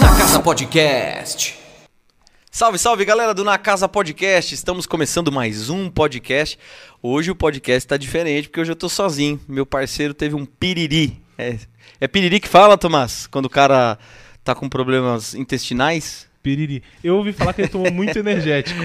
Na Casa Podcast. Salve, salve galera do Na Casa Podcast. Estamos começando mais um podcast. Hoje o podcast tá diferente porque hoje eu tô sozinho. Meu parceiro teve um piriri. É, é piriri que fala, Tomás? Quando o cara tá com problemas intestinais? Piriri. Eu ouvi falar que ele tomou muito energético.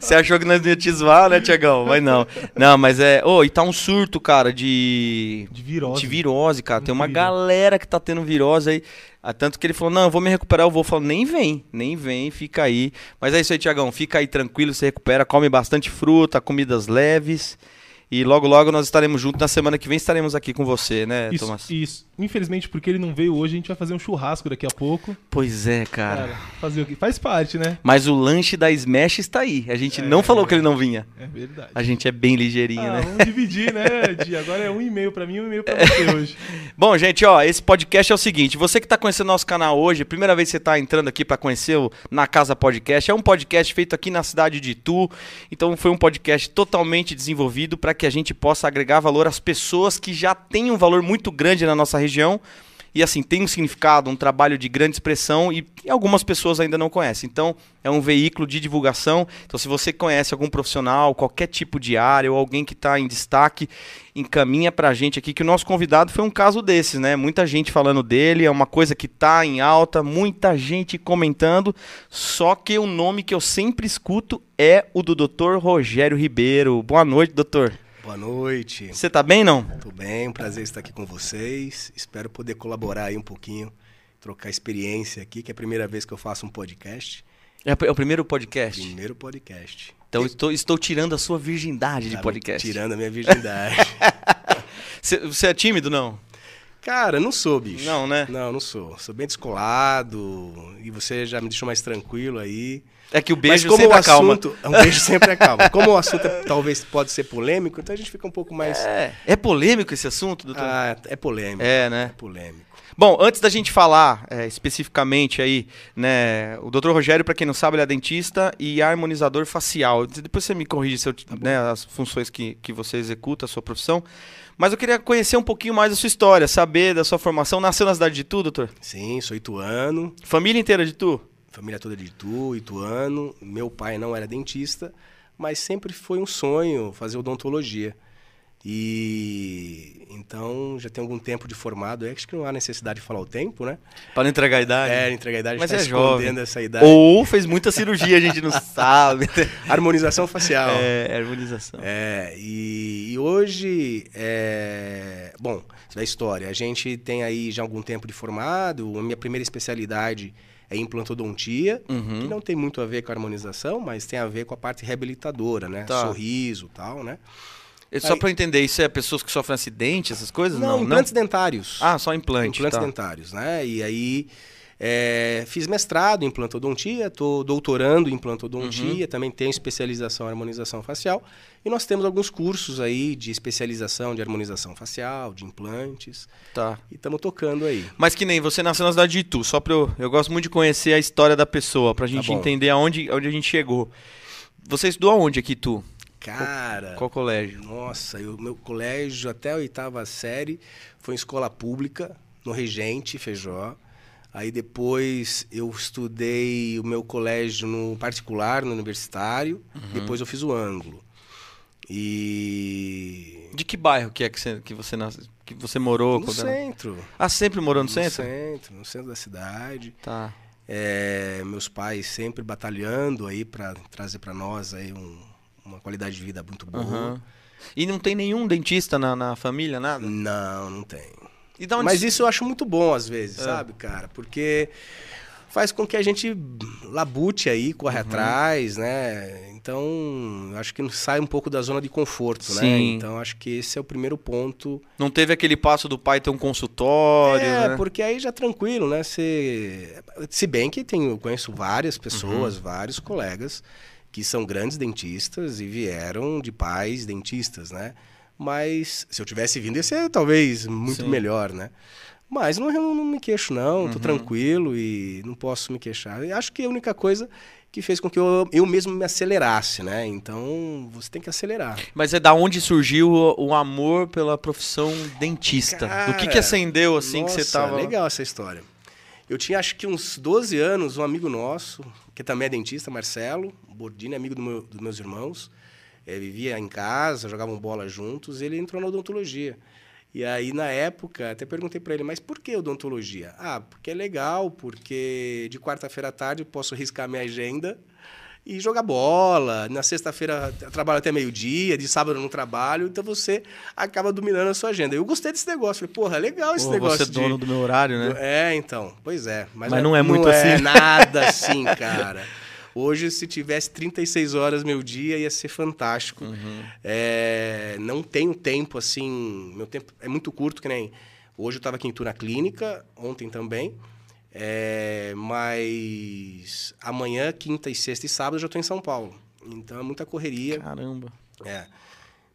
Você achou que nós não ia te zoar, né, Tiagão? Mas não. Não, mas é. Ô, e tá um surto, cara, de. De virose. De virose, cara. Tem uma galera que tá tendo virose aí. Ah, Tanto que ele falou: não, eu vou me recuperar. Eu vou falar: nem vem, nem vem, fica aí. Mas é isso aí, Tiagão. Fica aí tranquilo, se recupera, come bastante fruta, comidas leves. E logo, logo nós estaremos juntos. Na semana que vem estaremos aqui com você, né, Isso, Tomás? isso. Infelizmente, porque ele não veio hoje, a gente vai fazer um churrasco daqui a pouco. Pois é, cara. Cara, fazer o? Faz parte, né? Mas o lanche da Smash está aí. A gente É. não falou que ele não vinha. É verdade. A gente é bem ligeirinho, Ah, né? vamos dividir, né, Di? Agora é um e-mail pra mim e um e-mail pra você hoje. Bom, gente, ó, esse podcast é o seguinte: você que está conhecendo nosso canal hoje, primeira vez que você está entrando aqui para conhecer o Na Casa Podcast, é um podcast feito aqui na cidade de Itu. Então, foi um podcast totalmente desenvolvido para que a gente possa agregar valor às pessoas que já têm um valor muito grande na nossa região. E assim, tem um significado, um trabalho de grande expressão e, algumas pessoas ainda não conhecem. Então, é um veículo de divulgação. Então, se você conhece algum profissional, qualquer tipo de área ou alguém que está em destaque, encaminha pra gente aqui que o nosso convidado foi um caso desses, né? Muita gente falando dele, é uma coisa que tá em alta, muita gente comentando, só que o nome que eu sempre escuto é o do Dr. Rogério Ribeiro. Boa noite, doutor. Boa noite. Você tá bem, não? Tudo bem? Um prazer estar aqui com vocês. Espero poder colaborar aí um pouquinho, trocar experiência aqui, que é a primeira vez que eu faço um podcast. É o- é o primeiro podcast. Primeiro podcast. Então estou, estou tirando a sua virgindade de Tá me podcast. Tirando a minha virgindade. Você- Você é tímido, não? Cara, não sou, bicho. Não, né? Não, não sou. Sou bem descolado e você já me deixou mais tranquilo aí. É que o beijo como sempre o acalma. assunto, um beijo sempre acalma. Como o assunto é- talvez pode ser polêmico, então a gente fica um pouco mais É, é polêmico esse assunto, doutor? Ah, é polêmico. É, né? É polêmico. Bom, antes da gente falar é, especificamente aí, né, o Dr. Rogério, para quem não sabe, ele é dentista e harmonizador facial. Depois você me corrige se eu, né, as funções que, que você executa, a sua profissão. Mas eu queria conhecer um pouquinho mais da sua história, saber da sua formação. Nasceu na cidade de Itu, doutor? Sim, sou ituano. Família inteira de Itu? Família toda de Itu, Ituano. Meu pai não era dentista, mas sempre foi um sonho fazer odontologia. E então já tem algum tempo de formado. É, acho que não há necessidade de falar o tempo, né? Para não entregar a idade. É, entregar a idade, Mas tá é jovem. essa idade. Ou fez muita cirurgia, a gente não sabe. Harmonização facial. É, harmonização. É, e, e hoje, é, bom, isso é a história. A gente tem aí já algum tempo de formado. A minha primeira especialidade é implantodontia, Uhum. que não tem muito a ver com a harmonização, mas tem a ver com a parte reabilitadora, né? Tá. Sorriso e tal, né? Só Aí- para eu entender, isso é pessoas que sofrem acidente, essas coisas? Não, Não, implantes dentários. Ah, só implante. implantes tá. dentários, né? E aí é, fiz mestrado em implantodontia, estou doutorando em implantodontia, Uhum. também tenho especialização em harmonização facial. E nós temos alguns cursos aí de especialização de harmonização facial, de implantes. Tá. E estamos tocando aí. Mas que nem você nasceu na cidade de Itu, só pra eu. Eu gosto muito de conhecer a história da pessoa, pra gente Tá bom. entender aonde, aonde a gente chegou. Você estudou aonde aqui, Tu? Cara, Qual colégio? nossa, o meu colégio até a oitava série foi em escola pública, no Regente, Feijó. Aí depois eu estudei o meu colégio no particular, no universitário. Uhum. Depois eu fiz o ângulo. E. De que bairro que é que você, que você, nas- que você morou? No quando era- centro. Ah, sempre morou no, No centro? centro, no centro da cidade. Tá. É, meus pais sempre batalhando aí para trazer para nós aí um- uma qualidade de vida muito boa. Aham. E não tem nenhum dentista na, na família, nada? Não, não tem. Onde Mas isso eu acho muito bom às vezes, É. sabe, cara? Porque faz com que a gente labute aí, Uhum. corre atrás, né? Então, acho que sai um pouco da zona de conforto, né? Sim. Então, acho que esse é o primeiro ponto. Não teve aquele passo do pai ter um consultório, é, né? porque aí já tranquilo, né? Se, se bem que tem, eu conheço várias Uhum. pessoas, vários colegas que são grandes dentistas e vieram de pais dentistas, né? Mas se eu tivesse vindo, ia ser talvez muito Sim. melhor, né? Mas não, eu não me queixo, não. Tô Uhum. tranquilo e não posso me queixar. E acho que a única coisa que fez com que eu, eu mesmo me acelerasse, né? Então, você tem que acelerar. Mas é da onde surgiu o, o amor pela profissão dentista? Do que que Cara, acendeu assim que você Nossa, tava... legal essa história. Eu tinha acho que uns 12 anos, um amigo nosso, que também é dentista, Marcelo Bordini, amigo do meu- dos meus irmãos, eh, vivia em casa, jogavam bola juntos, ele entrou na odontologia. E aí, na época, até perguntei para ele, mas por que odontologia? Ah, porque é legal, porque de quarta-feira à tarde eu posso riscar minha agenda e jogar bola. Na sexta-feira eu trabalho até meio-dia, de sábado eu não trabalho, então você acaba dominando a sua agenda. Eu gostei desse negócio, falei, porra, legal esse Pô, negócio você é de... dono do meu horário, né? É, então, pois é. Mas, Mas não é muito não é assim. nada assim, cara. Hoje, se tivesse 36 horas meu dia, ia ser fantástico. Uhum. É, não tenho tempo assim. Meu tempo é muito curto, que nem. Hoje eu estava aqui em Tour na clínica, ontem também. É, mas amanhã, quinta e sexta e sábado, eu já estou em São Paulo. Então é muita correria. Caramba. É.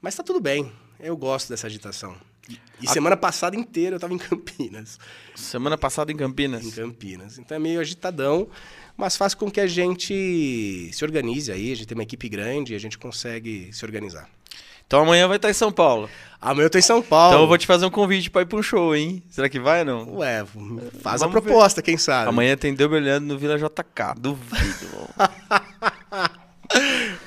Mas tá tudo bem. Eu gosto dessa agitação. E semana passada inteira eu estava em Campinas Semana passada em Campinas. em Campinas. Então é meio agitadão, mas faz com que a gente se organize aí. A gente tem uma equipe grande e a gente consegue se organizar. Então amanhã vai estar em São Paulo. Amanhã eu tô em São Paulo. Então eu vou te fazer um convite pra ir pra um show, hein? Será que vai ou não? Ué, faz Vamos a proposta, quem sabe? Amanhã tem Deu Brilhando no Vila JK. Duvido.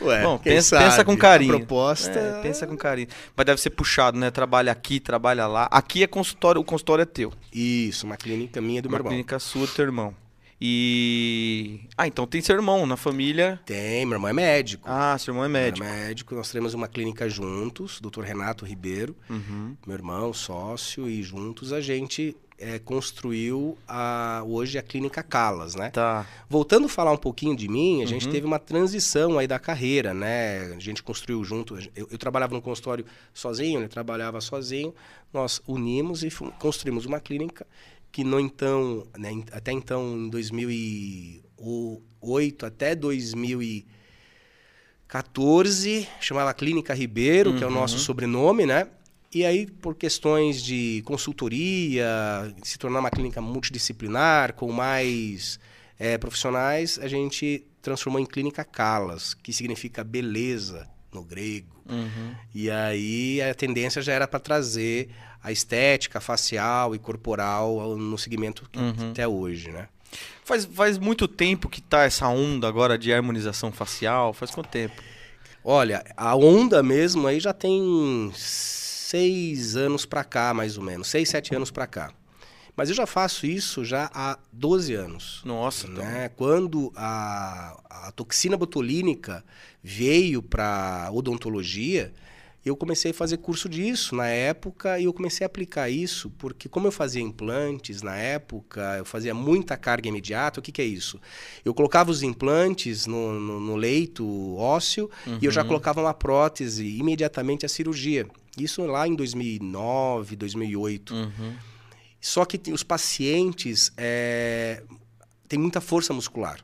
Ué, Bom, pensa, pensa com carinho. A proposta. É, pensa com carinho. Mas deve ser puxado, né? Trabalha aqui, trabalha lá. Aqui é consultório, o consultório é teu. Isso, uma clínica minha do meu Uma irmão. clínica sua, teu irmão. E. Ah, então tem seu irmão na família. Tem, meu irmão é médico. Ah, seu irmão é médico. Meu irmão é médico. Nós temos uma clínica juntos, Dr. Renato Ribeiro, Uhum. meu irmão, sócio, e juntos a gente é, construiu a, hoje a clínica Calas, né? Tá. Voltando a falar um pouquinho de mim, a Uhum. gente teve uma transição aí da carreira, né? A gente construiu junto. Eu, eu trabalhava no consultório sozinho, ele trabalhava sozinho. Nós unimos e construímos uma clínica que, no então, né, até então, em 2008 até 2014, chamava Clínica Ribeiro, que é o nosso sobrenome, né? E aí, por questões de consultoria, se tornar uma clínica multidisciplinar, com mais eh, profissionais, a gente transformou em Clínica Calas, que significa beleza no grego. Uhum. E aí a tendência já era para trazer a estética facial e corporal no segmento Uhum. até hoje, né? Faz, faz muito tempo que tá essa onda agora de harmonização facial. Faz quanto tempo? Olha, a onda mesmo aí já tem seis anos pra cá, mais ou menos. Seis, sete anos pra cá. Mas eu já faço isso já há 12 anos. Nossa, então. né? Quando a, a toxina botulínica veio para odontologia, eu comecei a fazer curso disso na época e eu comecei a aplicar isso porque como eu fazia implantes na época, eu fazia muita carga imediata, o que, que é isso? Eu colocava os implantes no, no- no leito ósseo e eu já colocava uma prótese imediatamente à cirurgia. Isso lá em 2009, 2008. Uhum. Só que os pacientes é, têm muita força muscular.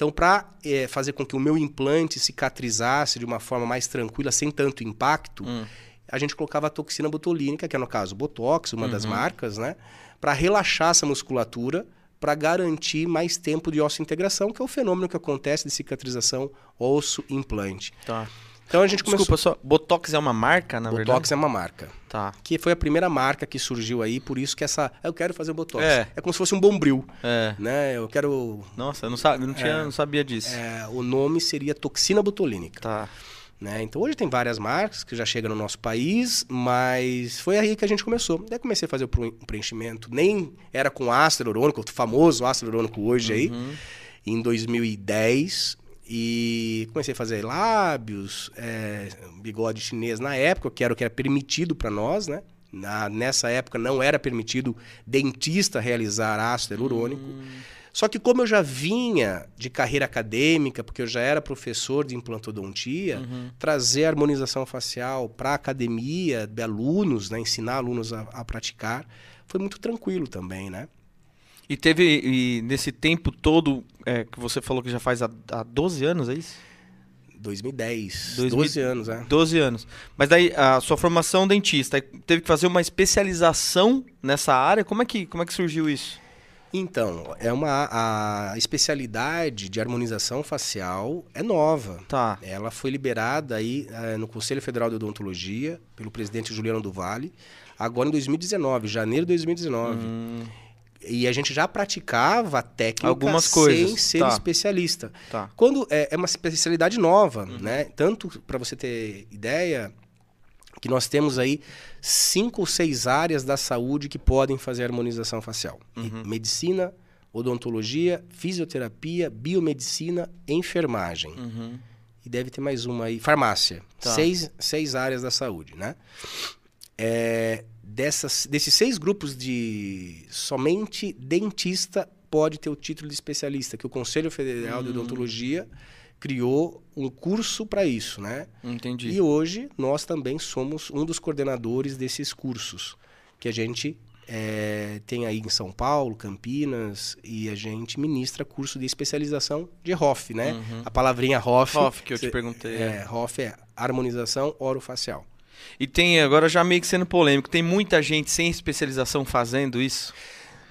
Então, para fazer com que o meu implante cicatrizasse de uma forma mais tranquila, sem tanto impacto, Hum. a gente colocava a toxina botulínica, que é no caso Botox, uma Uhum. das marcas, né? Para relaxar essa musculatura, para garantir mais tempo de osso-integração, que é o fenômeno que acontece de cicatrização osso-implante. Tá. Então a gente começou. Desculpa, só. Botox é uma marca, na Botox verdade? é uma marca Tá. que foi a primeira marca que surgiu aí, por isso que essa, eu quero fazer o botox. É. como se fosse um bombril, É. né? Eu quero Nossa, eu não, sabe, não, tinha, não sabia disso. é, o nome seria toxina botulínica, Tá. né? Então hoje tem várias marcas que já chegam no nosso país, mas foi aí que a gente começou. Daí comecei a fazer o pre- preenchimento, nem era com ácido hialurônico, o famoso ácido hialurônico hoje aí, Uhum. em 2010. E comecei a fazer lábios, é, bigode chinês na época, que era o que era permitido para nós, né? Na- nessa época não era permitido dentista realizar ácido hialurônico. Só que como eu já vinha de carreira acadêmica, porque eu já era professor de implantodontia, trazer a harmonização facial para a academia de alunos, né? ensinar alunos a, a praticar, foi muito tranquilo também, né? E teve, e nesse tempo todo, é, que você falou que já faz há, há 12 anos, é isso? 2010, 2000 12 anos, né? 12 anos. Mas daí, a sua formação dentista, teve que fazer uma especialização nessa área? Como é que, como é que surgiu isso? Então, é uma a especialidade de harmonização facial é nova. Tá. Ela foi liberada aí eh, no Conselho Federal de Odontologia pelo presidente Juliano do Vale, agora em 2019, janeiro de 2019. Hum, e a gente já praticava a técnica Algumas sem coisas, ser tá. especialista. Tá. Quando é, é uma especialidade nova, Uhum. né? Tanto para você ter ideia que nós temos aí cinco ou seis áreas da saúde que podem fazer harmonização facial: Uhum. medicina, odontologia, fisioterapia, biomedicina, enfermagem. Uhum. E deve ter mais uma aí, farmácia. Tá. Seis, seis áreas da saúde, né? É, dessas, desses seis grupos de somente dentista pode ter o título de especialista, que o Conselho Federal Hum. de Odontologia criou um curso para isso, né? Entendi. E hoje nós também somos um dos coordenadores desses cursos que a gente eh, tem aí em São Paulo, Campinas, e a gente ministra curso de especialização de ROF, né? A palavrinha ROF. Uhum. ROF que eu te cê- perguntei, É, ROF é harmonização orofacial. E tem, agora já meio que sendo polêmico, tem muita gente sem especialização fazendo isso?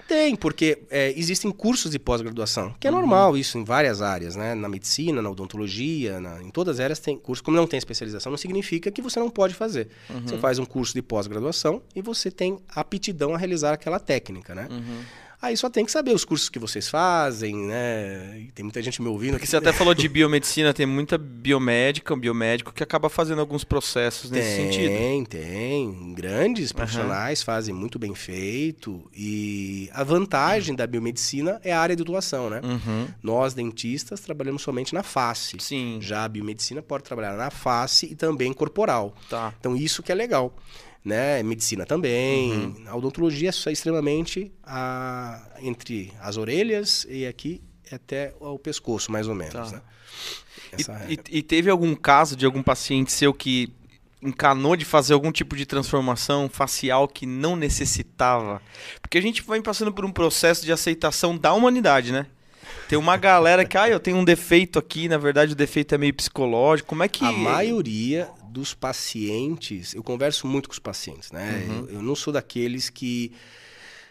Tem, porque é, existem cursos de pós-graduação, que é Uhum. normal isso em várias áreas, né? Na medicina, na odontologia, na- em todas as áreas tem curso. Como não tem especialização, não significa que você não pode fazer. Uhum. Você faz um curso de pós-graduação e você tem aptidão a realizar aquela técnica, né? Uhum. Aí só tem que saber os cursos que vocês fazem, né? Tem muita gente me ouvindo. Porque você até falou de biomedicina, tem muita biomédica, um biomédico que acaba fazendo alguns processos nesse tem, sentido. Tem, Grandes profissionais fazem muito bem feito. E a vantagem da biomedicina é a área de atuação, né? Uhum. Nós, dentistas, trabalhamos somente na face. Sim, Já a biomedicina pode trabalhar na face e também corporal. tá. Então, isso que é legal. Né? Medicina também. Uhum. A odontologia é extremamente a, entre as orelhas e aqui até o pescoço, mais ou menos. Tá. Né? E, Essa e- e teve algum caso de algum paciente seu que encanou de fazer algum tipo de transformação facial que não necessitava? Porque a gente vai passando por um processo de aceitação da humanidade, né? Tem uma galera que, ah, eu tenho um defeito aqui, na verdade o defeito é meio psicológico. Como é que. A maioria dos pacientes, eu converso muito com os pacientes, né? Uhum. Eu, eu não sou daqueles que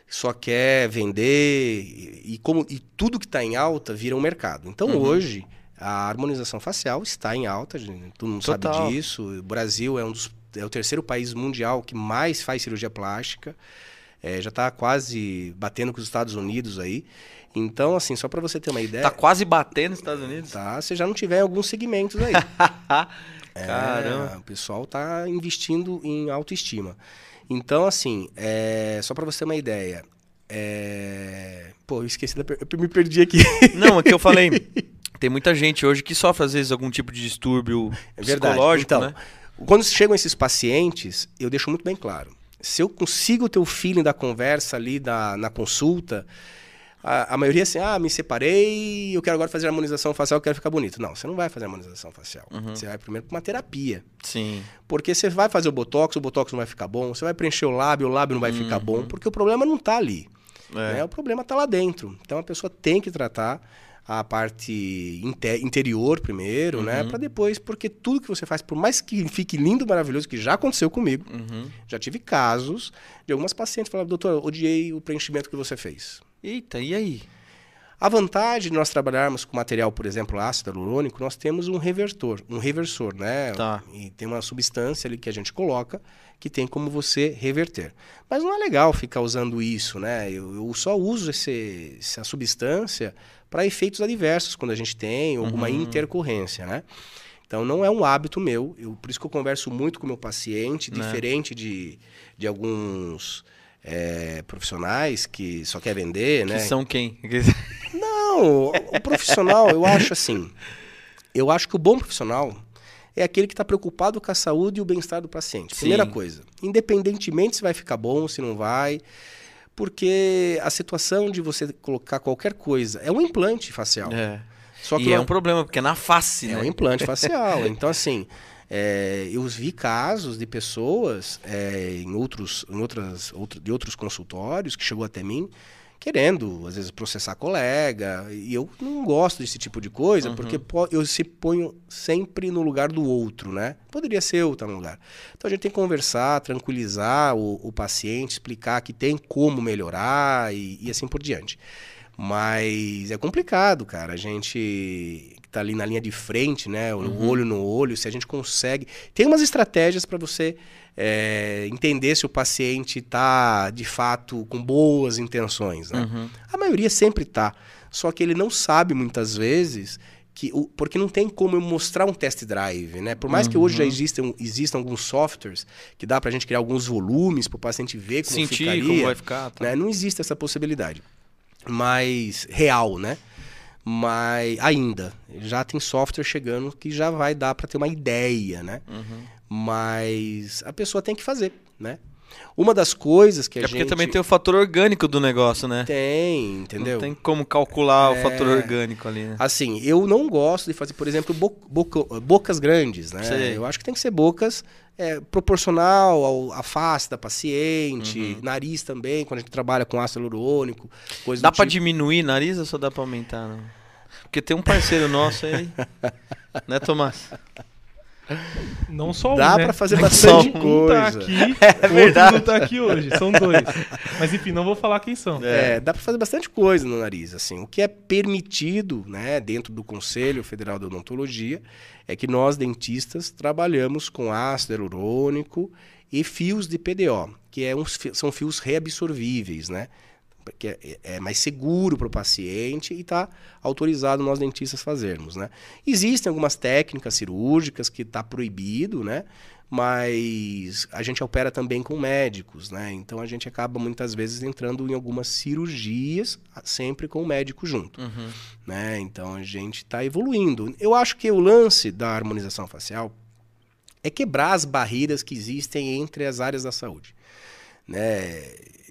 só quer vender e, e como e tudo que está em alta vira um mercado. Então Uhum. hoje a harmonização facial está em alta, gente, todo mundo Total. sabe disso. O Brasil é um dos é o terceiro país mundial que mais faz cirurgia plástica. É, já está quase batendo com os Estados Unidos aí. Então, assim, só para você ter uma ideia, Tá quase batendo nos Estados Unidos? tá, você já não tiver em alguns segmentos aí. É, Caramba. o pessoal tá investindo em autoestima. Então, assim, é, só para você ter uma ideia. é, Pô, eu esqueci da. per- Eu me perdi aqui. Não, é que eu falei. Tem muita gente hoje que sofre, às vezes, algum tipo de distúrbio É psicológico, então, né? quando chegam esses pacientes, eu deixo muito bem claro. Se eu consigo ter o feeling da conversa ali da, na consulta, a, a maioria é assim, ah, me separei, eu quero agora fazer harmonização facial, eu quero ficar bonito. Não, você não vai fazer harmonização facial. Uhum. Você vai primeiro para uma terapia. Sim. Porque você vai fazer o botox, o botox não vai ficar bom. Você vai preencher o lábio, o lábio não vai ficar bom. Porque o problema não está ali. Uhum. É. né? O problema está lá dentro. Então a pessoa tem que tratar a parte inte- interior primeiro, né? Uhum. Para depois, porque tudo que você faz, por mais que fique lindo, maravilhoso, que já aconteceu comigo, Uhum. já tive casos de algumas pacientes falando, doutor, odiei o preenchimento que você fez. Eita, e aí? A vantagem de nós trabalharmos com material, por exemplo, ácido hialurônico, nós temos um revertor, um reversor, né? Tá. E tem uma substância ali que a gente coloca que tem como você reverter. Mas não é legal ficar usando isso, né? Eu, eu só uso esse, essa substância para efeitos adversos quando a gente tem alguma Uhum. intercorrência, né? Então não é um hábito meu, eu, por isso que eu converso muito com o meu paciente, Né. diferente de, de alguns é, profissionais que só quer vender, Que né? são quem? Não, o profissional, eu acho assim. Eu acho que o bom profissional é aquele que está preocupado com a saúde e o bem-estar do paciente. Sim. Primeira coisa. Independentemente se vai ficar bom, se não vai. Porque a situação de você colocar qualquer coisa é um implante facial. É. Só que e é não- um problema, porque é na face, é né? um implante facial. Então, assim, é, eu vi casos de pessoas é, em outros, em outras, outro- de outros consultórios que chegou até mim querendo, às vezes, processar colega. E eu não gosto desse tipo de coisa, porque po- eu se ponho sempre no lugar do outro, né? Poderia ser eu estar no lugar. Então a gente tem que conversar, tranquilizar o, o paciente, explicar que tem como melhorar e, e assim por diante. Mas é complicado, cara. A gente está ali na linha de frente, né? O olho no olho, se a gente consegue. Tem umas estratégias para você é, entender se o paciente está, de fato, com boas intenções. Né? Uhum. A maioria sempre está. Só que ele não sabe muitas vezes. Que, o- porque não tem como eu mostrar um test drive, né? Por mais que hoje já existam, existam alguns softwares que dá pra gente criar alguns volumes para o paciente ver como Sentir ficaria, como vai ficar. Tá? né? Não existe essa possibilidade. Mas real, né? Mas ainda já tem software chegando que já vai dar para ter uma ideia, né? Uhum. Mas a pessoa tem que fazer, né? Uma das coisas que a É porque gente também tem o fator orgânico do negócio, né? tem, entendeu? Não tem como calcular o É. fator orgânico ali, né? Assim, eu não gosto de fazer, por exemplo, bo- boca- bocas grandes, né? Sei. Eu acho que tem que ser bocas é, proporcional ao, à face da paciente, Uhum. nariz também, quando a gente trabalha com ácido hialurônico, coisa Dá pra tipo. diminuir nariz ou só dá pra aumentar? Não? Porque tem um parceiro nosso aí. né, Tomás? Não só um, Dá né? pra fazer bastante um tá coisa. aqui, o outro não tá aqui hoje. São dois. Mas enfim, não vou falar quem são. É, dá para fazer bastante coisa no nariz, assim. O que é permitido, né, dentro do Conselho Federal de Odontologia, é que nós dentistas trabalhamos com ácido hialurônico e fios de PDO, que é uns são fios reabsorvíveis, né? Que é, é mais seguro para o paciente e está autorizado nós dentistas fazermos, né? Existem algumas técnicas cirúrgicas que está proibido, né? Mas a gente opera também com médicos, né? Então a gente acaba muitas vezes entrando em algumas cirurgias sempre com o médico junto, Uhum. né? Então a gente está evoluindo. Eu acho que o lance da harmonização facial é quebrar as barreiras que existem entre as áreas da saúde, né?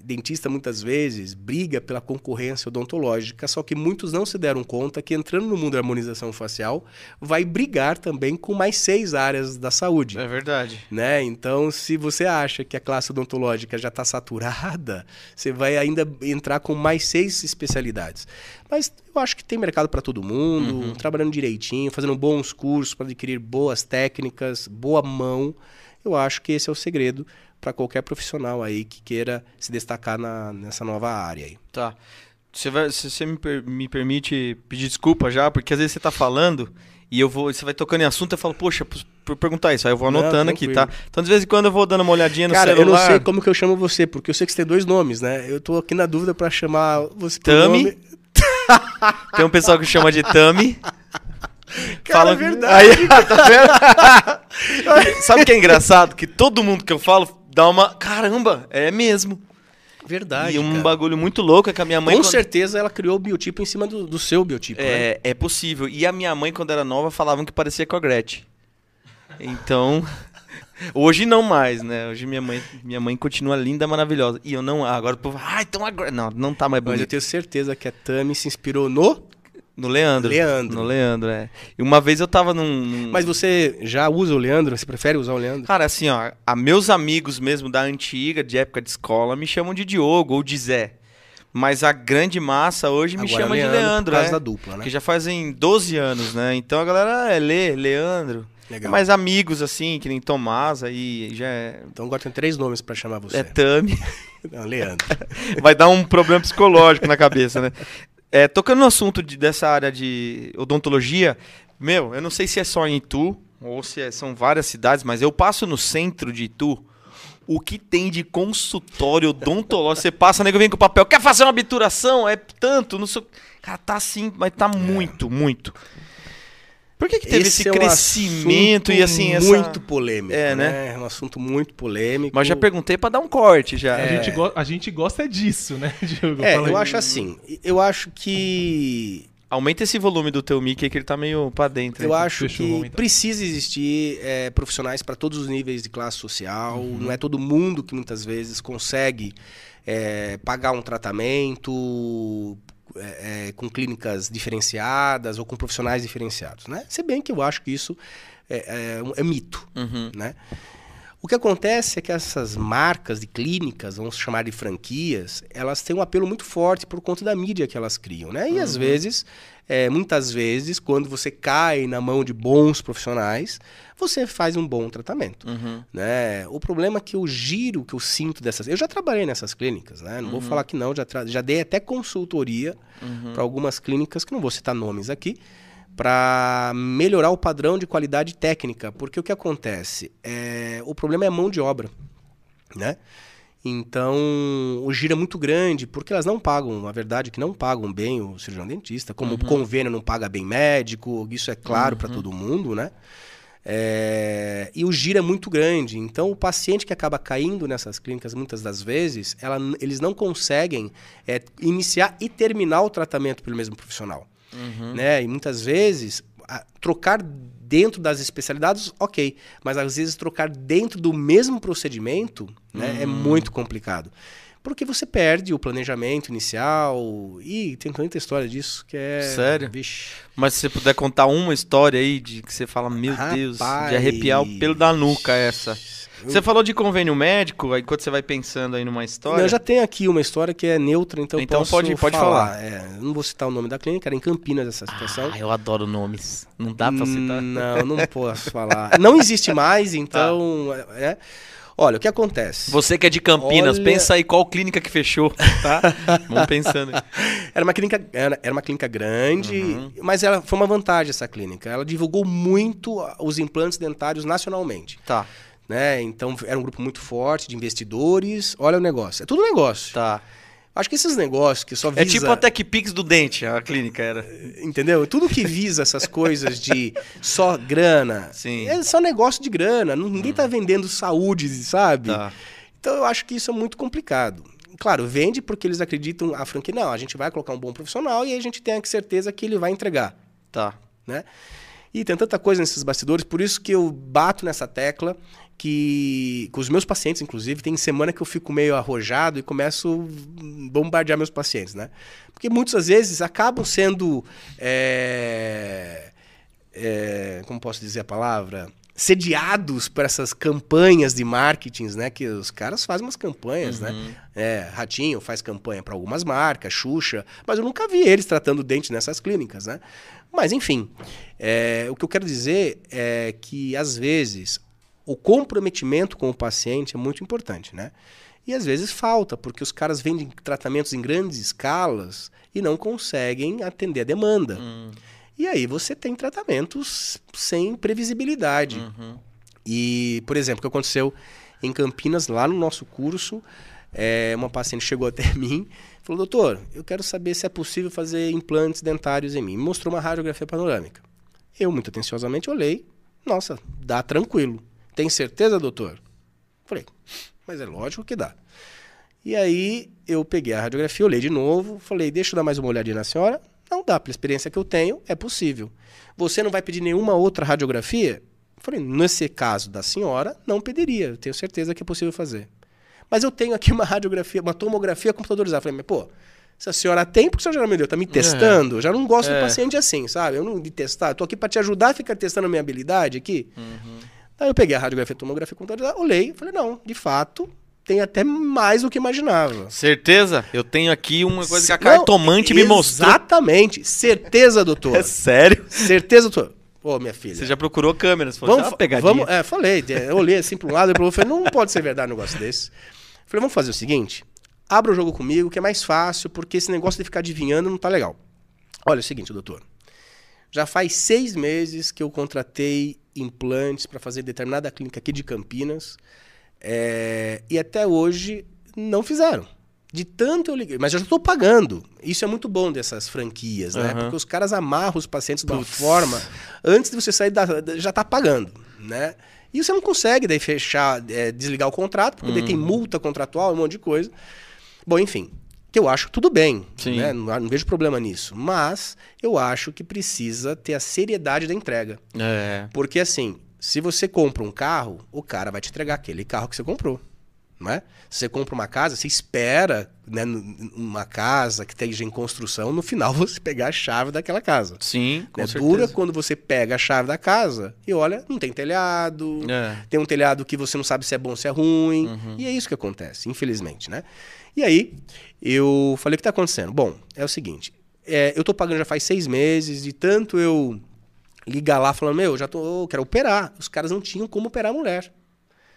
Dentista muitas vezes briga pela concorrência odontológica, só que muitos não se deram conta que entrando no mundo da harmonização facial vai brigar também com mais seis áreas da saúde É verdade. né? Então, se você acha que a classe odontológica já está saturada, você vai ainda entrar com mais seis especialidades. Mas eu acho que tem mercado para todo mundo, trabalhando direitinho, fazendo bons cursos para adquirir boas técnicas, boa mão. Eu acho que esse é o segredo para qualquer profissional aí que queira se destacar na- nessa nova área aí. Tá. Você vai, se você me, per- me permite pedir desculpa já, porque às vezes você tá falando e eu vou, você vai tocando em assunto, eu falo, poxa, por, perguntar isso, aí eu vou Não, anotando aqui, tá? Então de vez em quando eu vou dando uma olhadinha no Cara, eu celular. não sei como que eu chamo você, porque eu sei que você tem dois nomes, né? Eu tô aqui na dúvida para chamar você Tami. nome. Tem um pessoal que chama de Tami. Cara, é que- verdade. Aí, tá vendo? Sabe o que é engraçado? Que todo mundo que eu falo dá uma. Caramba, é mesmo. Verdade. e um cara. bagulho muito louco é que a minha mãe. Com quando- certeza ela criou o biotipo em cima do, do seu biotipo. né? É, é possível. E a minha mãe, quando era nova, falavam que parecia com a Gretchen. Então. Hoje não mais, né? Hoje minha mãe, minha mãe continua linda, maravilhosa. E eu não. Agora o povo. Ah, então a Gretchen. Não, não tá mais Mas eu bonito. tenho certeza que a Tami se inspirou no. No Leandro. Leandro. No Leandro, é. E uma vez eu tava num. num- Mas você já usa o Leandro? Você prefere usar o Leandro? Cara, assim, ó, a meus amigos mesmo da antiga, de época de escola, me chamam de Diogo ou de Zé. Mas a grande massa hoje me Agora chama Leandro, de Leandro, por causa é. da dupla, né? Que já fazem 12 anos, né? Então a galera é Lê, Leandro. Legal. Mas amigos, assim, que nem Tomás, aí já é, Então agora tem três nomes pra chamar você. é Tami. Não, Leandro. Vai dar um problema psicológico na cabeça, né? É, tocando no assunto de- dessa área de odontologia, meu, eu não sei se é só em Itu ou se é- são várias cidades, mas eu passo no centro de Itu. O que tem de consultório odontológico? Você passa, nego vem com papel, quer fazer uma obturação? É tanto, não sei. Cara, tá assim, mas tá muito, muito. Por que, que teve esse, é um crescimento e assim, essa. Muito polêmico, É, né? É um assunto muito polêmico. Mas já perguntei pra dar um corte já. A, gente go- a gente gosta disso, né, Diogo? É, Fala aí. eu acho assim. Eu acho que Aumenta esse volume do teu mic que ele tá meio pra dentro. Eu aí. acho que então. precisa existir é, profissionais para todos os níveis de classe social. Não é todo mundo que muitas vezes consegue é, pagar um tratamento é, é, com clínicas diferenciadas ou com profissionais diferenciados, né? Se bem que eu acho que isso é, é é mito, Uhum. né? O que acontece é que essas marcas de clínicas, vamos chamar de franquias, elas têm um apelo muito forte por conta da mídia que elas criam, né? E às vezes, é, muitas vezes, quando você cai na mão de bons profissionais, você faz um bom tratamento, Uhum. né? O problema é que o giro que eu sinto dessas... Eu já trabalhei nessas clínicas, né? Não vou falar que não, já, tra- já dei até consultoria Uhum. para algumas clínicas, que não vou citar nomes aqui, para melhorar o padrão de qualidade técnica. Porque o que acontece? É, o problema é a mão de obra. Né? Então, o giro é muito grande, porque elas não pagam, a verdade é que não pagam bem o cirurgião dentista, como o convênio não paga bem médico, isso é claro para todo mundo, né? É, e o giro é muito grande. Então, o paciente que acaba caindo nessas clínicas, muitas das vezes, ela, eles não conseguem é, iniciar e terminar o tratamento pelo mesmo profissional. Né? E muitas vezes, a- trocar dentro das especialidades, ok. Mas às vezes trocar dentro do mesmo procedimento né, é muito complicado. Porque você perde o planejamento inicial. E tem tanta história disso que é. Sério? Vixe. Mas se você puder contar uma história aí de que você fala, meu Deus, de arrepiar o pelo da nuca essa. Você falou de convênio médico, aí enquanto você vai pensando aí numa história. Não, eu já tenho aqui uma história que é neutra, então, Então posso pode- pode falar. É, não vou citar o nome da clínica, era em Campinas essa situação. Ah, eu adoro nomes. Não dá pra citar. Hum, Não, não posso falar. Não existe mais, então. é. Olha, o que acontece? Você que é de Campinas, Olha- pensa aí qual clínica que fechou, tá? Vamos pensando. aí. Era uma clínica, era era uma clínica grande, Uhum. mas ela foi uma vantagem essa clínica. Ela divulgou muito os implantes dentários nacionalmente. Tá, Né? Então era um grupo muito forte de investidores. Olha o negócio. É tudo negócio. tá. Acho que esses negócios que só visa. É tipo a TechPix do dente, a clínica era. Entendeu? Tudo que visa essas coisas de só grana. Sim. É só negócio de grana. Ninguém tá vendendo saúde, sabe? Tá. Então eu acho que isso é muito complicado. Claro, vende porque eles acreditam a franquia. Não, a gente vai colocar um bom profissional e aí a gente tem a certeza que ele vai entregar. Tá. né? E tem tanta coisa nesses bastidores, por isso que eu bato nessa tecla que com os meus pacientes, inclusive, tem semana que eu fico meio arrojado e começo a bombardear meus pacientes, né? Porque muitas vezes acabam sendo, é, é, como posso dizer a palavra, sediados por essas campanhas de marketing, né? Que os caras fazem umas campanhas, né? É, Ratinho faz campanha para algumas marcas, Xuxa, mas eu nunca vi eles tratando dente nessas clínicas, né? Mas enfim, é, o que eu quero dizer é que às vezes o comprometimento com o paciente é muito importante, né? E às vezes falta, porque os caras vendem tratamentos em grandes escalas e não conseguem atender a demanda. E aí você tem tratamentos sem previsibilidade. E, por exemplo, o que aconteceu em Campinas, lá no nosso curso, é, uma paciente chegou até mim e falou, doutor, eu quero saber se é possível fazer implantes dentários em mim. Me mostrou uma radiografia panorâmica. Eu, muito atenciosamente, olhei. Nossa, dá tranquilo. Tem certeza, doutor? Falei, mas é lógico que dá. E aí eu peguei a radiografia, olhei de novo, falei, deixa eu dar mais uma olhadinha na senhora. Não dá, pela experiência que eu tenho, é possível. Você não vai pedir nenhuma outra radiografia? Falei, nesse caso da senhora, não pediria, eu tenho certeza que é possível fazer. Mas eu tenho aqui uma radiografia, uma tomografia computadorizada. Falei, mas pô, se a senhora tem, por que a senhora já me deu? Tá me testando? Eu já não gosto É. do paciente assim, sabe? Eu não de testar, eu tô aqui para te ajudar a ficar testando a minha habilidade aqui. Aí eu peguei a radiografia, tomografia computadorizada, olhei, falei, não, de fato, tem até mais do que imaginava. Certeza? Eu tenho aqui uma coisa que a Não, cartomante me mostrou. Exatamente. Certeza, doutor. É sério? Certeza, doutor. Ô, minha filha. Você já procurou câmeras? Falou, vamos, "Isso é uma pegadinha. vamos, é, falei, eu olhei assim para um lado e pro outro, falei, não pode ser verdade um negócio desse. Falei, vamos fazer o seguinte, abra o jogo comigo, que é mais fácil, porque esse negócio de ficar adivinhando não tá legal. Olha, é o seguinte, doutor. Já faz seis meses que eu contratei implantes para fazer determinada clínica aqui de Campinas, é, e até hoje não fizeram. De tanto eu liguei, mas eu já estou pagando. Isso é muito bom dessas franquias, né? Porque os caras amarram os pacientes de uma forma antes de você sair da, já tá pagando, né? E você não consegue daí fechar, é, desligar o contrato, porque daí tem Uhum. multa contratual, um monte de coisa. Bom, enfim, eu acho que tudo bem, né? Não, não vejo problema nisso. Mas eu acho que precisa ter a seriedade da entrega. É. Porque assim, se você compra um carro, o cara vai te entregar aquele carro que você comprou. Não é? Se você compra uma casa, você espera né, uma casa que esteja em construção, no final você pegar a chave daquela casa. Sim, com É certeza. dura quando você pega a chave da casa e olha, não tem telhado, É. tem um telhado que você não sabe se é bom ou se é ruim. Uhum. E é isso que acontece, infelizmente, né? E aí, eu falei, o que está acontecendo? Bom, é o seguinte, é, eu tô pagando já faz seis meses, de tanto eu ligar lá falando, meu, já tô, quero operar. Os caras não tinham como operar a mulher.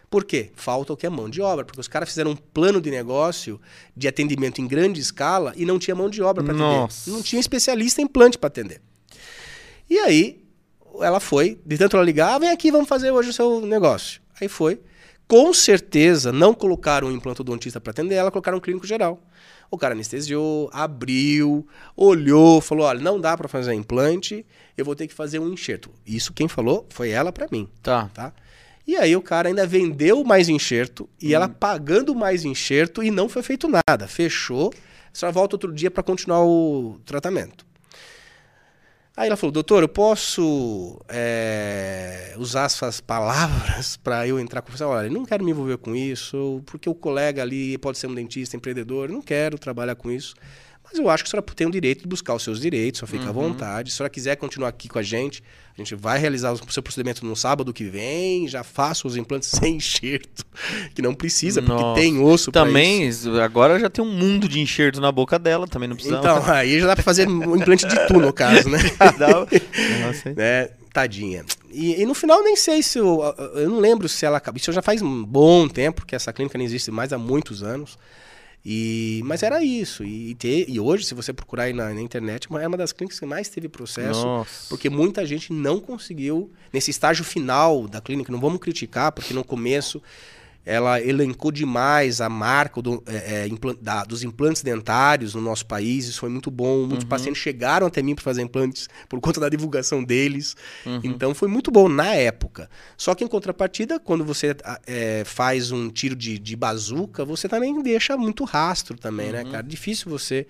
Por quê? Falta o que é mão de obra, porque os caras fizeram um plano de negócio de atendimento em grande escala e não tinha mão de obra para atender. Não tinha especialista em implante para atender. E aí, ela foi, de tanto ela ligar, ah, vem aqui, vamos fazer hoje o seu negócio. Aí foi. Com certeza, não colocaram um implantodontista para atender ela, colocaram um clínico geral. O cara anestesiou, abriu, olhou, falou: olha, não dá para fazer implante, eu vou ter que fazer um enxerto. Isso quem falou foi ela para mim, Tá. tá? E aí o cara ainda vendeu mais enxerto e ela pagando mais enxerto e não foi feito nada. Fechou, só volta outro dia para continuar o tratamento. Aí ela falou, doutor, eu posso é, usar essas palavras para eu entrar com você? Olha, não quero me envolver com isso, porque o colega ali pode ser um dentista, empreendedor, não quero trabalhar com isso. Mas eu acho que a senhora tem o direito de buscar os seus direitos, só fica à vontade. Se a senhora quiser continuar aqui com a gente, a gente vai realizar o seu procedimento no sábado que vem, já faço os implantes sem enxerto, que não precisa, porque Nossa. tem osso Também, agora já tem um mundo de enxerto na boca dela, também não precisa. Então, aí já dá pra fazer um implante de tu, no caso, né? Dá- Nossa, né? Tadinha. E, e no final nem sei se eu, eu não lembro se ela acabou. Isso já faz um bom tempo, que essa clínica não existe mais há muitos anos. E, mas era isso. E, te- e hoje, se você procurar aí na, na internet, é uma das clínicas que mais teve processo. Nossa. Porque muita gente não conseguiu, nesse estágio final da clínica, não vamos criticar, porque no começo ela elencou demais a marca do, é, é, da- dos implantes dentários no nosso país, isso foi muito bom. Muitos pacientes chegaram até mim para fazer implantes por conta da divulgação deles. Então foi muito bom na época. Só que em contrapartida, quando você é, faz um tiro de, de bazuca, você também deixa muito rastro também, né, cara? Difícil você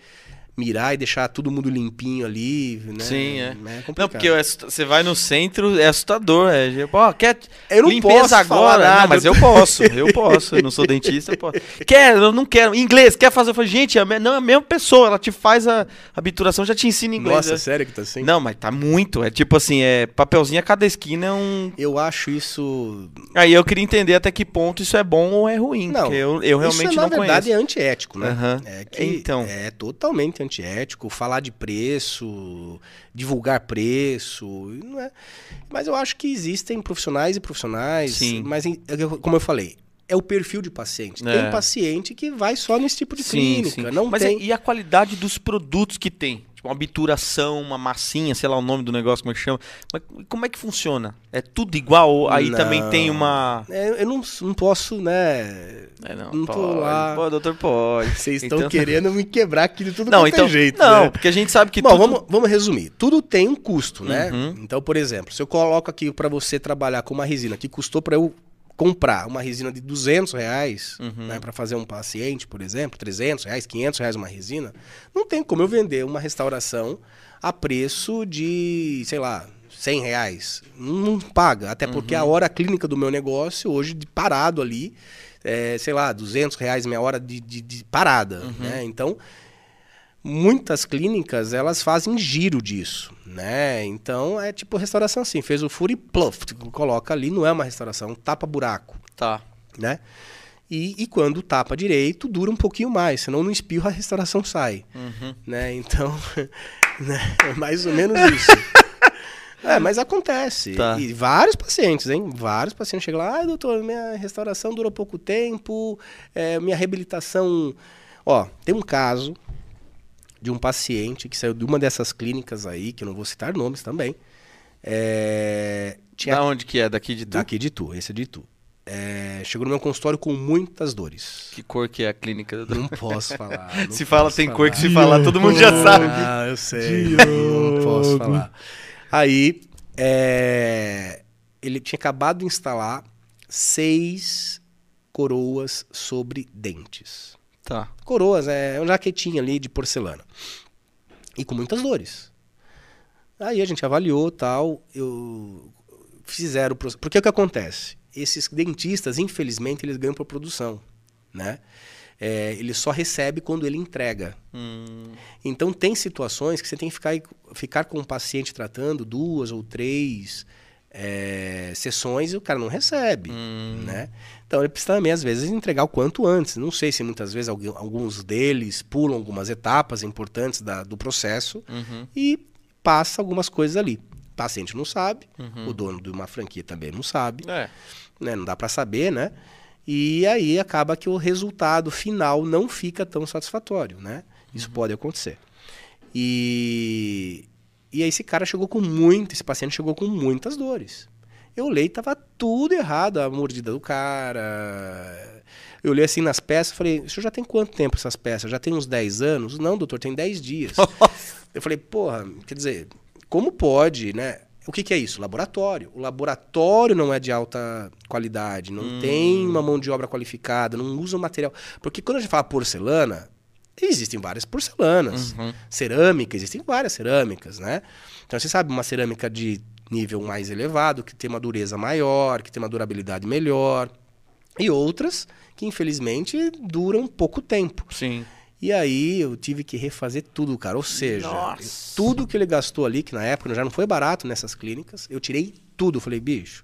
mirar e deixar todo mundo limpinho ali, né? Sim, é. complicado. Não, porque é você vai no centro, é assustador. É, ó, quer Eu não limpeza agora? nada. Ah, mas eu posso, eu posso. Eu não sou dentista, eu posso. Quer, eu não quero. Inglês, quer fazer? Eu falo, gente, é a não é a mesma pessoa, ela te faz a habituração, já te ensina inglês. Nossa, É- sério que tá assim? Não, mas tá muito. É tipo assim, é papelzinho a cada esquina é um. Eu acho isso. Aí eu queria entender até que ponto isso é bom ou é ruim. Não, porque eu, eu realmente isso, na não verdade, conheço. é antiético, né? Aham. É que Então. é totalmente antiético. Falar de preço, divulgar preço, não é. Mas eu acho que existem profissionais e profissionais. Sim. Mas, é como eu falei, é o perfil de paciente. É. Tem paciente que vai só nesse tipo de Sim, clínica. sim. Não Mas tem. e e a qualidade dos produtos que tem? Tipo, uma obturação, uma massinha, sei lá o nome do negócio, como é que chama. Mas como é que funciona? É tudo igual? Aí Não. também tem uma. É, eu não, não posso, né? É, não, Não tô pode, lá. Pode, doutor, pode. Vocês estão Então- querendo me quebrar aqui de tudo Não, é então. jeito. não, né? porque a gente sabe que Bom, tudo. vamos, vamos resumir. Tudo tem um custo, né? Uhum. Então, por exemplo, se eu coloco aqui para você trabalhar com uma resina que custou para eu comprar uma resina de 200 reais, Uhum. né, para fazer um paciente, por exemplo, 300 reais, 500 reais uma resina, não tem como eu vender uma restauração a preço de, sei lá, 100 reais. Não, paga, até porque Uhum. a hora clínica do meu negócio hoje, de parado ali, é, sei lá, 200 reais minha hora de, de- de parada, Uhum. né? Então, muitas clínicas elas fazem giro disso, né? Então é tipo restauração assim, fez o furo e pluff, coloca ali, não é uma restauração, tapa buraco, Tá. né? E, e quando tapa direito, dura um pouquinho mais, senão no espirro a restauração sai, Uhum. né? Então, né? é mais ou menos isso. É, mas acontece. Tá. E vários pacientes, hein? Vários pacientes chegam lá, ai, doutor, minha restauração durou pouco tempo, é, minha reabilitação. Ó, tem um caso de um paciente que saiu de uma dessas clínicas aí, que eu não vou citar nomes também. É, tinha Da onde que é? Daqui de tu? daqui de tu, esse é de tu. É, chegou no meu consultório com muitas dores. Que cor que é a clínica? Não posso falar. não Se fala, tem cor que se falar. falar, todo mundo já sabe. Ah, eu sei. Não posso falar. Aí, é, ele tinha acabado de instalar seis coroas sobre dentes. Tá. Coroas, é uma jaquetinha ali de porcelana. E com muitas dores. Aí a gente avaliou tal, eu fizeram o processo. Porque o que acontece? Esses dentistas, infelizmente, eles ganham por produção, né? É, ele só recebe quando ele entrega. Hum, Então tem situações que você tem que ficar, ficar com o paciente tratando duas ou três é, sessões e o cara não recebe, hum. né? Então ele precisa também às vezes entregar o quanto antes. Não sei se muitas vezes alguns deles pulam algumas etapas importantes da- do processo Uhum. e passa algumas coisas ali. O paciente não sabe, Uhum. o dono de uma franquia também não sabe É. né? Não dá para saber, né? E aí acaba que o resultado final não fica tão satisfatório, né? Isso pode acontecer. E E aí esse cara chegou com muito, esse paciente chegou com muitas dores. Eu olhei, tava tudo errado, a mordida do cara. Eu olhei assim nas peças, falei, o senhor já tem quanto tempo essas peças? Já tem uns 10 anos? Não, doutor, tem 10 dias. eu falei, porra, quer dizer, como pode, né? O que, que, é isso? Laboratório. O laboratório não é de alta qualidade, não hum. tem uma mão de obra qualificada, não usa o material. Porque quando a gente fala porcelana, existem várias porcelanas. Uhum. Cerâmica, existem várias cerâmicas, né? Então você sabe, uma cerâmica de nível mais elevado, que tem uma dureza maior, que tem uma durabilidade melhor. E outras que, infelizmente, duram pouco tempo. Sim. E aí eu tive que refazer tudo, cara. Ou seja, Nossa. tudo que ele gastou ali, que na época já não foi barato nessas clínicas, eu tirei tudo. Falei, bicho,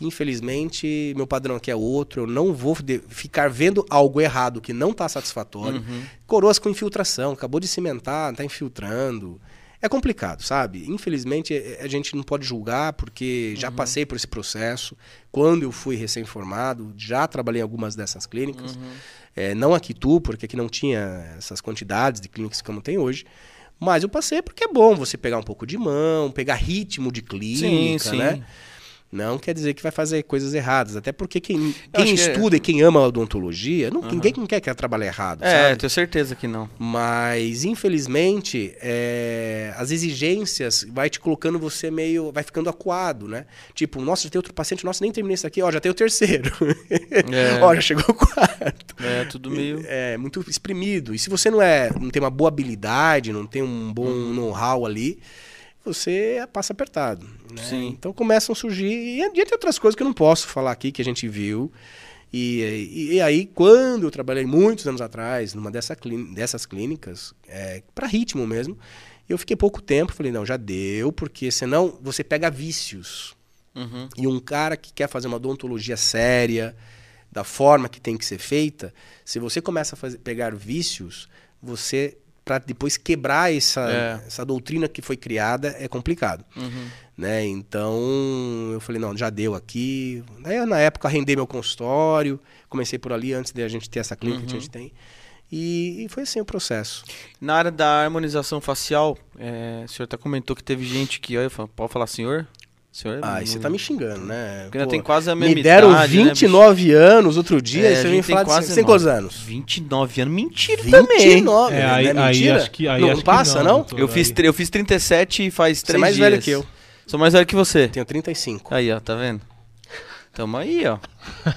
infelizmente meu padrão aqui é outro, eu não vou ficar vendo algo errado que não está satisfatório. Uhum. Coroas com infiltração, acabou de cimentar, está infiltrando. É complicado, sabe? Infelizmente a gente não pode julgar porque já uhum. passei por esse processo. Quando eu fui recém-formado, já trabalhei em algumas dessas clínicas. Uhum. É, não aqui tu, porque aqui não tinha essas quantidades de clínicas como tem hoje. Mas eu passei porque é bom você pegar um pouco de mão, pegar ritmo de clínica, sim, sim. né? Não quer dizer que vai fazer coisas erradas. Até porque quem, quem é estuda que... e quem ama a odontologia, não, uhum. ninguém quer que trabalhe errado. É, sabe? tenho certeza que não. Mas, infelizmente, é, as exigências vai te colocando você meio. vai ficando acuado, né? Tipo, nossa, já tem outro paciente, nossa, nem terminei isso aqui, ó, já tem o terceiro. É. ó, já chegou o quarto. É, tudo meio. É, muito exprimido. E se você não é. não tem uma boa habilidade, não tem um bom uhum. know-how ali você passa apertado. Né? Sim. Então começam a surgir, e entre outras coisas que eu não posso falar aqui, que a gente viu. E, e, e aí, quando eu trabalhei muitos anos atrás, numa dessa dessas clínicas, é, para ritmo mesmo, eu fiquei pouco tempo, falei, não, já deu, porque senão você pega vícios. Uhum. E um cara que quer fazer uma odontologia séria, da forma que tem que ser feita, se você começa a fazer, pegar vícios, você para depois quebrar essa, é. essa doutrina que foi criada é complicado. Uhum. Né? Então eu falei, não, já deu aqui. Aí, na época arrendei meu consultório, comecei por ali antes de a gente ter essa clínica uhum. que a gente tem. E, e, foi assim o processo. Na área da harmonização facial, é, o senhor até comentou que teve gente que. Falo, pode falar, senhor? Senhor, ah, e você tá me xingando, né? Porque ainda tem quase a mesma Me deram idade, 29 né, anos outro dia, é, você vem falar quase de... Você tem quantos anos? 29 anos, mentira 29, também. 29, é, aí, né? Mentira? Aí, acho que, aí, não, acho passa, não? não? Eu, fiz, eu fiz 37 faz 3 dias. Você é mais dias. velho que eu. Sou mais velho que você. Tenho 35. Aí, ó, tá vendo? Tamo aí, ó.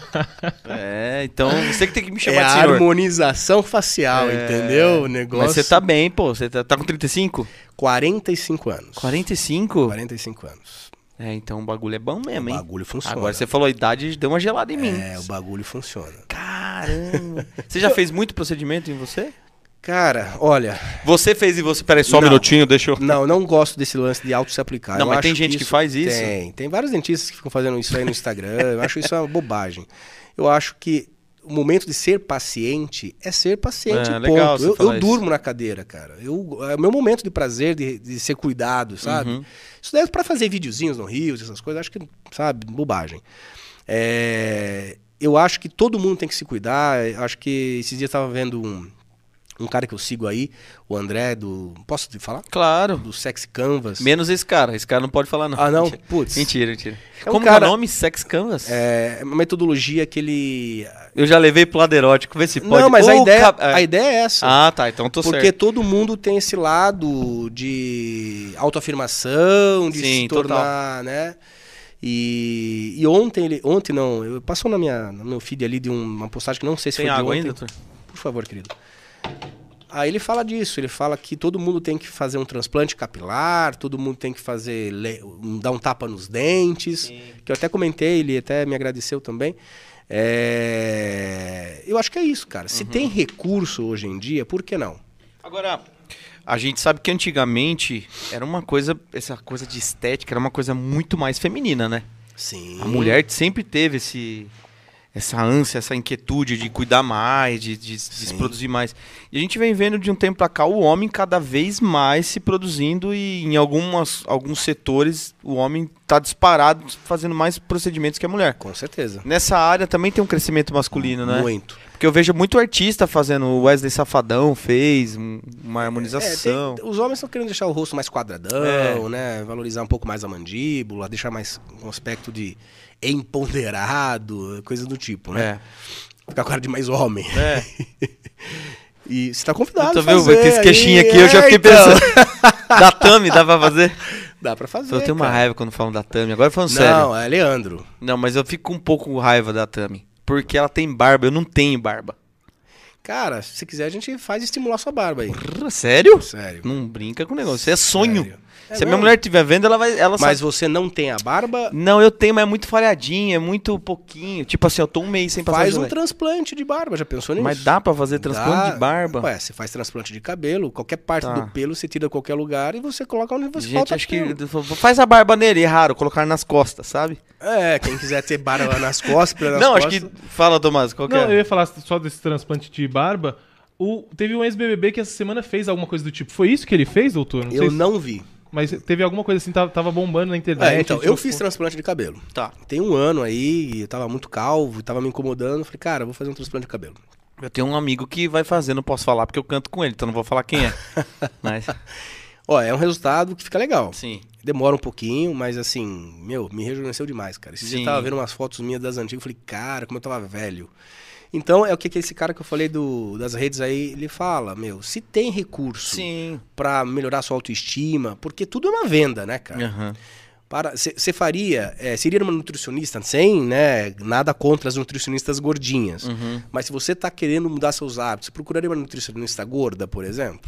é, então você que tem que me chamar é de senhor. harmonização facial, é... entendeu? O negócio. Mas você tá bem, pô. Você tá, tá com 35? 45 anos. 45? 45 anos. É, então o bagulho é bom mesmo, hein? O bagulho funciona. Agora você falou a idade, deu uma gelada em mim. É, o bagulho funciona. Caramba. você já fez muito procedimento em você? Cara, olha. Você fez e você. Peraí, só não, um minutinho, deixa eu. Não, não gosto desse lance de auto se aplicar. Não, eu mas tem gente que, que faz isso? Tem. Tem vários dentistas que ficam fazendo isso aí no Instagram. eu acho isso uma bobagem. Eu acho que o momento de ser paciente é ser paciente. É, legal eu, eu durmo na cadeira, cara. Eu, é o meu momento de prazer de, de ser cuidado, sabe? Uhum. Isso daí é para fazer videozinhos no Rio, essas coisas, acho que, sabe, bobagem. É, eu acho que todo mundo tem que se cuidar. Acho que esses dias eu estava vendo um um cara que eu sigo aí, o André do. Posso te falar? Claro. Do Sex Canvas. Menos esse cara. Esse cara não pode falar, não. Ah, não? Putz. Mentira, mentira. É um Como cara... é o nome? Sex Canvas? É uma metodologia que ele. Eu já levei pro lado erótico, vê se pode. Não, mas a, ideia, a ideia é essa. Ah, tá. Então tô Porque certo. todo mundo tem esse lado de autoafirmação, de Sim, se tornar, total. né? E, e ontem ele. Ontem não, eu, passou na minha, no meu feed ali de uma postagem que não sei se tem foi água de ontem. Ainda, Por favor, querido. Aí ele fala disso, ele fala que todo mundo tem que fazer um transplante capilar, todo mundo tem que fazer dar um tapa nos dentes, Sim. que eu até comentei, ele até me agradeceu também. É... Eu acho que é isso, cara. Se uhum. tem recurso hoje em dia, por que não? Agora, a gente sabe que antigamente era uma coisa, essa coisa de estética era uma coisa muito mais feminina, né? Sim. A mulher sempre teve esse essa ânsia, essa inquietude de cuidar mais, de, de, de se produzir mais. E a gente vem vendo de um tempo para cá o homem cada vez mais se produzindo e em algumas, alguns setores o homem está disparado fazendo mais procedimentos que a mulher. Com certeza. Nessa área também tem um crescimento masculino, né? Muito. Porque eu vejo muito artista fazendo. O Wesley Safadão fez um- uma É, harmonização. tem- os homens estão querendo deixar o rosto mais quadradão, É. né? Valorizar um pouco mais a mandíbula, deixar mais um aspecto de empoderado, coisa do tipo, né? É. Ficar com cara de mais homem. É. E você tá convidado Tô a vendo, esse queixinho aqui, eu já é, fiquei então. pensando. da Tami, dá pra fazer? Dá pra fazer. Eu tenho uma cara. raiva quando falam da Tami. Agora falando sério. Não, é Leandro. Não, mas eu fico um pouco com raiva da Tami. Porque ela tem barba, eu não tenho barba. Cara, se quiser, a gente faz estimular sua barba aí. Sério? Sério. Não brinca com o negócio. Isso é sonho. Sério. É Se a minha mulher estiver vendo, ela vai. Ela Mas sabe. você não tem a barba, Não, eu tenho, mas é muito falhadinho, é muito pouquinho. Tipo assim, eu tô um mês sem passar faz um gelé. transplante de barba. Já pensou nisso? Mas dá pra fazer transplante Dá. de barba? Ué, você faz transplante de cabelo, qualquer parte Tá. do pelo você tira qualquer lugar e você coloca onde você Gente, falta acho pelo. que. Faz a barba nele, é raro, colocar nas costas, sabe? É, quem quiser ter barba nas costas, nas não, costas. acho que. Fala, Tomás, qual que Não, é? eu ia falar só desse transplante de barba. O, teve um ex-BBB que essa semana fez alguma coisa do tipo. Foi isso que ele fez, doutor? Não sei Eu se- não vi. Mas teve alguma coisa assim, tava, tava bombando na internet. É, então, eu fiz transplante de cabelo. Tá. Tem um ano aí, eu tava muito calvo, tava me incomodando. Falei, cara, vou fazer um transplante de cabelo. Eu tenho um amigo que vai fazer, não posso falar porque eu canto com ele, então não vou falar quem é. Mas. Ó, é um resultado que fica legal. Sim. Demora um pouquinho, mas assim, meu, me rejuvenesceu demais, cara. Esse dia Sim. eu tava vendo umas fotos minhas das antigas, eu falei, cara, como eu tava velho. Então, é o que, que esse cara que eu falei do, das redes aí, ele fala, meu, se tem recurso pra melhorar sua autoestima, porque tudo é uma venda, né, cara? Aham. Você faria, é, seria uma nutricionista sem, né, nada contra as nutricionistas gordinhas. Uhum. Mas se você tá querendo mudar seus hábitos, procuraria uma nutricionista gorda, por exemplo?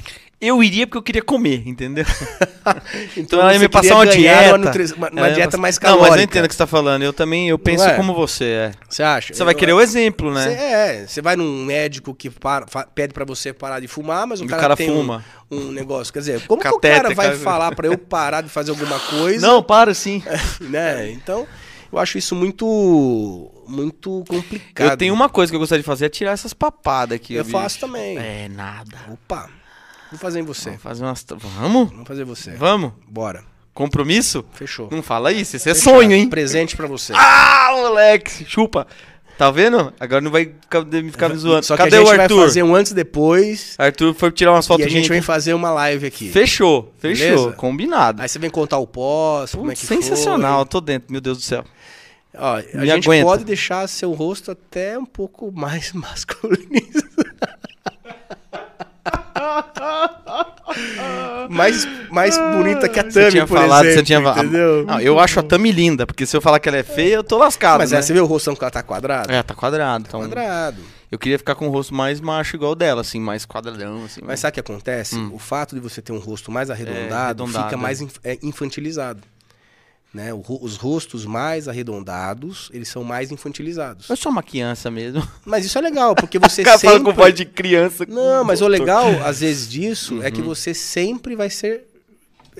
Eu iria porque eu queria comer, entendeu? Então, Então ela ia me passar uma dieta. uma nutri- uma- uma ia dieta mais Não, mas eu calórica. entendo o que você tá falando. Eu também, eu penso é? como você, é. Você acha? Você vai querer o exemplo, né? Cê- é, você vai num médico que para- fa- pede pra você parar de fumar, mas o E o cara, cara tem um- fuma. Um, negócio. Quer dizer, como que o cara vai cara. falar pra eu parar de fazer alguma coisa? Não, para sim. né? Então, eu acho isso muito muito complicado. Eu tenho uma coisa que eu gostaria de fazer, é tirar essas papadas aqui. Eu bicho. faço também. É, nada. Opa. Vou fazer em você. Vamos fazer umas... Vamos? Vamos fazer você. Vamos? Bora. Compromisso? Fechou. Não fala isso, isso é sonho, hein? Presente pra você. Ah, moleque, chupa. Tá vendo? Agora não vai ficar, me ficar me zoando. Só que Cadê a gente o Arthur? vai fazer um antes e depois. Arthur foi tirar umas e fotos a gente vem fazer uma live aqui. Fechou, fechou. Beleza? Combinado. Aí você vem contar o pós, como é que sensacional, tô dentro, meu Deus do céu. foi. Ó, a Me gente aguenta. pode deixar seu rosto até um pouco mais masculino. mais, mais bonita que a Tami, Você tinha por falado, exemplo, você tinha falado. Não, eu acho a Tami linda, porque se eu falar que ela é feia, eu tô lascado, Mas né? é, você vê o rosto que ela tá quadrado? É, tá quadrado. Então Quadrado. Eu queria ficar com o rosto mais macho igual o dela, assim, mais quadradão, assim. Mas sabe o que acontece? O fato de você ter um rosto mais arredondado, arredondado, fica é. mais inf- é, infantilizado. Né? O os rostos mais arredondados, eles são mais infantilizados. Eu sou uma criança mesmo. Mas isso é legal, porque você O cara fala sempre... com voz de criança. Não, mas o legal, às vezes, disso é Uhum. que você sempre vai ser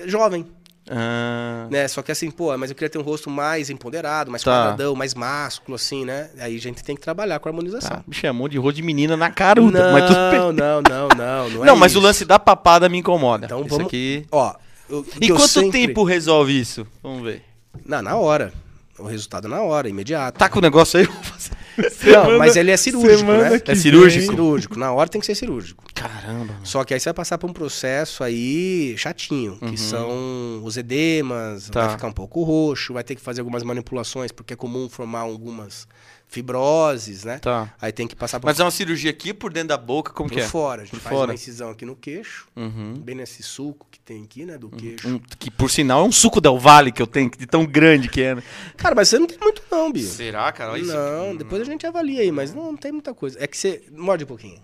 jovem, Ah, né? Só que assim, pô, mas eu queria ter um rosto mais empoderado, mais Tá. quadradão, mais másculo, assim, né? Aí a gente tem que trabalhar com a harmonização. tá. Me chamou de rosto de menina na caruda, mas tudo bem. Não, não, não, não, não é Não, mas o isso. lance da papada me incomoda. Então Isso vamos- aqui... Ó, eu- E quanto sempre- tempo resolve isso? Vamos ver. Não, na hora. O resultado é na hora, imediato. Tá com o negócio aí? Fazer. Não, mas ele é cirúrgico, semana né? É cirúrgico? vem. Cirúrgico. Na hora tem que ser cirúrgico. Caramba. mano. Só que aí você vai passar por um processo aí chatinho, que são os edemas, Uhum. Tá. vai ficar um pouco roxo, vai ter que fazer algumas manipulações, porque é comum formar algumas fibroses, né? Tá. Aí tem que passar por, Mas é uma cirurgia aqui por dentro da boca, como por que é? fora. A gente Por faz fora. uma incisão aqui no queixo, Uhum. bem nesse sulco que tem aqui, né, do queixo. Um- que por sinal é um suco Del Vale que eu tenho, de tão grande que é. né? Cara, mas você não tem muito não, Bia. Será, cara? Olha isso Não, aqui. depois a gente avalia aí, mas não, não tem muita coisa. É que você morde um pouquinho.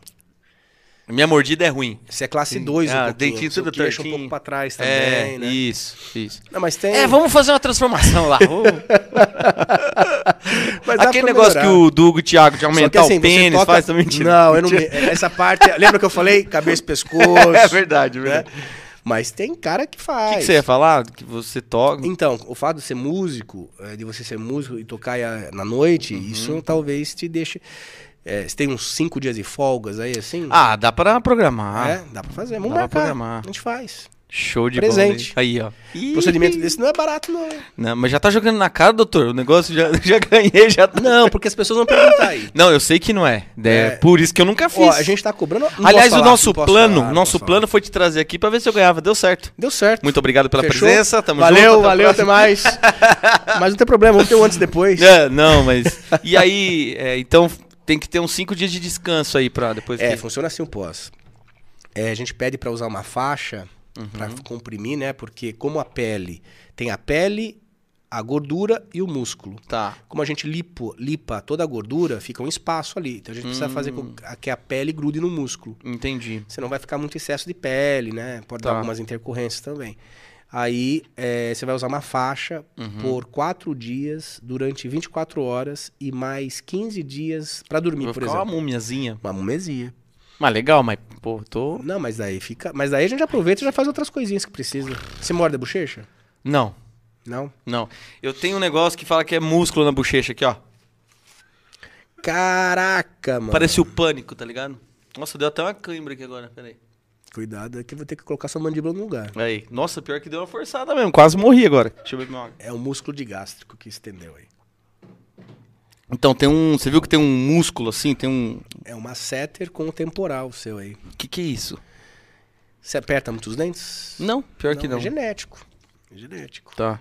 Minha mordida é ruim. Você é classe 2 um Ah, pouquinho. dentinho tudo queixo um tortinho. pouco pra trás também, é, né? isso, isso. Não, mas tem... É, vamos fazer uma transformação lá. Aquele negócio melhorar. que o Dugo e o Thiago de aumentar assim, o pênis toca- faz também. tira- Não, eu não. Essa parte. Lembra que eu falei? Cabeça e pescoço. É verdade, é né? verdade. Mas tem cara que O faz. que, que você ia falar? Que você toca. Então, o fato de ser músico, eh, de você ser músico e tocar eh, na noite, Uhum. isso talvez te deixe. Eh, você tem uns cinco dias de folgas aí, assim? Ah, dá pra programar. É, dá pra fazer. Vamos Dá pra marcar. programar. A gente faz. Show de Presente. bola. Aí, ó. Ih, Procedimento desse não é barato, não. Não, mas já tá jogando na cara, doutor. O negócio já, já ganhei, já tá. Não, porque as pessoas vão perguntar aí. Não, eu sei que não é. É, É. por isso que eu nunca fiz. Ó, a gente tá cobrando. Aliás, posso o falar, nosso plano, falar, nosso plano foi te trazer aqui pra ver se eu ganhava. Deu certo. falar. Deu certo. Muito obrigado pela Fechou? presença. Tamo valeu, junto. valeu, até mais. Mas não tem problema, vamos ter um antes e depois. É, não, mas. E aí, é, então tem que ter uns cinco dias de descanso aí pra depois. É, que... funciona assim o pós. É, a gente pede pra usar uma faixa Uhum. pra comprimir, né? Porque como a pele tem a pele, a gordura e o músculo. Tá. Como a gente lipo, lipa toda a gordura, fica um espaço ali. Então a gente precisa fazer com Hum. que a pele grude no músculo. Entendi. Você não vai ficar muito excesso de pele, né? Pode Tá. dar algumas intercorrências também. Aí é, você vai usar uma faixa Uhum. por quatro dias, durante 24 horas e mais 15 dias pra dormir, Vou por ficar uma exemplo. múmiazinha. Uma mumesia. Mas legal, mas, pô, tô. Não, mas daí fica. Mas daí a gente aproveita e já faz outras coisinhas que precisa. Você morde a bochecha? Não, Não. não. Eu tenho um negócio que fala que é músculo na bochecha aqui, ó. Caraca, mano. Parece o pânico, tá ligado? Nossa, deu até uma cãibra aqui agora, peraí. Cuidado, é que eu vou ter que colocar sua mandíbula no lugar. Aí. Nossa, pior que deu uma forçada mesmo. Quase morri agora. Deixa eu ver meu água. É o músculo de gástrico que estendeu aí. Então, tem um. Você viu que tem um músculo assim? Tem um. É uma setter com o temporal seu aí. O que, que é isso? Você aperta muito os dentes? Não, pior que não. É genético. É genético. Tá.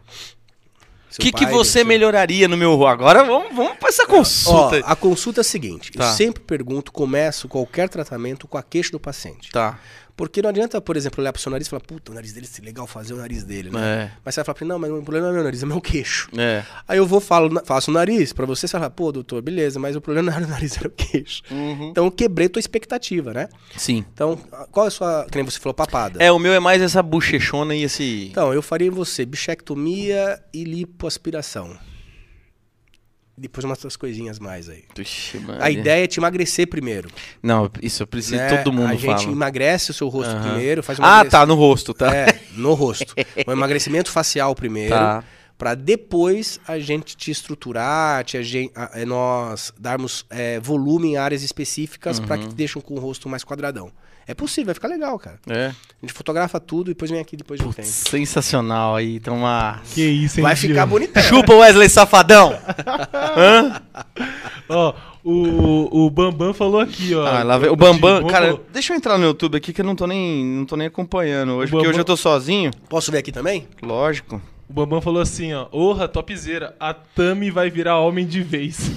O que, que você seu- melhoraria no meu Agora vamos, vamos pra essa Ó, consulta. a consulta é a seguinte. Tá. Eu sempre pergunto, começo qualquer tratamento com a queixa do paciente. Tá. Porque não adianta, por exemplo, olhar pro seu nariz e falar, puta, o nariz dele, é legal fazer o nariz dele, né? É. Mas você vai falar não, mas o problema não é meu nariz, é meu queixo. É. Aí eu vou, falo, faço o nariz pra você, você fala, pô, doutor, beleza, mas o problema não era o nariz, era o queixo. Uhum. Então eu quebrei tua expectativa, né? Sim. Então, qual é a sua, que nem você falou, papada? É, o meu é mais essa bochechona e esse. Então, eu faria em você bichectomia e lipoaspiração. Depois umas outras coisinhas mais aí. A ideia é te emagrecer primeiro. Não, isso eu preciso, né? todo mundo A gente fala. emagrece o seu rosto Aham. primeiro, faz um Ah, tá, no rosto, tá? É, no rosto. um emagrecimento facial primeiro. Tá. Pra depois a gente te estruturar, te, agen- a- é, nós darmos é, volume em áreas específicas pra Uhum. que te deixem com o rosto mais quadradão. É possível, vai ficar legal, cara. É. A gente fotografa tudo e depois vem aqui depois de um tempo. Sensacional aí, então uma... Que isso, hein, Vai ficar bonitão. Chupa Wesley Safadão! Hã? Ó, o, o Bambam falou aqui, ó. Ah, lá vem- o Bambam, Bambam cara, falou, deixa eu entrar no YouTube aqui que eu não tô nem, não tô nem acompanhando hoje, porque Bambam- hoje eu tô sozinho. Posso ver aqui também? Lógico. O Bambam falou assim, ó. Orra, topzera, a Tami vai virar homem de vez.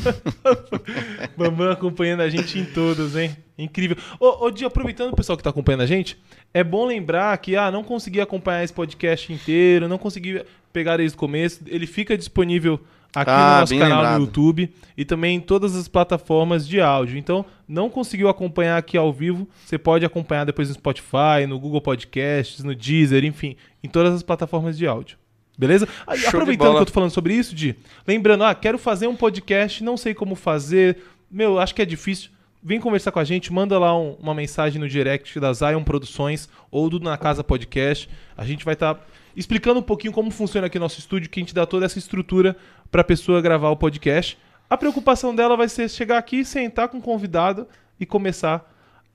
Bambam acompanhando a gente em todos, hein? Incrível. Ô, ô Di, aproveitando o pessoal que tá acompanhando a gente, é bom lembrar que, ah, não consegui acompanhar esse podcast inteiro, não consegui pegar desde o começo. Ele fica disponível aqui Ah, no nosso canal lembrado. no YouTube e também em todas as plataformas de áudio. Então, não conseguiu acompanhar aqui ao vivo, você pode acompanhar depois no Spotify, no Google Podcasts, no Deezer, enfim, em todas as plataformas de áudio. Beleza? Aí, aproveitando que eu tô falando sobre isso, Di, lembrando, ah, quero fazer um podcast, não sei como fazer, meu, acho que é difícil. Vem conversar com a gente, manda lá um- uma mensagem no direct da Zion Produções ou do Na Casa Podcast. A gente vai estar explicando um pouquinho como funciona aqui nosso estúdio, que a gente dá toda essa estrutura para a pessoa gravar o podcast. A preocupação dela vai ser chegar aqui, sentar com o convidado e começar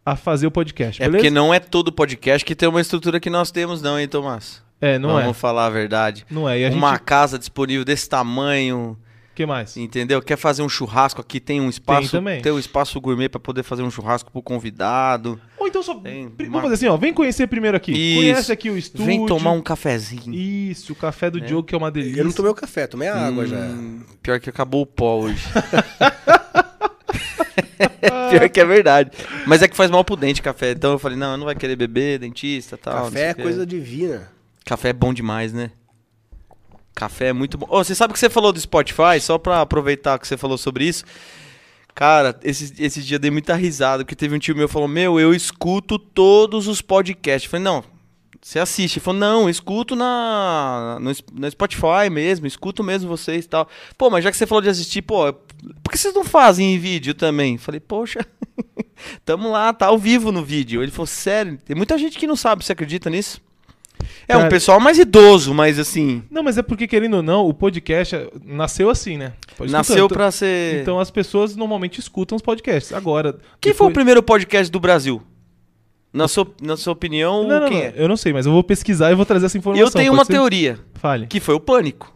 a fazer o podcast, É beleza? porque não é todo podcast que tem uma estrutura que nós temos não, hein, Tomás? É, não Vamos é. falar a verdade. Não é. E a Uma gente... casa disponível desse tamanho, O que mais? entendeu? Quer fazer um churrasco aqui, tem um espaço, também. tem um espaço gourmet pra poder fazer um churrasco pro convidado. Ou então só. Tem pri- uma- Vamos fazer assim, ó. Vem conhecer primeiro aqui. Isso. Conhece aqui o estúdio. Vem tomar um cafezinho. Isso, o café do Diogo, que é uma delícia. Eu não tomei o café, tomei a água já. Hum, Pior que acabou o pó hoje. Pior que é verdade. Mas é que faz mal pro dente café. Então eu falei, não, não vai querer beber, dentista e tal. Café é coisa divina. Café é bom demais, né? Café é muito bom. Ô, você sabe que você falou do Spotify? Só pra aproveitar que você falou sobre isso. Cara, esse, esse dia dei muita risada, porque teve um tio meu que falou, meu, eu escuto todos os podcasts. Eu falei, não, você assiste. Ele falou, não, eu escuto na, no, no Spotify mesmo, escuto mesmo vocês e tal. Pô, mas já que você falou de assistir, pô, por que vocês não fazem em vídeo também? Eu falei, poxa, tamo lá, tá ao vivo no vídeo. Ele falou, sério, tem muita gente que não sabe, você acredita nisso? É um pessoal mais idoso, mas assim, Não, mas é porque, querendo ou não, o podcast nasceu assim, né? Nasceu escutar. pra ser... Então as pessoas normalmente escutam os podcasts. Agora. Quem foi o depois- primeiro podcast do Brasil? Na sua, na sua opinião, Não, não, quem não, é? eu não sei, mas eu vou pesquisar e vou trazer essa informação. eu tenho uma ser? teoria, Fale. que foi o Pânico.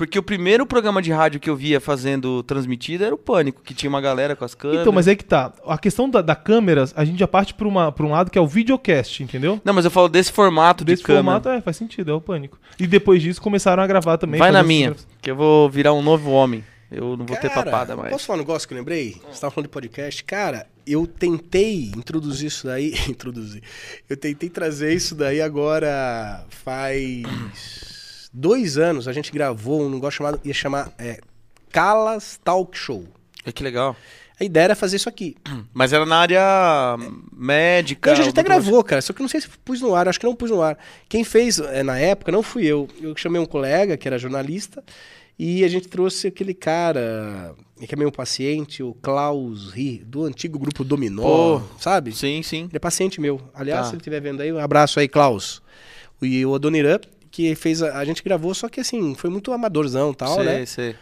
Porque o primeiro programa de rádio que eu via fazendo transmitida era o Pânico, que tinha uma galera com as câmeras. Então, mas é que tá. A questão da, da câmera, a gente já parte pra, uma, pra um lado que é o videocast, entendeu? Não, mas eu falo desse formato Desse de câmera. formato, é, faz sentido, é o pânico. E depois disso começaram a gravar também. Vai na minha, que eu vou virar um novo homem. Eu não vou ter Cara, papada mais. Posso falar um negócio que eu lembrei? Você estava falando de podcast. Cara, eu tentei introduzir isso daí. introduzir. Eu tentei trazer isso daí agora faz dois anos. A gente gravou um negócio chamado. ia chamar é, Calas Talk Show. É que legal. A ideia era fazer isso aqui. Mas era na área médica. Então, a gente até gravou, cara. Só que eu não sei se pus no ar. Acho que não pus no ar. Quem fez é, na época não fui eu. Eu chamei um colega que era jornalista. E a gente trouxe aquele cara, que é meu paciente, o Klaus Ri, do antigo grupo Dominó, Pô. sabe? Sim, sim. Ele é paciente meu. Aliás, Tá. se ele estiver vendo aí, um abraço aí, Klaus. E o Adoniran, que fez a, a gente gravou, só que assim, foi muito amadorzão e tal, sei, né? sei.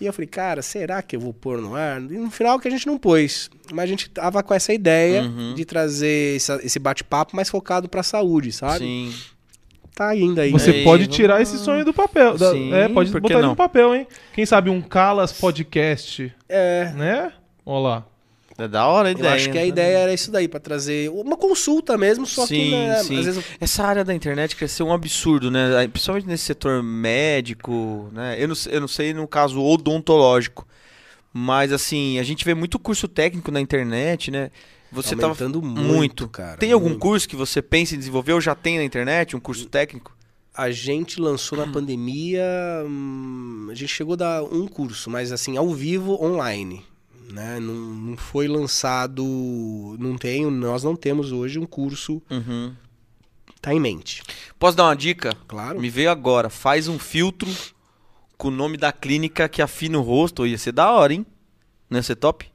E eu falei, cara, será que eu vou pôr no ar? E no final que a gente não pôs. Mas a gente tava com essa ideia Uhum. de trazer essa- esse bate-papo mais focado pra saúde, sabe? Sim. Tá ainda aí. Você Aí, pode vamos tirar esse sonho do papel. da- Sim, é, pode botar ele no papel, hein? Quem sabe um Calas Podcast, É. né? Olha lá. É da hora a Eu ideia. acho que a né? ideia era isso daí, pra trazer uma consulta mesmo, só que, Sim, né, sim. vezes... Essa área da internet cresceu um absurdo, né? Principalmente nesse setor médico, né? Eu não, sei- eu não sei no caso odontológico. Mas assim, a gente vê muito curso técnico na internet, né? Você tá aumentando muito, muito. cara. Tem algum muito. curso que você pensa em desenvolver ou já tem na internet, um curso técnico? A gente lançou na pandemia, hum, a gente chegou a dar um curso, mas assim, ao vivo, online. Né? Não, não foi lançado, não tenho, nós não temos hoje um curso, Uhum. tá em mente. Posso dar uma dica? Claro. Me veio agora. Faz um filtro com o nome da clínica que afina o rosto. Ia ser da hora, hein? Não ia ser top?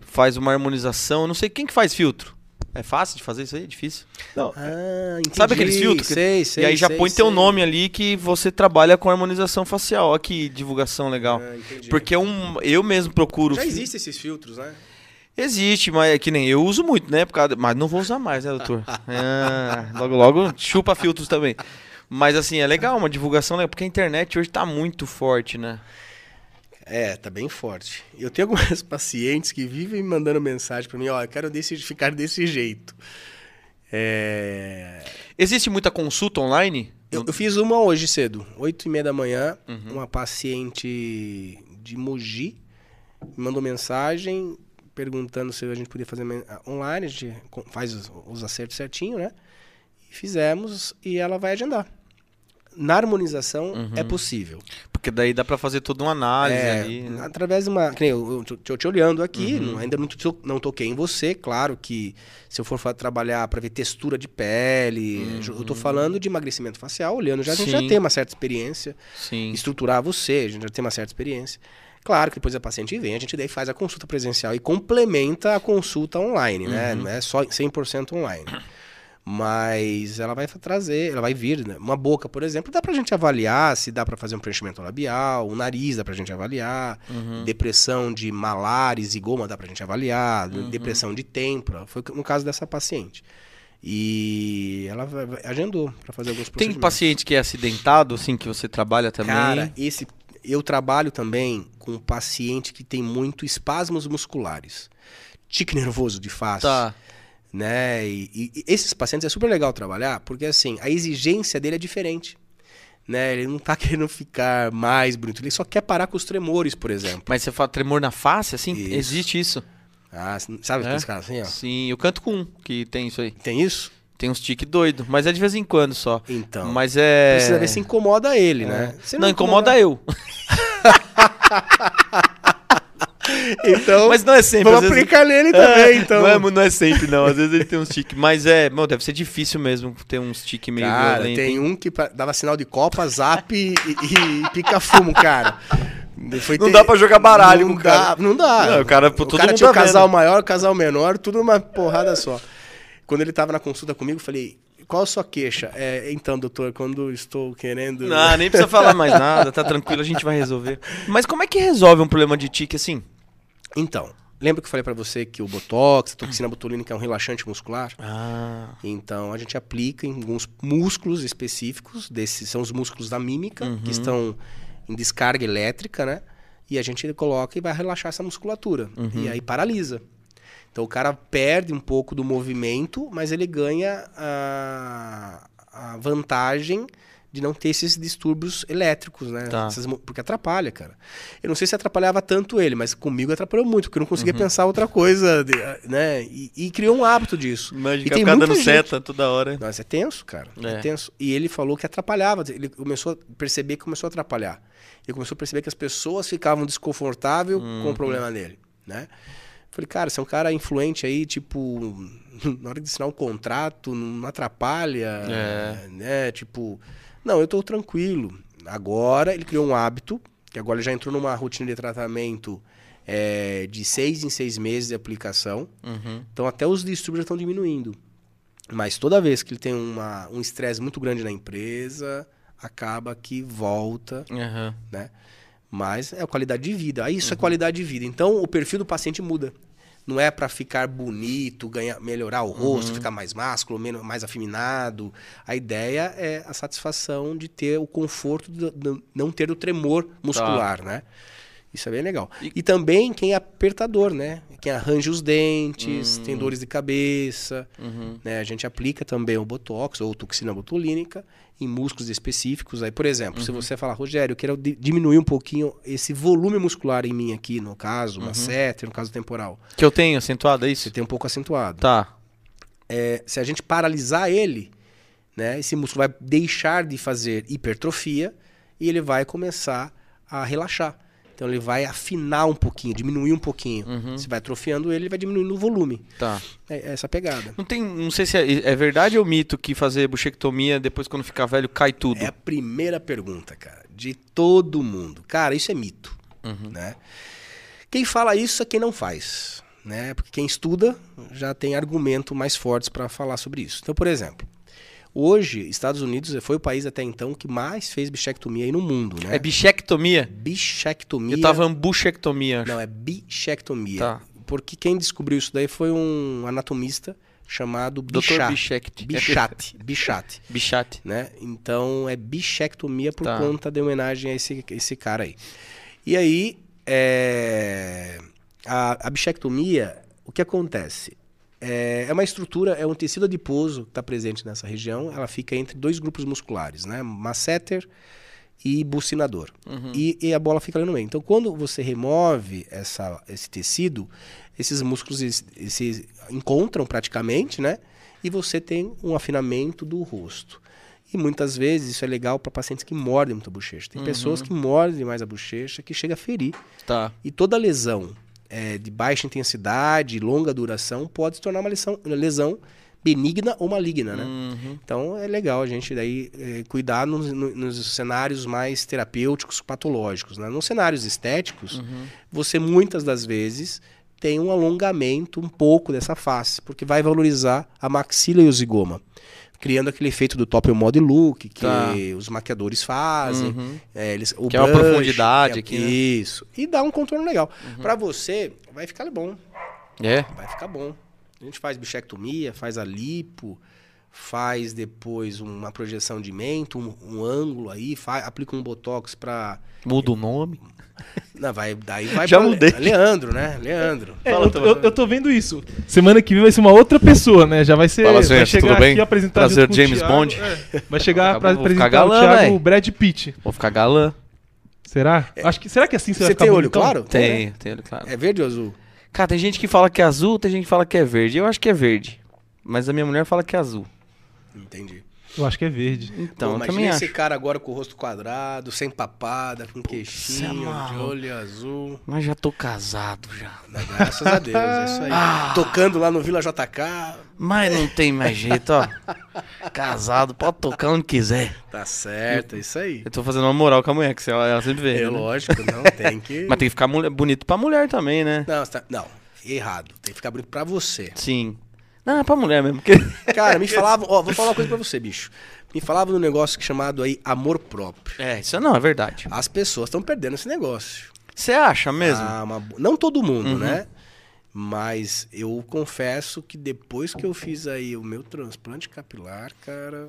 Faz uma harmonização. Não sei quem que faz filtro. É fácil de fazer isso aí? É difícil? Não, Ah, entendi. Sabe aqueles filtros? que- Sei, sei, e aí já sei, põe teu sei. nome ali que você trabalha com harmonização facial. Olha que divulgação legal. Ah. Porque um, eu mesmo procuro. Já existem esses filtros, né? Existe, mas é que nem eu uso muito, né? Por causa- Mas não vou usar mais, né, doutor? Ah, logo, logo chupa filtros também. Mas assim, é legal, uma divulgação legal, porque a internet hoje tá muito forte, né? É, tá bem forte. Eu tenho algumas pacientes que vivem me mandando mensagem pra mim, ó, eu quero desse, ficar desse jeito. É... Existe muita consulta online? Eu, eu fiz uma hoje cedo, oito e meia da manhã, Uhum. uma paciente de Mogi me mandou mensagem perguntando se a gente podia fazer ah, online, a gente faz os, os acertos certinho, né? E fizemos e ela vai agendar. Na harmonização Uhum. é possível. Porque daí dá pra fazer toda uma análise É, ali. né? através de uma. que Eu, eu te olhando aqui, Uhum. não- ainda não, não toquei em você. Claro que se eu for trabalhar para ver textura de pele, eu tô falando de emagrecimento facial, olhando já, a gente já Uhum. Sim. tem uma certa experiência. Sim. Estruturar você, a gente já tem uma certa experiência. Claro que depois a paciente vem, a gente daí faz a consulta presencial e complementa a consulta online, né? Uhum. Não é só 100% online. Mas ela vai trazer, ela vai vir, né? Uma boca, por exemplo, dá pra gente avaliar se dá pra fazer um preenchimento labial, o nariz dá pra gente avaliar, Uhum. depressão de malares e goma dá pra gente avaliar, Uhum. depressão de têmpora, foi no caso dessa paciente. E ela agendou pra fazer alguns Tem paciente que é acidentado, assim, que você trabalha também? Cara, esse eu trabalho também com paciente que tem muito espasmos musculares. Tique nervoso de face. Tá. Né? E, e- esses pacientes é super legal trabalhar, porque assim, a exigência dele é diferente. Né? Ele não tá querendo ficar mais bonito, ele só quer parar com os tremores, por exemplo. Mas você fala tremor na face, assim? Isso. Existe isso? Ah, sabe É? caras assim, ó? Sim, eu canto com um que tem isso aí. Tem isso? Tem uns tique doido, mas é de vez em quando só. Então. Mas é. Precisa ver se incomoda ele, né? Se Não, incomoda eu. Então, Mas não é sempre. vamos às vezes- aplicar nele também, É, então. Não é, não é sempre, não. Às vezes ele tem uns tique. Mas é. Mano, deve ser difícil mesmo ter uns tique meio Cara, violento. tem um que dava sinal de copa, zap e, e- pica fumo, cara. Foi Não ter- dá pra jogar baralho não com o cara. dá, Não dá. Não, o cara- todo cara mundo tinha o tá vendo. casal maior, o casal menor, tudo uma porrada só. Quando ele tava na consulta comigo, eu falei, qual a sua queixa? É, então, doutor, quando estou querendo... Não, nem precisa falar mais nada, tá tranquilo, a gente vai resolver. Mas como é que resolve um problema de tique assim? Então, Lembra que eu falei pra você que o Botox, a toxina botulínica é um relaxante muscular? Ah. Então a gente aplica em alguns músculos específicos, desses são os músculos da mímica, que estão em descarga elétrica, né? E a gente coloca e vai relaxar essa musculatura. E aí paralisa. Então o cara perde um pouco do movimento, mas ele ganha a, a vantagem de não ter esses distúrbios elétricos, né? Tá. Essas porque atrapalha, cara. Eu não sei se atrapalhava tanto ele, mas comigo atrapalhou muito, porque eu não conseguia pensar outra coisa, né? E, e criou um hábito disso. Imagina e dando muita gente- seta toda hora. nossa, é tenso, cara. É. É. tenso. E ele falou que atrapalhava. Ele começou a perceber que começou a atrapalhar. Ele começou a perceber que as pessoas ficavam desconfortáveis com Uhum. o problema dele, né? Falei, cara, você é um cara influente aí, tipo, na hora de assinar um contrato, não atrapalha, É. né? Tipo, não, eu tô tranquilo. Agora ele criou um hábito, que agora ele já entrou numa rotina de tratamento é, de seis em seis meses de aplicação. Uhum. Então até os distúrbios já estão diminuindo. Mas toda vez que ele tem uma, um estresse muito grande na empresa, acaba que volta, Aham. né? Mas é a qualidade de vida. Aí isso Uhum. é qualidade de vida. Então o perfil do paciente muda. Não é para ficar bonito, ganhar, melhorar o rosto, Uhum. ficar mais másculo, menos, mais afeminado. A ideia é a satisfação de ter o conforto de de não ter o tremor muscular, né? Isso é bem legal. E, também quem é apertador, né? Quem arranja os dentes, tem dores de cabeça. Uhum. né? A gente aplica também o Botox ou toxina botulínica em músculos específicos. Aí, por exemplo, se você falar, Rogério, eu quero di- diminuir um pouquinho esse volume muscular em mim aqui, no caso, uma seta, no caso temporal. Que eu tenho acentuado, é Você isso? tem um pouco acentuado. Tá. É, se a gente paralisar ele, né, esse músculo vai deixar de fazer hipertrofia e ele vai começar a relaxar. Então ele vai afinar um pouquinho, diminuir um pouquinho. Você vai atrofiando ele, ele vai diminuindo o volume. Tá. É é essa pegada. Não tem, não sei se é, é verdade ou mito que fazer buchectomia depois quando ficar velho cai tudo. É a primeira pergunta, cara, de todo mundo. Cara, isso é mito, né? Quem fala isso é quem não faz, né? Porque quem estuda já tem argumento mais fortes para falar sobre isso. Então, por exemplo, hoje, Estados Unidos foi o país até então que mais fez bichectomia aí no mundo, né? É bichectomia? bichectomia. Eu tava em buchectomia, acho. Não, é bichectomia. Tá. Porque quem descobriu isso daí foi um anatomista chamado. Bichat. Bichect. Bichat. Bichat. Bichate. né? Então é bichectomia por Tá. conta de homenagem a esse, esse cara aí. E aí, é, a, a bichectomia, o que acontece? É, é uma estrutura, é um tecido adiposo que está presente nessa região. Ela fica entre dois grupos musculares, né? Masseter e bucinador. E, e a bola fica ali no meio. Então, quando você remove essa, esse tecido, esses músculos se encontram praticamente, né? E você tem um afinamento do rosto. E muitas vezes isso é legal para pacientes que mordem muito a bochecha. Tem pessoas que mordem demais a bochecha que chega a ferir. Tá. E toda lesão é, de baixa intensidade, longa duração, pode se tornar uma lesão, uma lesão benigna ou maligna, né? Uhum. Então é legal a gente daí é, cuidar nos, no- nos cenários mais terapêuticos, patológicos. Né? Nos cenários estéticos, você muitas das vezes tem um alongamento um pouco dessa face, porque vai valorizar a maxila e o zigoma. Criando aquele efeito do top mod look que Tá. os maquiadores fazem. Uhum. É, eles, o Que é uma brush, profundidade é- aqui, né? Isso. E dá um contorno legal. Pra você, vai ficar bom. É? Vai ficar bom. A gente faz bichectomia, faz a lipo, faz depois uma projeção de mento, um, um ângulo aí, faz, aplica um botox pra. Muda o nome. Não, vai, daí vai Já pra mudei. Leandro, né? Leandro. É, Fala, eu, eu, eu tô vendo isso. Semana que vem vai ser uma outra pessoa, né? Já vai ser. Fala, vai gente, chegar tudo bem? aqui apresentar Prazer, junto com o James Thiago, Bond. é. vai chegar pra apresentar galã, o Thiago véi. Brad Pitt. Vou ficar galã. Será? Acho que, será que assim você, vai Você ficar tem olho bonitão? claro? Tem, tem olho claro. É verde ou azul? Cara, tem gente que fala que é azul, tem gente que fala que é verde. Eu acho que é verde. Mas a minha mulher fala que é azul. Entendi. Eu acho que é verde. Então, Pô, imagina também esse acho. cara agora com o rosto quadrado, sem papada, com queixinho, de olho azul. Mas já tô casado já. Graças a Deus, é isso aí. Ah. Tocando lá no Vila JK. Mas não tem mais jeito, ó. Casado, pode tocar onde quiser. Tá certo, é isso aí. Eu tô fazendo uma moral com a mulher, que ela, ela sempre vê. É né? lógico, não, tem que. Mas tem que ficar bonito pra mulher também, né? Não, tá- não, errado. Tem que ficar bonito pra você. Sim. Não, é pra mulher mesmo. Porque... Cara, me falavam, ó, vou falar uma coisa pra você, bicho. Me falavam num negócio chamado aí amor próprio. É, isso não, é verdade. As pessoas estão perdendo esse negócio. Você acha mesmo? Ah, uma Não todo mundo, né? Mas eu confesso que depois que eu fiz aí o meu transplante capilar, cara,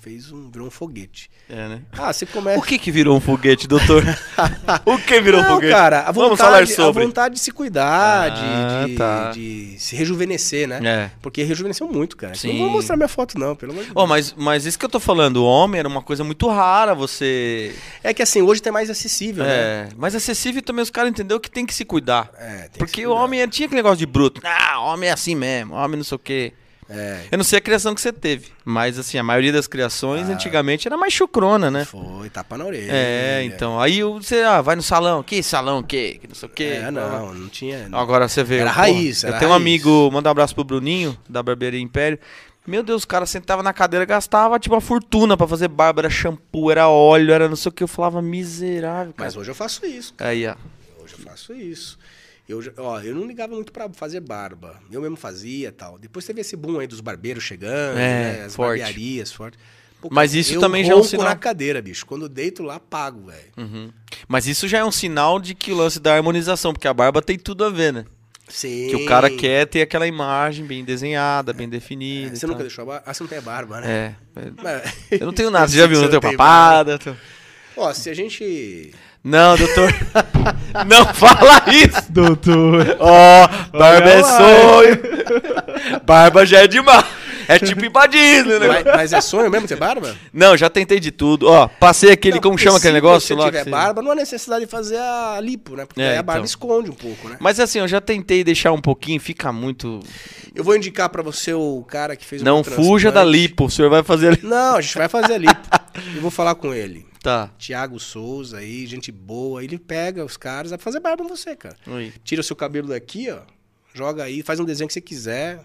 fez um, virou um foguete. É, né? Ah, você começa. O que que virou um foguete, doutor? o que virou um Não, foguete? cara, a Vamos vontade, falar sobre. a vontade de se cuidar, de- Ah, de, tá. de se rejuvenescer, né? É. Porque rejuvenesceu muito, cara. Sim. Não vou mostrar minha foto, não, pelo amor de Deus. Ó, mas, mas isso que eu tô falando, o homem era uma coisa muito rara, você... É que assim, hoje tá mais acessível, né? É, mas acessível também os caras entenderam que tem que se cuidar. É, tem que Porque o homem tinha aquele negócio de bruto. Ah, homem é assim mesmo, homem não sei o quê. É. Eu não sei a criação que você teve, mas assim, a maioria das criações Ah. antigamente era mais chucrona, né? Foi, tapa na orelha. É, então. Aí você ah, vai no salão, que salão, o quê? Que não sei o quê. É, não, não tinha. não. Agora você vê. Era pô, raiz, Eu era tenho um raiz. amigo, manda um abraço pro Bruninho, da Barbearia Império. Meu Deus, o cara sentava na cadeira, gastava tipo uma fortuna pra fazer barba, era shampoo, era óleo, era não sei o que. Eu falava miserável, cara. Mas hoje eu faço isso, cara. Aí, ó. Hoje eu faço isso. Eu, ó, eu não ligava muito pra fazer barba. Eu mesmo fazia e tal. Depois teve esse boom aí dos barbeiros chegando, É, né? As forte. barbearias fortes. Mas isso também já é um sinal. na cadeira, bicho. Quando deito lá, pago, velho. Uhum. Mas isso já é um sinal de que o lance da harmonização, porque a barba tem tudo a ver, né? Sim. Que o cara quer ter aquela imagem bem desenhada, bem definida. e Você nunca tal. deixou a barba? Ah, você não tem barba, né? É. é. Mas- Eu não tenho nada, você já viu? Não tenho papada. tenho- Ó, se a gente. Não, doutor. não fala isso. Doutor. Ó, barba Olha é sonho. barba já é demais. É tipo Disney, né? Mas, mas é sonho mesmo ter barba? Não, já tentei de tudo. Ó, passei aquele, Não, como chama aquele se negócio você lá? tiver barba, não há necessidade de fazer a lipo, né? Porque É, aí a barba então. esconde um pouco, né? Mas assim, eu já tentei deixar um pouquinho, fica muito. Eu vou indicar pra você o cara que fez o Não fuja da lipo, o senhor vai fazer ali. Não, a gente vai fazer a lipo. Eu vou falar com ele. Tá. Tiago Souza aí, gente boa. Ele pega os caras, vai fazer barba em você, cara. Oi. Tira o seu cabelo daqui, ó. Joga aí, faz um desenho que você quiser.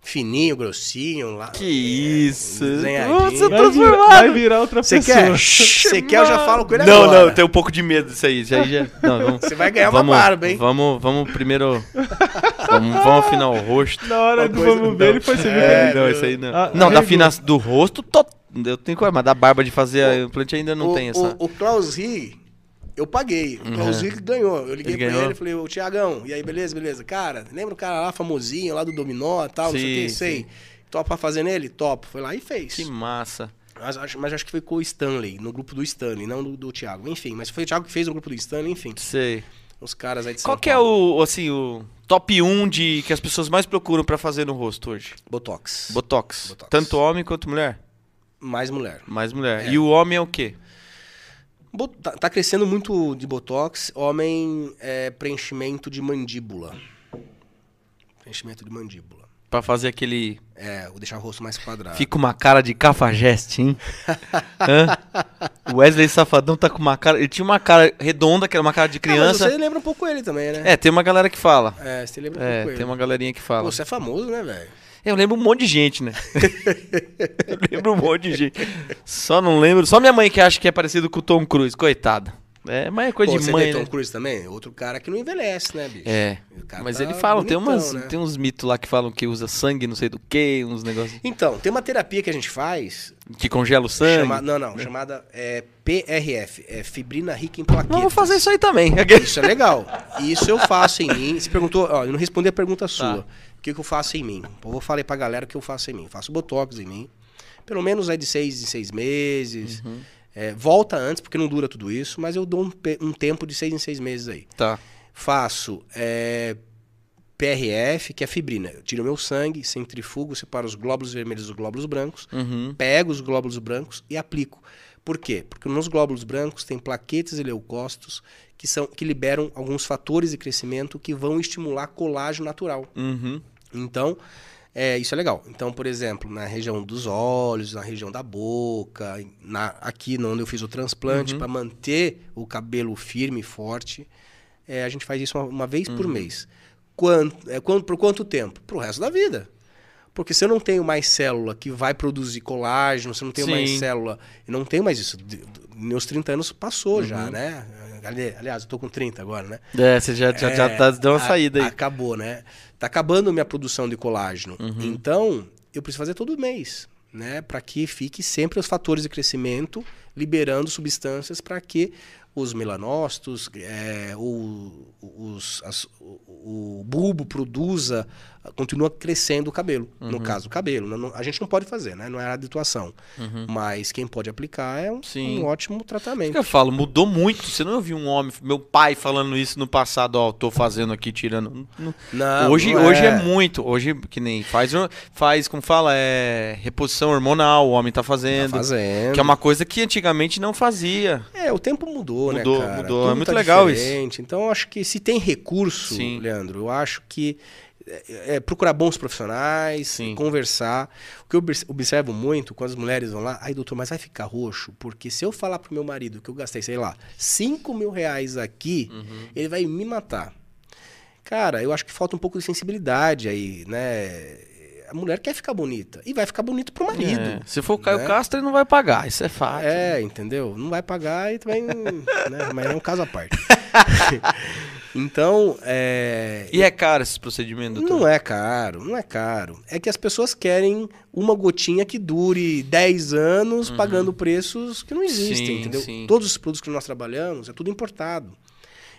Fininho, grossinho, lá. Que isso. Nossa, Vai virar, vai virar outra Você pessoa. quer? Você quer? Eu já falo com ele Não, agora. não, eu tenho um pouco de medo disso aí. Isso aí já... Não. Você vai ganhar uma vamos, barba, hein? Vamos, vamos primeiro. Vamos, vamos afinar o rosto. Na hora Uma do vamos ver, ele foi se É, não, isso aí não. Ah, não, da afinação do rosto, to... eu tenho coisa, mas da barba de fazer a implante ainda não o, tem essa. O, o Klaus Ri, eu paguei. O Klaus Ri ganhou. Eu liguei Ele pra ganhou? ele e falei, ô Tiagão, e aí, beleza, beleza? Cara, lembra o cara lá, famosinho, lá do Dominó e tal, não sei o que, Sim, sei. sim. Topa fazer nele? Topo. Foi lá e fez. Que massa. Mas, acho- mas acho que foi com o Stanley, no grupo do Stanley, não do, do Thiago. Enfim, mas foi o Thiago que fez no grupo do Stanley, enfim. Sei. Os caras aí de São Qual que é o, assim, o top 1 de que as pessoas mais procuram pra fazer no rosto hoje? Botox. Botox. Botox. Tanto homem quanto mulher? Mais mulher. Mais mulher. É. E o homem é o quê? Tá, tá crescendo muito de Botox. Homem é preenchimento de mandíbula. Preenchimento de mandíbula. Pra fazer aquele. É, deixar o rosto mais quadrado. Fica uma cara de cafajeste, hein? O Wesley Safadão tá com uma cara. Ele tinha uma cara redonda, que era uma cara de Ah, mas criança. você lembra um pouco ele também, né? É, tem uma galera que fala. É, você lembra um É, pouco tem ele. uma galerinha que fala. Pô, você é famoso, né, velho? Eu lembro um monte de gente, né? eu lembro um monte de gente. Só não lembro. Só minha mãe que acha que é parecido com o Tom Cruise, coitada. É, mas é coisa Pô, de você mãe, vê Tom né? Cruz também? Outro cara que não envelhece, né, bicho? É. Mas tá ele fala, tem, bonitão, umas, né? tem uns mitos lá que falam que usa sangue, não sei do que, uns negócios. Então, tem uma terapia que a gente faz, Que congela o sangue. chama- não, não, chamada é, PRF, é fibrina rica em plaquetas. Não, vou fazer isso aí também. Isso é legal. Isso eu faço em mim. Você perguntou, ó, eu não respondi a pergunta sua. O que, que eu faço em mim? Eu vou falar pra galera o que eu faço em mim. Eu faço botox em mim. Pelo menos aí de seis em seis meses. É, volta antes, porque não dura tudo isso, mas eu dou um, um tempo de seis em seis meses aí. Tá. Faço é, PRF, que é fibrina. Eu tiro meu sangue, centrifugo, separo os glóbulos vermelhos dos glóbulos brancos, Uhum. pego os glóbulos brancos e aplico. Por quê? Porque nos glóbulos brancos tem plaquetas e leucócitos que, são, que liberam alguns fatores de crescimento que vão estimular colágeno natural. Uhum. Então, é, isso é legal. Então, por exemplo, na região dos olhos, na região da boca, na, aqui onde eu fiz o transplante, para manter o cabelo firme e forte, é, a gente faz isso uma, uma vez por mês. Quanto, é, quanto, por quanto tempo? Pro resto da vida. Porque se eu não tenho mais célula que vai produzir colágeno, se eu não tenho mais Sim. célula, eu não tenho mais isso. Meus 30 anos passou já, né? Ali- Aliás, eu tô com 30 agora, né? É, você já, já, já É, tá, deu uma a- saída aí. Acabou, né? Tá acabando minha produção de colágeno. Uhum. Então, eu preciso fazer todo mês, né? Para que fique sempre os fatores de crescimento liberando substâncias para que os melanócitos, é, o, os, as, o, o bulbo produza, continua crescendo o cabelo. Uhum. No caso, o cabelo. Não- a gente não pode fazer, né? Não é a atuação. Mas quem pode aplicar é um, Uhum. Um ótimo tratamento. eu falo, mudou muito. Você não ouviu um homem, meu pai falando isso no passado, ó, tô fazendo aqui, tirando. Não- hoje, não hoje é. é. muito. Hoje, que nem faz, faz, como fala, é reposição hormonal, o homem tá fazendo. Tá fazendo. Que é uma coisa que anticamente não fazia. É, o tempo mudou, Mudou, né, cara? mudou. Tudo É muito tá legal isso. diferente. Então, eu acho que se tem recurso, Sim. Leandro, eu acho que é, é procurar bons profissionais, Sim. conversar. O que eu obs- observo muito, quando as mulheres vão lá, ai, doutor, mas vai ficar roxo? Porque se eu falar pro meu marido que eu gastei, sei lá, 5 mil reais aqui, Uhum. ele vai me matar. Cara, eu acho que falta um pouco de sensibilidade aí, né? A mulher quer ficar bonita. E vai ficar bonito pro marido. É, Se for o Caio né? Castro, ele não vai pagar. Isso é fato. É, entendeu? Não vai pagar e também. né? Mas é um caso à parte. então, é. E é caro esse procedimento, doutor? Não é caro, não é caro. É que as pessoas querem uma gotinha que dure 10 anos pagando preços que não existem, Uhum. Sim, entendeu? sim. Todos os produtos que nós trabalhamos é tudo importado.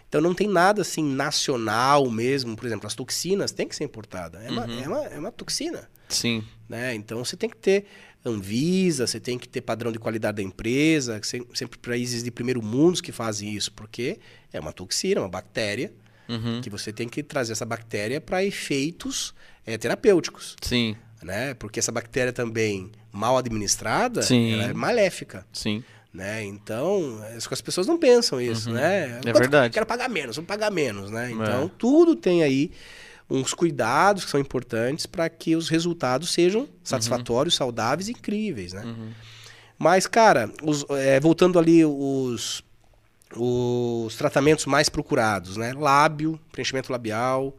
Então não tem nada assim nacional mesmo. Por exemplo, as toxinas têm que ser importada. É, uma, Uhum. é, uma, é uma toxina Sim. né? Então você tem que ter Anvisa, você tem que ter padrão de qualidade da empresa, sem- sempre países de primeiro mundo que fazem isso, porque é uma toxina, uma bactéria, Uhum. que você tem que trazer essa bactéria para efeitos eh, terapêuticos, Sim, né? Porque essa bactéria também mal administrada, Sim. ela é maléfica. sim. Né? Então, as as pessoas não pensam isso, né? É verdade. Quero pagar menos, vou pagar menos, né? Então, tudo tem aí uns cuidados que são importantes para que os resultados sejam satisfatórios, saudáveis e incríveis, né? Mas, cara, os- é, voltando ali os, os tratamentos mais procurados, né? Lábio, preenchimento labial.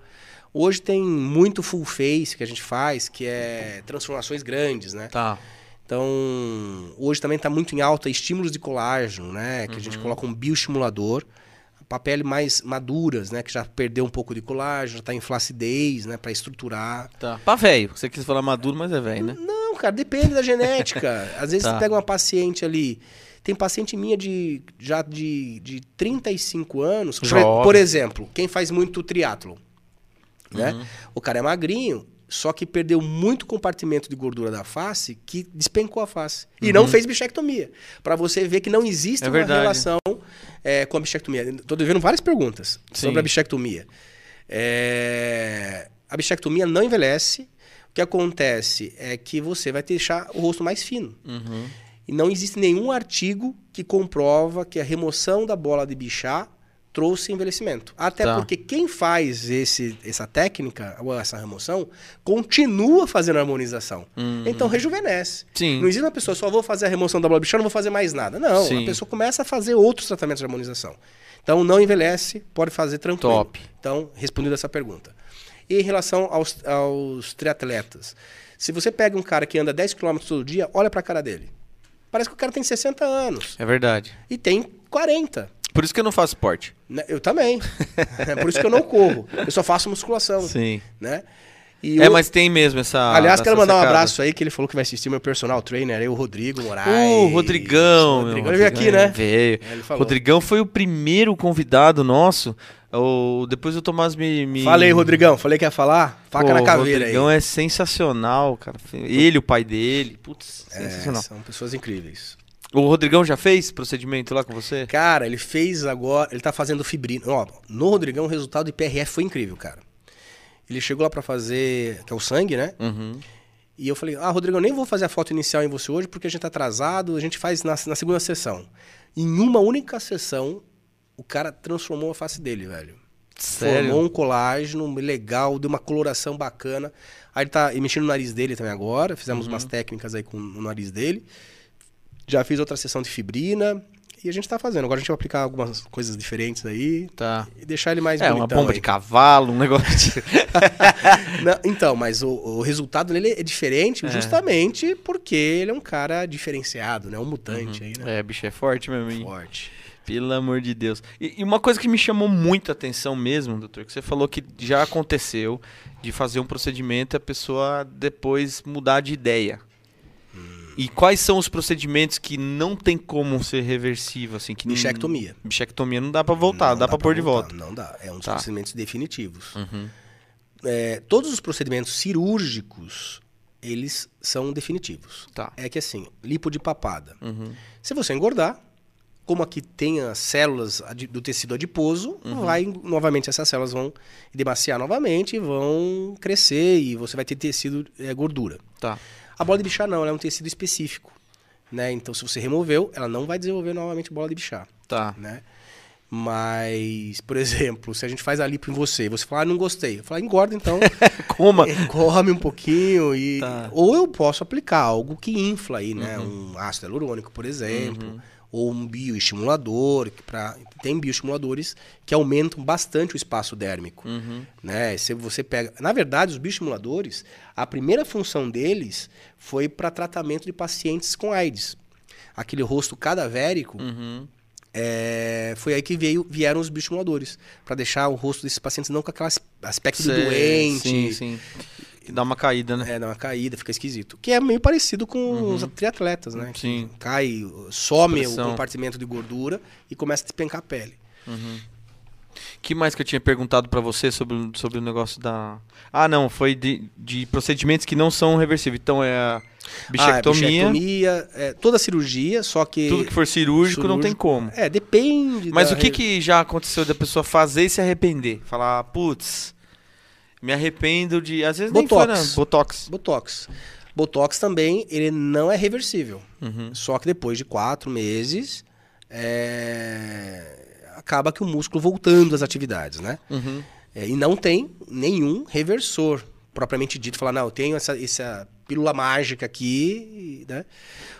Hoje tem muito full face que a gente faz, que é transformações grandes, né? Tá. Então, hoje também está muito em alta estímulos de colágeno, né? Que a gente coloca um bioestimulador para pele mais maduras, né? Que já perdeu um pouco de colágeno, já está em flacidez, né? Para estruturar. Tá. Pra velho. Você quis falar maduro, mas é velho, né? Não, cara, depende da genética. Às vezes Tá. você pega uma paciente ali. Tem paciente minha de já de, de 35 anos. Por, por exemplo, quem faz muito triatlo, né? Uhum. O cara é magrinho, só que perdeu muito compartimento de gordura da face que despencou a face. E não fez bichectomia. Pra você ver que não existe Uhum. É uma verdade. relação é, com a bichectomia. Tô devendo várias perguntas Sim. sobre a bichectomia. É, a bichectomia não envelhece. O que acontece é que você vai deixar o rosto mais fino. Uhum. E não existe nenhum artigo que comprova que a remoção da bola de bichar trouxe envelhecimento. Até Tá. porque quem faz esse, essa técnica, ou essa remoção, continua fazendo a harmonização. Então rejuvenesce. Sim. Não existe uma pessoa, só vou fazer a remoção da bichar, não vou fazer mais nada. Não, Sim. a pessoa começa a fazer outros tratamentos de harmonização. Então não envelhece, pode fazer tranquilo. Top. Então, respondido essa pergunta. E em relação aos, aos triatletas, se você pega um cara que anda 10 km todo dia, olha pra cara dele. Parece que o cara tem 60 anos É verdade. e tem 40. Por isso que eu não faço esporte. né? Eu também. é por isso que eu não corro. Eu só faço musculação. Sim. Né? E É, o- mas tem mesmo essa. Aliás, quero mandar um sacada. abraço aí, que ele falou que vai assistir meu personal trainer, aí, o Rodrigo Moraes. O Rodrigão. O Rodrigão, ele veio aqui, né? Veio. É. Rodrigão foi o primeiro convidado nosso. O... Depois o Tomás me. me... Falei, Rodrigão. Falei que ia falar. Faca Pô, na O caveira Rodrigão aí. é sensacional, cara. Ele, o pai dele. Putz, É, sensacional. são pessoas incríveis. O Rodrigão já fez procedimento lá com você? Cara, ele fez agora. Ele tá fazendo fibrina. Ó, no Rodrigão, o resultado de PRF foi incrível, cara. Ele chegou lá pra fazer. Que é o sangue, né? Uhum. E eu falei, ah, Rodrigo, eu nem vou fazer a foto inicial em você hoje porque a gente tá atrasado, a gente faz na, na segunda sessão. Em uma única sessão, o cara transformou a face dele, velho. Sério? Formou um colágeno legal, deu uma coloração bacana. Aí ele tá mexendo no nariz dele também agora, fizemos Uhum. umas técnicas aí com o nariz dele. Já fiz outra sessão de fibrina. E a gente tá fazendo. Agora a gente vai aplicar algumas coisas diferentes aí. Tá. E deixar ele mais É, uma bomba aí. de cavalo, um negócio. de- Não, então, mas o, o resultado dele é diferente justamente porque ele é um cara diferenciado, né? Um mutante aí, né? é, bicho, é forte mesmo. hein? Forte. Pelo amor de Deus. E, e uma coisa que me chamou muita atenção mesmo, doutor, que você falou que já aconteceu de fazer um procedimento e a pessoa depois mudar de ideia. E quais são os procedimentos que não tem como ser reversível, assim? Que não- Bichectomia. Bichectomia não dá pra voltar, Não dá, pra pôr de volta. Não dá. É um dos Tá. procedimentos definitivos. Uhum. É, todos os procedimentos cirúrgicos, eles são definitivos. Tá. É que assim, lipo de papada. Uhum. Se você engordar, como aqui tem as células do tecido adiposo, Uhum. vai novamente essas células vão demaciar novamente e vão crescer e você vai ter tecido é, gordura. Tá. A bola de bichar não, ela é um tecido específico, né? Então se você removeu, ela não vai desenvolver novamente bola de bichar, Tá. né? Mas, por exemplo, se a gente faz a lipo em você, e você fala, ah, não gostei. Eu falo, engorda então. Coma. come um pouquinho e Tá. ou eu posso aplicar algo que infla aí, né? Um ácido hialurônico, por exemplo, ou um bioestimulador, que pra, tem bioestimuladores que aumentam bastante o espaço dérmico, Uhum. né? Se você pega, na verdade, os bioestimuladores, a primeira função deles foi para tratamento de pacientes com AIDS. Aquele rosto cadavérico, Uhum. é, foi aí que veio, vieram os bioestimuladores, para deixar o rosto desses pacientes não com aquele as- aspecto Sei, doente, Sim, sim. Que dá uma caída, né? é, dá uma caída, fica esquisito. Que é meio parecido com os triatletas, né? Que Sim. Cai, some Pressão. o compartimento de gordura e começa a despencar a pele. que mais que eu tinha perguntado pra você sobre, o- sobre o negócio da. Ah, não, foi de, de procedimentos que não são reversíveis. Então é a Ah, é bichectomia, bichectomia, é, toda cirurgia, só que... tudo que for cirúrgico, não tem cirúrgico- como. É, depende Mas o que, re- que já aconteceu da pessoa fazer e se arrepender? Falar, putz, me arrependo de. Às vezes nem foi, Botox. Botox. Botox. Botox também, ele não é reversível. Uhum. Só que depois de quatro meses, é, acaba que o músculo voltando às atividades, né? Uhum. É, e não tem nenhum reversor, propriamente dito, falar, não, eu tenho essa, essa pílula mágica aqui, né?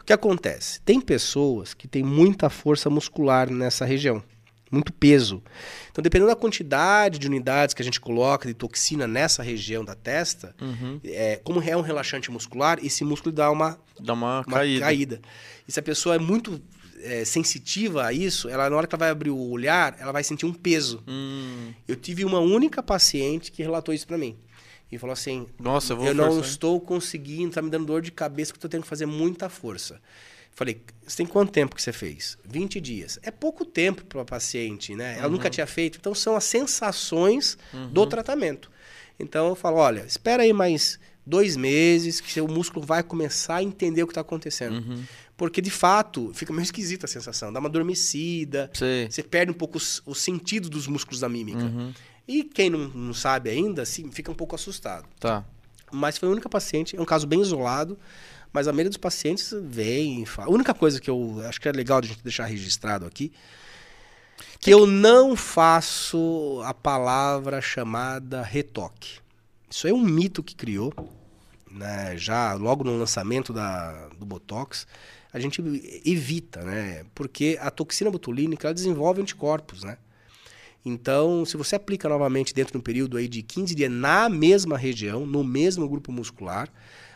O que acontece? Tem pessoas que têm muita força muscular nessa região, muito peso. Então, dependendo da quantidade de unidades que a gente coloca de toxina nessa região da testa, Uhum. é, como é um relaxante muscular, esse músculo dá uma Dá uma, uma caída. caída. E se a pessoa é muito é, sensitiva a isso, ela na hora que ela vai abrir o olhar, ela vai sentir um peso. Hum, Eu tive uma única paciente que relatou isso pra mim. E falou assim: nossa, eu vou Eu não estou conseguindo, tá me dando dor de cabeça, que eu tô tendo que fazer muita força. Falei, você tem quanto tempo que você fez? 20 dias. É pouco tempo para paciente, né? Ela Uhum. nunca tinha feito. Então são as sensações do tratamento. Então eu falo, olha, espera aí mais dois meses que seu músculo vai começar a entender o que está acontecendo. Uhum. Porque de fato fica meio esquisita a sensação, dá uma adormecida, Sei. você perde um pouco os- o sentido dos músculos da mímica. Uhum. E quem não, não sabe ainda, assim, fica um pouco assustado. Tá. Mas foi a única paciente, é um caso bem isolado, mas a maioria dos pacientes vem e fala. A única coisa que eu acho que é legal de a gente deixar registrado aqui, que eu não faço a palavra chamada retoque. Isso é um mito que criou, né? Já logo no lançamento da, do Botox, a gente evita, né? Porque a toxina botulínica ela desenvolve anticorpos, né? Então, se você aplica novamente dentro de um período aí de 15 dias na mesma região, no mesmo grupo muscular,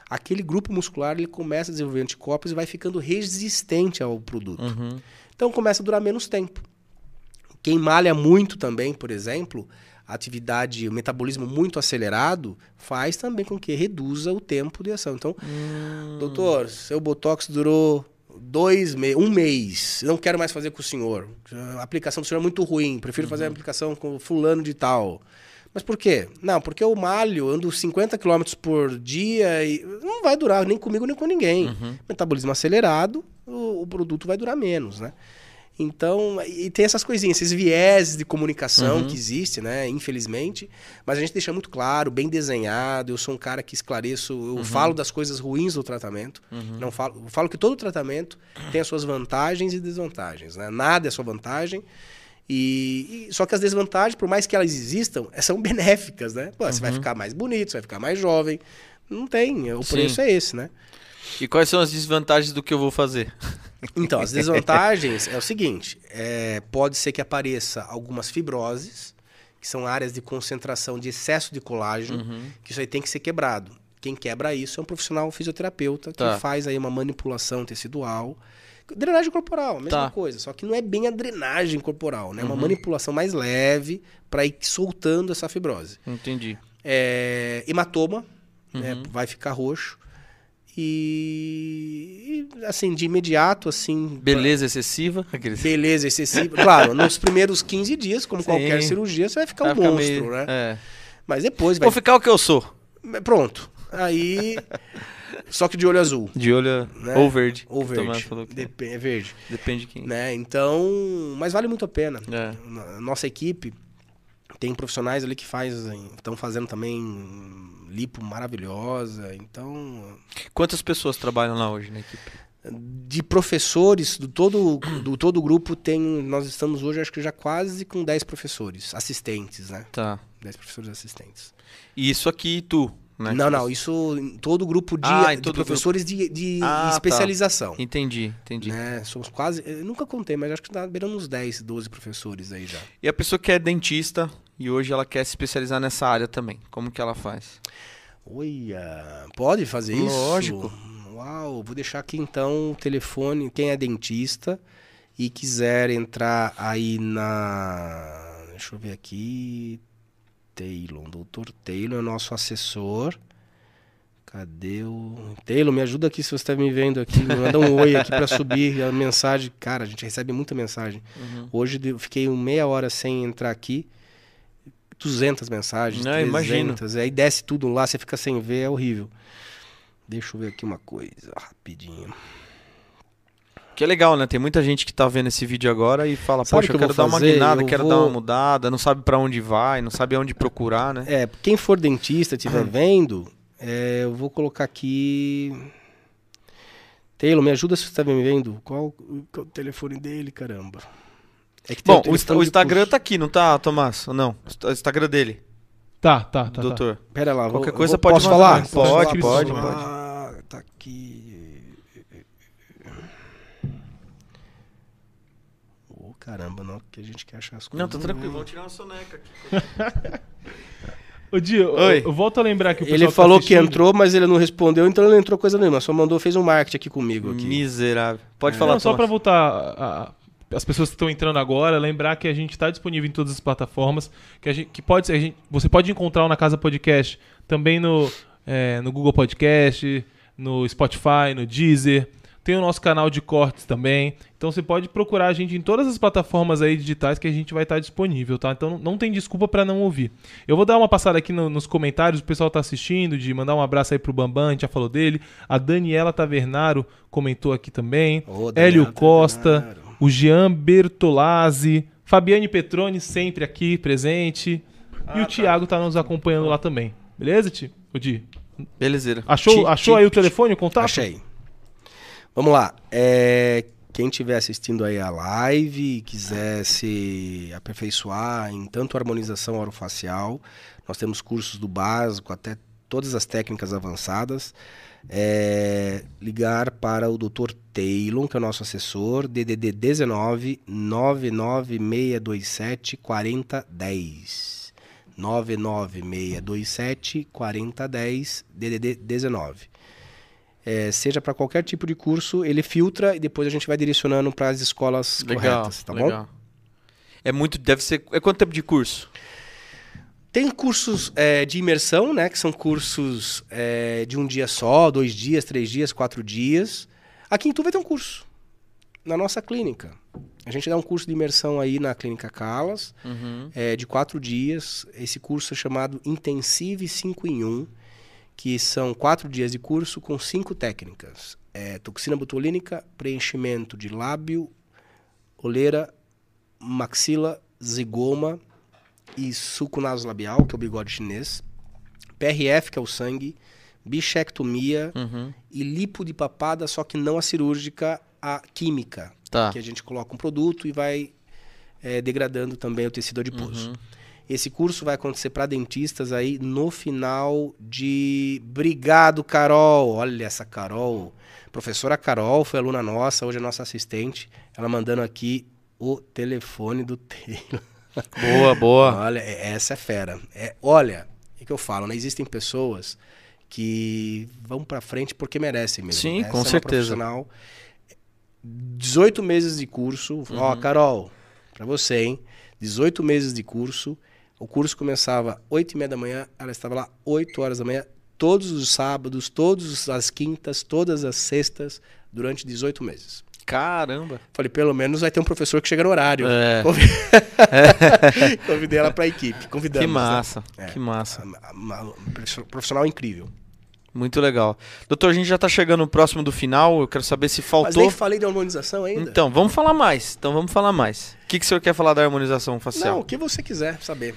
aquele grupo muscular ele começa a desenvolver anticorpos e vai ficando resistente ao produto. Uhum. Então começa a durar menos tempo. Quem malha muito também, por exemplo, a atividade, o metabolismo muito acelerado, faz também com que reduza o tempo de ação. Então, doutor, seu botox durou dois meses, um mês, não quero mais fazer com o senhor. A aplicação do senhor é muito ruim, prefiro fazer a aplicação com fulano de tal. Mas por quê? Não, porque eu malho, ando 50 km por dia e não vai durar nem comigo nem com ninguém. Metabolismo acelerado, o, o produto vai durar menos, né? Então, e tem essas coisinhas, esses vieses de comunicação que existe, né? Infelizmente. Mas a gente deixa muito claro, bem desenhado. Eu sou um cara que esclareço, eu falo das coisas ruins do tratamento. Não falo, eu falo que todo tratamento tem as suas vantagens e desvantagens, né? Nada é sua vantagem. E, e- só que as desvantagens, por mais que elas existam, eh, são benéficas, né? Pô, Você vai ficar mais bonito, você vai ficar mais jovem. Não tem, o Sim. preço é esse, né? E quais são as desvantagens do que eu vou fazer? Então, as desvantagens é o seguinte: é, pode ser que apareça algumas fibroses, que são áreas de concentração de excesso de colágeno, Uhum. que isso aí tem que ser quebrado. Quem quebra isso é um profissional fisioterapeuta que Tá. faz aí uma manipulação tecidual. Drenagem corporal, mesma Tá. Uhum. coisa, só que não é bem a drenagem corporal, né? É uma manipulação mais leve para ir soltando essa fibrose. Entendi. É, hematoma, né? Uhum. vai ficar roxo. E, assim, de imediato, assim. Beleza excessiva. Aqueles... Beleza excessiva. Claro, nos primeiros 15 dias, como Sim. qualquer cirurgia, você vai ficar Vai um ficar monstro, meio- né? É. Mas depois vai. Vou ficar o que eu sou. Pronto. Aí. Só que de olho azul. De olho Né? ou verde. Ou verde. que- Dep- é verde. Depende de quem. Né? Então. Mas vale muito a pena. É. Nossa equipe tem profissionais ali que fazem. Estão fazendo também lipo maravilhosa. Então. Quantas pessoas trabalham lá hoje na equipe? De professores, do todo, do todo o grupo, tem. Nós estamos hoje, acho que já quase com 10 professores, assistentes, né? Tá. 10 professores assistentes. E isso aqui tu, né? Não, não, isso em todo o grupo de, Ah, de professores de, de Ah, tá. especialização. Entendi, entendi. Né? Somos quase. Nunca contei, mas acho que tá beirando uns 10, 12 professores aí já. E a pessoa que é dentista e hoje ela quer se especializar nessa área também. Como que ela faz? Olha, pode fazer isso? Lógico. Uau, vou deixar aqui então o telefone. Quem é dentista e quiser entrar aí na. Deixa eu ver aqui. Taylor, doutor Taylor é nosso assessor. Cadê o. Taylor, me ajuda aqui se você está me vendo aqui. Me manda um oi aqui para subir a mensagem. Cara, a gente recebe muita mensagem. Uhum. Hoje eu fiquei meia hora sem entrar aqui. 200 mensagens, Não, 300. imagino. Aí desce tudo lá, você fica sem ver, é horrível. Deixa eu ver aqui uma coisa, rapidinho. Que é legal, né? Tem muita gente que tá vendo esse vídeo agora e fala, Sabe poxa, eu que eu quero dar uma guinada, Eu quero vou- dar uma mudada, não sabe pra onde vai, não sabe aonde procurar, né? É, quem for dentista, estiver vendo, é, eu vou colocar aqui. Taylor, me ajuda se você está me vendo. Qual, qual o telefone dele, caramba? É que tem Bom, o, o Instagram tá aqui, não tá, Tomás? Ou não? O Instagram dele, Tá, tá, tá. tá. doutor. Pera lá, Qualquer vou- coisa vou- pode posso falar? Pode, Posso pode, falar? pode, Ah, tá aqui. Ô, caramba, não, que a gente quer achar as coisas. Não, tá tranquilo, vamos tirar uma soneca aqui. Ô, Di, eu, Oi. eu volto a lembrar que o Ele pessoal tá falou que entrou, mas ele não respondeu, então ele não entrou coisa nenhuma. Só mandou, fez um marketing aqui comigo. Aqui. Miserável. É. Pode falar, Não, só para voltar a- a- as pessoas que estão entrando agora, lembrar que a gente está disponível em todas as plataformas, que a gente que pode ser, a gente, você pode encontrar o na Casa Podcast também no é, no Google Podcast, no Spotify, no Deezer. Tem o nosso canal de cortes também. Então você pode procurar a gente em todas as plataformas aí digitais que a gente vai estar disponível, tá? Então não tem desculpa para não ouvir. Eu vou dar uma passada aqui no- nos comentários, o pessoal tá assistindo, de mandar um abraço aí pro Bambam, a gente já falou dele. A Daniela Tavernaro comentou aqui também. Ô, Hélio Costa, Tavernaro. O Jean Bertolazzi, Fabiane Petroni sempre aqui presente. e o Thiago tá nos acompanhando lá também. Beleza, Ti? O Di? Belezeira. Achou, Ti- achou ti- aí o telefone, o contato? Achei. Vamos lá. É, quem estiver assistindo aí a live e quiser se aperfeiçoar em tanto harmonização orofacial, nós temos cursos do básico até todas as técnicas avançadas. É, ligar para o Dr. Taylor, que é o nosso assessor, DDD 19 99627 4010. 99627 4010 DDD 19. É, seja para qualquer tipo de curso, ele filtra e depois a gente vai direcionando para as escolas Legal, corretas, tá bom? legal. É muito, deve ser... É quanto tempo de curso? Tem cursos é, de imersão, né? Que são cursos é, de um dia só, dois dias, três dias, quatro dias. Aqui em Tu vai ter um curso. Na nossa clínica. A gente dá um curso de imersão aí na Clínica Calas, Uhum. é, de quatro dias. Esse curso é chamado Intensive 5 em 1, que são quatro dias de curso com cinco técnicas. É, toxina botulínica, preenchimento de lábio, oleira, maxila, zigoma e suco nasolabial, que é o bigode chinês. PRF, que é o sangue, bichectomia Uhum. e lipo de papada, só que não a cirúrgica, a química. Tá. Que a gente coloca um produto e vai é, degradando também o tecido adiposo. Uhum. Esse curso vai acontecer para dentistas aí no final de. Obrigado, Carol! Olha essa Carol. Professora Carol foi aluna nossa, hoje é nossa assistente. Ela mandando aqui o telefone do Taylor. Boa, boa. Olha, é- essa é fera. É, olha, é que eu falo, né? Existem pessoas que vão pra frente porque merecem mesmo. Sim, Essa com é certeza. profissional. 18 meses de curso. Ó, Uhum. Carol, pra você, hein? 18 meses de curso. O curso começava 8 e meia da manhã, ela estava lá 8 horas da manhã todos os sábados, todas as quintas, todas as sextas, durante 18 meses. Caramba. Falei, pelo menos vai ter um professor que chega no horário. É. Convi- Convidei ela para a equipe. Convidamos. Que massa, né? É. que massa. Uma- um profissional incrível. Muito legal. Doutor, a gente já tá chegando próximo do final. Eu quero saber se Mas faltou. nem falei de harmonização ainda. Então, vamos falar mais. Então, vamos falar mais. O que, que o senhor quer falar da harmonização facial? Não, o que você quiser saber.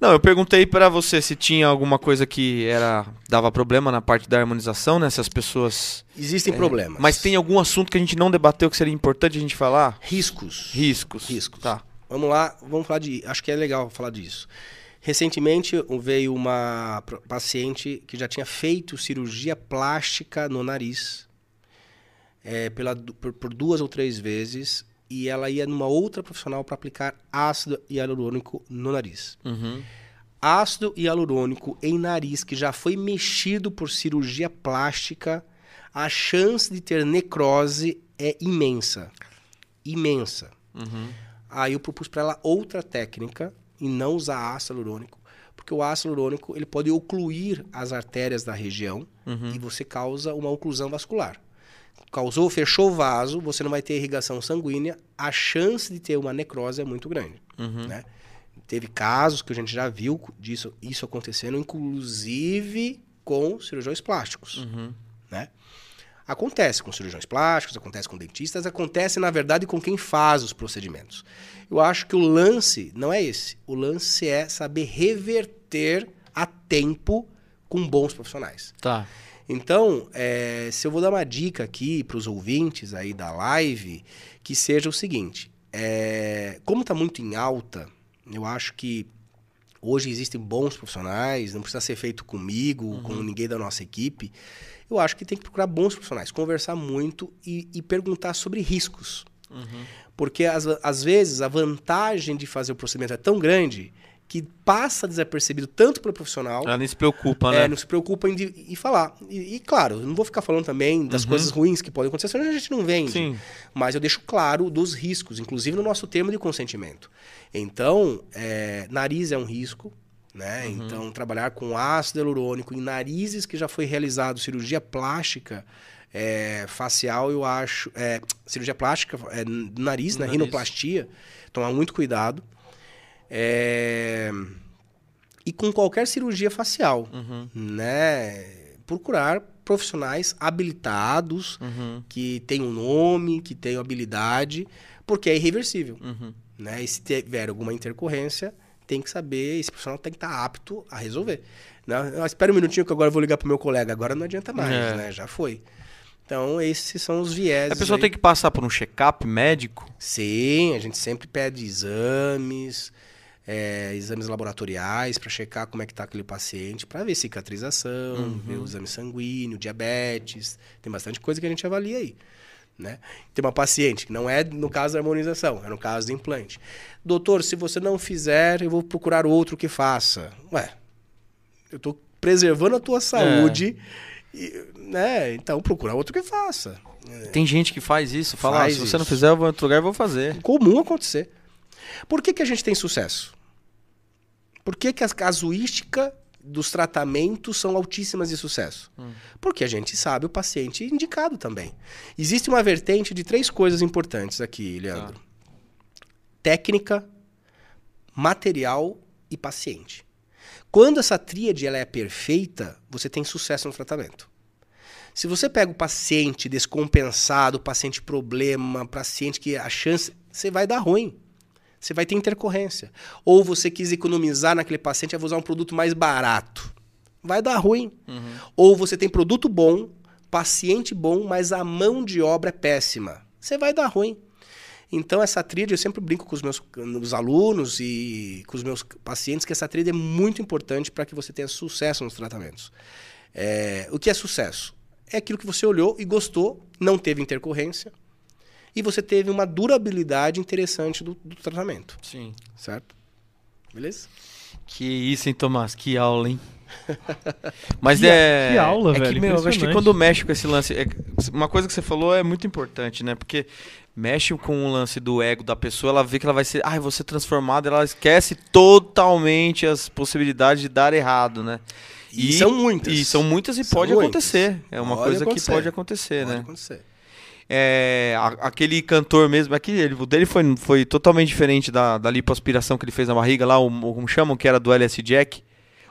Não, eu perguntei pra você se tinha alguma coisa que era dava problema na parte da harmonização, né? Se as pessoas. Existem problemas. Mas tem algum assunto que a gente não debateu que seria importante a gente falar? riscos. Riscos. Riscos. Tá. Vamos lá, vamos falar de. Acho que é legal falar disso. Recentemente veio uma paciente que já tinha feito cirurgia plástica no nariz é, pela, por, por duas ou três vezes e ela ia numa outra profissional para aplicar ácido hialurônico no nariz. Uhum. Ácido hialurônico em nariz que já foi mexido por cirurgia plástica, a chance de ter necrose é imensa. Imensa. Uhum. Aí eu propus para ela outra técnica e não usar ácido hialurônico, porque o ácido hialurônico ele pode ocluir as artérias da região Uhum. e você causa uma oclusão vascular. Causou, fechou o vaso, você não vai ter irrigação sanguínea, a chance de ter uma necrose é muito grande. Uhum. Né? Teve casos que a gente já viu disso, isso acontecendo, inclusive com cirurgiões plásticos. Uhum. Né? Acontece com cirurgiões plásticos, acontece com dentistas, acontece, na verdade, com quem faz os procedimentos. Eu acho que o lance não é esse. O lance é saber reverter a tempo com bons profissionais. Tá. Então, é, se eu vou dar uma dica aqui para os ouvintes aí da live, que seja o seguinte: é, como está muito em alta, eu acho que hoje existem bons profissionais, não precisa ser feito comigo, com ninguém da nossa equipe. Eu acho que tem que procurar bons profissionais, conversar muito e, e perguntar sobre riscos. Porque às, às vezes a vantagem de fazer o procedimento é tão grande que passa desapercebido tanto para o profissional Ela nem se preocupa, é, né? não se preocupa em, em falar. E, e, claro, não vou ficar falando também das coisas ruins que podem acontecer, senão a gente não vende. Sim. Mas eu deixo claro dos riscos, inclusive no nosso termo de consentimento. Então, é, nariz é um risco, né? Então, trabalhar com ácido hialurônico em narizes que já foi realizado cirurgia plástica é, facial, eu acho. é, cirurgia plástica é, do nariz, né? Nariz. Rinoplastia. Tomar muito cuidado. É, e com qualquer cirurgia facial, Uhum. né? Procurar profissionais habilitados, Uhum. que tenham nome, que tenham habilidade, porque é irreversível, Uhum. né? E se tiver alguma intercorrência, tem que saber, esse profissional tem que estar apto a resolver. Né? Ah, Espera um minutinho que agora eu vou ligar pro meu colega, agora não adianta mais, É. né? Já foi. Então, esses são os vieses. A pessoa aí. tem que passar por um check-up médico. Sim, a gente sempre pede exames, é, exames laboratoriais para checar como é que tá aquele paciente, para ver cicatrização, ver o exame sanguíneo, diabetes, tem bastante coisa que a gente avalia aí. Né? Tem uma paciente que não é no caso da harmonização, é no caso do implante. Doutor, se você não fizer, eu vou procurar outro que faça. Ué, eu estou preservando a tua saúde, e, né? Então procura outro que faça. Tem gente que faz isso, fala, ah, Faz se você não fizer, eu vou em outro lugar e vou fazer. comum acontecer. Por que, que a gente tem sucesso? Por que, que a casuística dos tratamentos são altíssimas de sucesso? Porque a gente sabe o paciente indicado também. Existe uma vertente de três coisas importantes aqui, Leandro: técnica, material e paciente. Quando essa tríade ela é perfeita, você tem sucesso no tratamento. Se você pega o paciente descompensado, o paciente problema, paciente que a chance, você vai dar ruim. Você vai ter intercorrência. Ou você quis economizar naquele paciente, vai usar um produto mais barato. Vai dar ruim. Ou você tem produto bom, paciente bom, mas a mão de obra é péssima. Você vai dar ruim. Então, essa tríade, eu sempre brinco com os meus os alunos e com os meus pacientes que essa tríade é muito importante para que você tenha sucesso nos tratamentos. É, o que é sucesso? É aquilo que você olhou e gostou, não teve intercorrência, e você teve uma durabilidade interessante do, do tratamento, Sim. certo? Beleza? Que isso, hein, Tomás? Que aula, hein? Mas Que- é. que aula, é velho, Que, meu, eu acho que quando mexe com esse lance. é- uma coisa que você falou é muito importante, né? Porque mexe com o lance do ego da pessoa, ela vê que ela vai ser. Ai, vou ser transformada, ela esquece totalmente as possibilidades de dar errado, né? E são muitas. E são muitas e São pode muitas. acontecer. É uma Pode coisa acontecer. que pode acontecer, Pode né? acontecer. É, a- aquele cantor mesmo, aqui, ele, o dele foi, foi totalmente diferente da, da lipoaspiração que ele fez na barriga lá, o, o- como chamam, que era do LS Jack.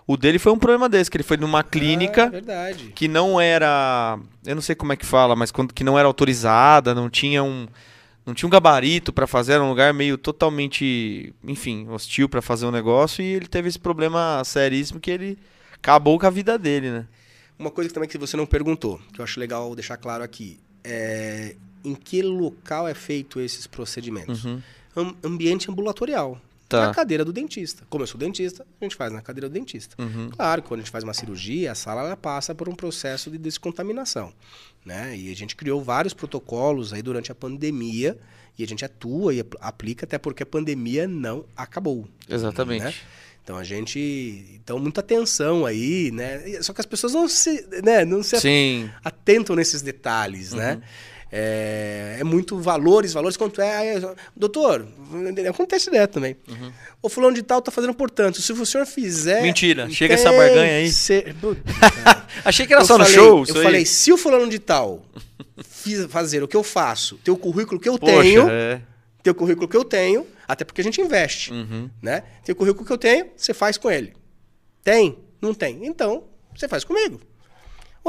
O dele foi um problema desse, que ele foi numa Ah, clínica verdade. que não era, eu não sei como é que fala, mas quando, que não era autorizada, não tinha um não tinha um gabarito pra fazer, era um lugar meio totalmente, enfim, hostil pra fazer um negócio e ele teve esse problema seríssimo que ele acabou com a vida dele, né? Uma coisa que também que você não perguntou, que eu acho legal deixar claro aqui, é em que local é feito esses procedimentos? Uhum. Am- ambiente ambulatorial. Tá. Na cadeira do dentista. Como eu sou dentista, a gente faz na cadeira do dentista. Uhum. Claro que quando a gente faz uma cirurgia, a sala ela passa por um processo de descontaminação. Né? E a gente criou vários protocolos aí durante a pandemia e a gente atua e apl- aplica até porque a pandemia não acabou. Exatamente. né? Então a gente. Então, muita atenção aí, né? Só que as pessoas não se, né? não se Sim. atentam nesses detalhes, né? É, é muito valores, valores, quanto é. aí, doutor, acontece direto também. O fulano de tal tá fazendo portanto. Se o senhor fizer. Mentira, chega essa barganha aí. ser- Achei que era eu só no falei- show, isso Eu aí. falei, se o fulano de tal fazer o que eu faço, ter o currículo que eu Poxa, tenho, é. ter o currículo que eu tenho, até porque a gente investe, Uhum. né? Tem o currículo que eu tenho, você faz com ele. Tem? Não tem? Então, você faz comigo.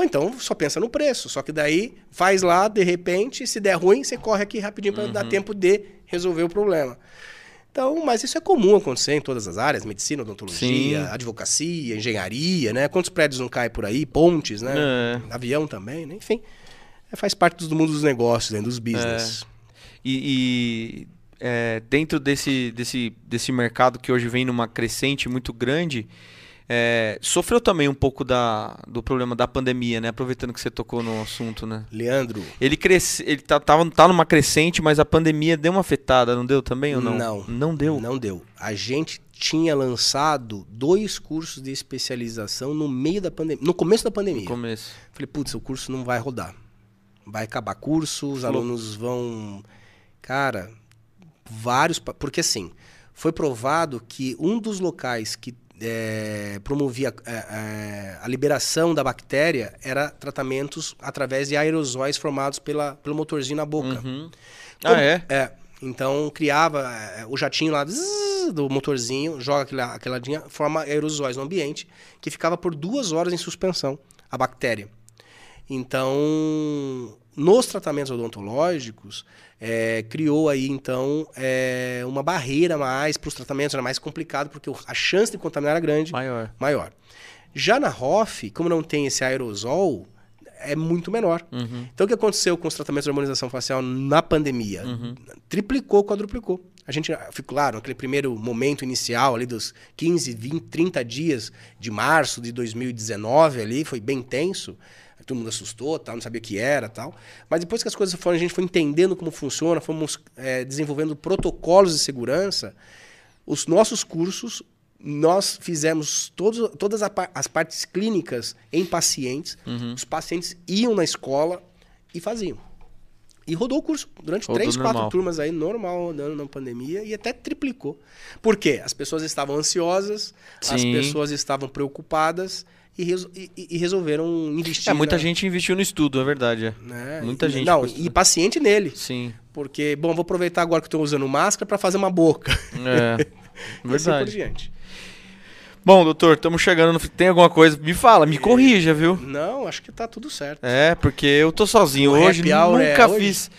Ou então, só pensa no preço. Só que daí, faz lá, de repente, se der ruim, você corre aqui rapidinho para Uhum. dar tempo de resolver o problema. Então, mas isso é comum acontecer em todas as áreas, medicina, odontologia, Sim. advocacia, engenharia, né? Quantos prédios não caem por aí? Pontes, né? É. Avião também, né? Enfim, é, faz parte do mundo dos negócios, né? dos business. E, e, é, dentro desse, desse, desse mercado que hoje vem numa crescente muito grande, é, sofreu também um pouco da, do problema da pandemia, né? Aproveitando que você tocou no assunto, né? Leandro, Ele cresce, ele tá, tava, tá numa crescente, mas a pandemia deu uma afetada, não deu também ou não? Não. Não deu? Não deu. A gente tinha lançado dois cursos de especialização no meio da pandemia, no começo da pandemia. No começo. Falei, putz, o curso não vai rodar. Vai acabar curso, os Falou. alunos vão. Cara, vários. Porque assim, foi provado que um dos locais que eh, promovia eh, eh, a liberação da bactéria era tratamentos através de aerosóis formados pela, pelo motorzinho na boca. Uhum. Como- Ah, é? É. Então criava é, o jatinho lá zzz, do motorzinho, joga aquela, aquela linha, forma aerosóis no ambiente, que ficava por duas horas em suspensão, a bactéria. Então, nos tratamentos odontológicos, é, criou aí então é, uma barreira mais para os tratamentos, era mais complicado, porque a chance de contaminar era grande Maior. maior. Já na ROF, como não tem esse aerosol, é muito menor. Uhum. Então, o que aconteceu com os tratamentos de harmonização facial na pandemia? Uhum. Triplicou, quadruplicou. A gente, ficou claro, naquele primeiro momento inicial ali dos 15, 20, 30 dias de março de 2019 ali, foi bem tenso. Todo mundo assustou, tal, não sabia o que era tal. Mas depois que as coisas foram, a gente foi entendendo como funciona, fomos eh, desenvolvendo protocolos de segurança, os nossos cursos, nós fizemos todos, todas as partes clínicas em pacientes. Uhum. Os pacientes iam na escola e faziam. E rodou o curso durante Rodou três, quatro normal. turmas aí, normal, rodando na pandemia, e até triplicou. Por quê? As pessoas estavam ansiosas, as Sim. pessoas estavam preocupadas e, reso- e- e- resolveram investir. É, muita gente investiu no estudo, é verdade. é. né? muita E- gente Não, e paciente nele. Sim. Porque, bom, vou aproveitar agora que estou usando máscara para fazer uma boca. É. Assim por verdade. diante. Bom, doutor, estamos chegando no. Tem alguma coisa? Me fala, me corrija, viu? Não, acho que tá tudo certo. É, porque eu tô sozinho O hoje, é nunca hoje? fiz.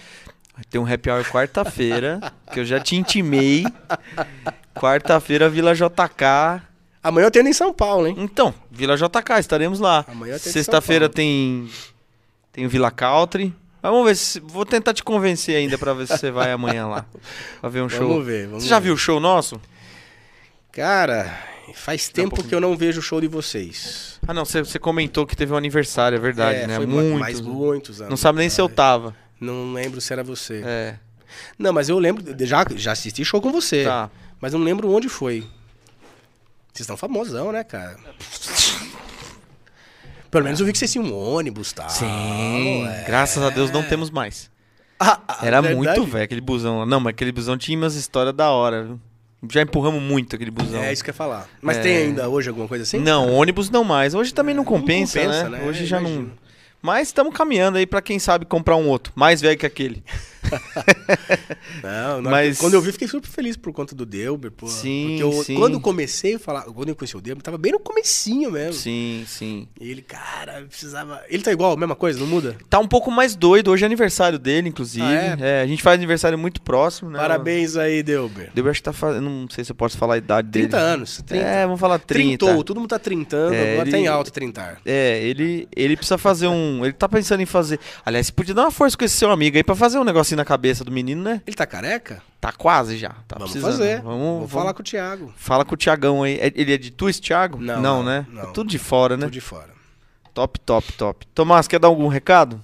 Tem um happy hour quarta-feira, que eu já te intimei. Quarta-feira, Vila JK. Amanhã eu tenho em São Paulo, hein? Então, Vila JK, estaremos lá. Amanhã de Sexta-feira tem tem Vila Country. Vamos ver se vou tentar te convencer ainda pra ver se você vai amanhã lá. Pra ver um show. Vamos ver, vamos você já ver. viu o show nosso? Cara, faz Dá um tempo pouquinho. que eu não vejo o show de vocês. Ah, não, você, você comentou que teve um aniversário, é verdade, é, né? foi Muito. mais muitos anos. Não sabe nem se eu tava. Não lembro se era você. É. Não, mas eu lembro, já, já assisti show com você. Tá. Mas não lembro onde foi. Vocês estão famosão, né, cara? Pelo menos eu vi que vocês tinham um ônibus, tá? Sim, é. graças a Deus não temos mais. Ah, ah, Era verdade? muito velho aquele busão lá. Não, mas aquele busão tinha umas histórias da hora. viu? Já empurramos muito aquele busão. É isso que eu ia falar. Mas É. tem ainda hoje alguma coisa assim? Não, ônibus não mais. Hoje também não compensa, compensa, né? né? Hoje já imagino. não. Mas estamos caminhando aí pra quem sabe comprar um outro, mais velho que aquele. Não, não Mas- quando eu vi, fiquei super feliz por conta do Delber, pô. Sim, Porque eu, sim. quando comecei a falar, quando eu conheci o Delber, tava bem no comecinho mesmo. Sim, sim. E ele, cara, precisava. Ele tá igual, mesma coisa, não muda? Tá um pouco mais doido. Hoje é aniversário dele, inclusive. Ah, é? a gente faz aniversário muito próximo, né? Parabéns aí, Delber. Eu acho que tá fazendo. Não sei se eu posso falar a idade 30 dele. anos. 30. É, vamos falar 30. Trintou, todo mundo tá trintando, É, agora ele- tá em alta trintar. É, ele, ele precisa fazer um. Ele tá pensando em fazer. Aliás, você podia dar uma força com esse seu amigo aí pra fazer um negocinho na cabeça do menino, né? Ele tá careca? Tá quase já. Tá vamos precisando. fazer. Vamos, Vou vamos- falar com o Thiago. Fala com o Tiagão aí. É- Ele é de Twist, Thiago? Não, não, né? não. É tudo de fora, né? Tô de fora. Top, top, top. Tomás, quer dar algum recado?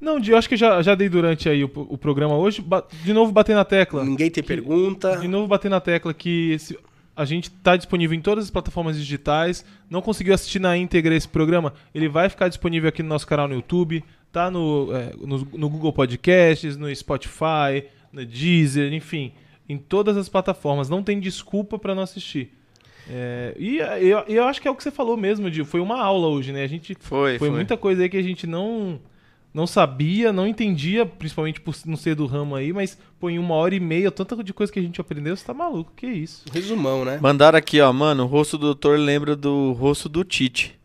Não, Di, eu acho que já, já dei durante aí o, o programa hoje. Ba- De novo bater na tecla. Ninguém tem Que- pergunta. De novo bater na tecla que esse- a gente tá disponível em todas as plataformas digitais. Não conseguiu assistir na íntegra esse programa? Ele vai ficar disponível aqui no nosso canal no YouTube. Tá no, é, no, no Google Podcasts, no Spotify, no Deezer, enfim. Em todas as plataformas. Não tem desculpa para não assistir. É, e eu, eu acho que é o que você falou mesmo, Di. Foi uma aula hoje, né? A gente Foi, foi muita coisa aí que a gente não não sabia, não entendia, principalmente por não ser do ramo aí, mas pô, em uma hora e meia, tanta de coisa que a gente aprendeu, você tá maluco, que isso? Resumão, né? Mandaram aqui, ó, mano, o rosto do doutor lembra do rosto do Tite,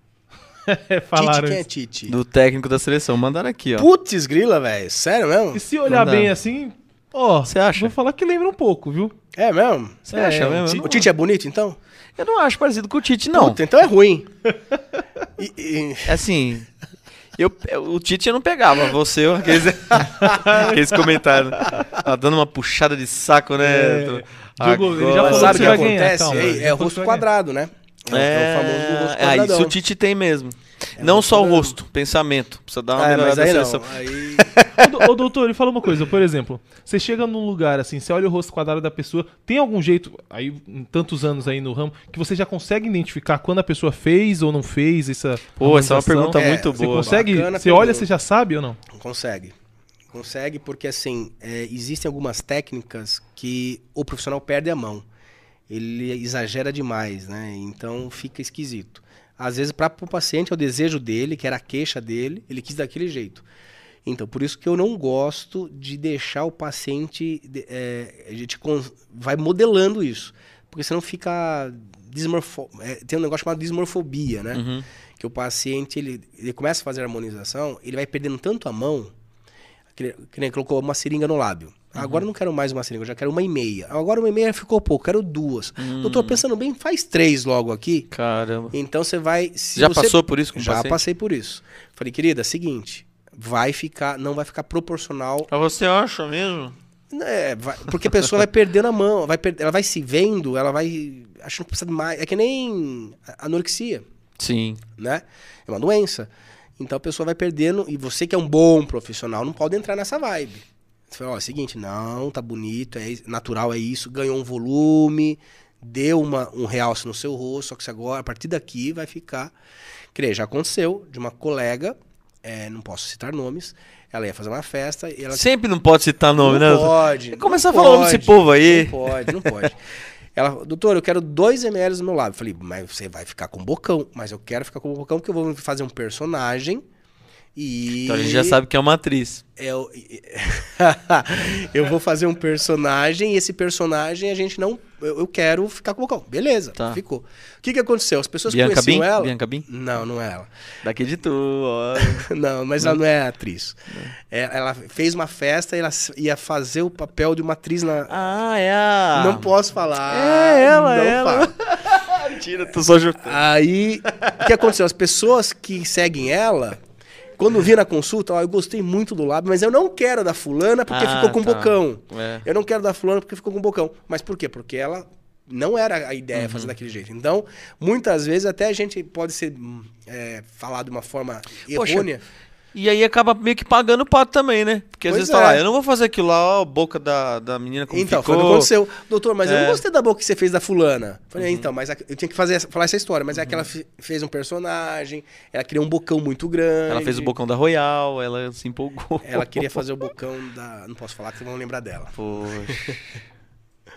falaram Tite, quem é. Tite? do técnico da seleção. Mandaram aqui, ó. Putz, grila, velho. Sério mesmo? E se olhar dá. bem assim, ó, Você acha? vou falar que lembra um pouco, viu? É mesmo? Você acha É, mesmo? O Tite é bonito, então? Eu não acho parecido com o Tite, não. Puta, então é ruim. E- e- Assim, eu, o Tite eu não pegava, você, eu- aqueles, aqueles comentários. Tá dando uma puxada de saco, né? É. Diogo, ele já falou sabe o que que vai ganhar, acontece? calma, É- é, rosto quadrado, né? É, o- é o famoso rosto ah, quadradão. isso o Tite tem mesmo. não rosto só o rosto, pensamento. Precisa dar uma Ah, melhorada mas da aí seleção. não. Aí... Ô, do- Ô, doutor, ele fala uma coisa, por exemplo, você chega num lugar assim, você olha o rosto quadrado da pessoa, tem algum jeito, aí, em tantos anos aí no ramo, que você já consegue identificar quando a pessoa fez ou não fez essa. Pô, essa é uma pergunta É, muito Você boa. consegue? Bacana Você olha, você já sabe ou não? Consegue. Consegue porque, assim, é, existem algumas técnicas que o profissional perde a mão. Ele exagera demais, né? Então fica esquisito. Às vezes, para o paciente, é o desejo dele, que era a queixa dele, ele quis daquele jeito. Então, por isso que eu não gosto de deixar o paciente. é, a gente vai modelando isso. Porque senão fica. Desmorfo, é, tem um negócio chamado dismorfobia, né? Uhum. que o paciente ele, ele começa a fazer a harmonização, ele vai perdendo tanto a mão, que, que nem colocou uma seringa no lábio. Agora eu não quero mais uma seringa, eu já quero uma e meia. Agora uma e meia ficou pouco, quero duas. Doutor, pensando bem, faz três logo aqui. Caramba. Então você vai. se Já você- passou por isso com Já paciente? passei por isso. Falei, querida, seguinte, vai ficar, não vai ficar proporcional Mas você acha mesmo? é, vai- porque a pessoa vai perdendo a mão, vai per- ela vai se vendo, ela vai achando que precisa de mais. É que nem anorexia Sim. né? É uma doença. Então a pessoa vai perdendo, e você que é um bom profissional não pode entrar nessa vibe. Você fala, ó, é o seguinte, não, tá bonito, é natural, é isso, ganhou um volume, deu uma, um realce no seu rosto, só que agora, a partir daqui, vai ficar. Quer já aconteceu de uma colega, é, não posso citar nomes, ela ia fazer uma festa e ela. Sempre não pode citar nome, né? não pode. Vai começar não a falar o nome pode, desse povo aí. Não pode, não pode. Ela, doutor, eu quero 2 ml no meu lábio. Eu falei, mas você vai ficar com bocão. Mas eu quero ficar com bocão porque eu vou fazer um personagem e. Então a gente já sabe que é uma atriz. Eu, eu vou fazer um personagem e esse personagem a gente não. Eu, eu quero ficar com o bocão. Beleza, Tá. ficou. O que, que aconteceu? As pessoas Bianca conheciam Bin? ela. Bianca Bin? Não, não é ela. Daqui de tu, ó. Não, mas ela não é atriz. É, ela fez uma festa e ela ia fazer o papel de uma atriz na. Ah, é a... Não posso falar. É ela, não ela. falo. Mentira, tô só juntando. Aí, o que aconteceu? As pessoas que seguem ela, quando vi na consulta, ó, eu gostei muito do lábio, mas eu não quero da fulana porque Ah, ficou com tá. bocão. É. Eu não quero da fulana porque ficou com bocão. Mas por quê? Porque ela não era a ideia Uhum. fazer daquele jeito. Então, muitas vezes até a gente pode ser hum, é, falar de uma forma Poxa, errônea. E aí acaba meio que pagando o pato também, né? Porque às Pois vezes tá lá, é. eu não vou fazer aquilo lá, ó, a boca da, da menina como Então, ficou. foi o que aconteceu. Doutor, mas eu É. não gostei da boca que você fez da fulana. Falei, então, mas a- eu tinha que fazer, falar essa história. Mas é que ela fe- fez um personagem, ela queria um bocão muito grande. Ela fez o bocão da Royal, ela se empolgou. Ela queria fazer o bocão da... Não posso falar que vocês vão lembrar dela. Poxa.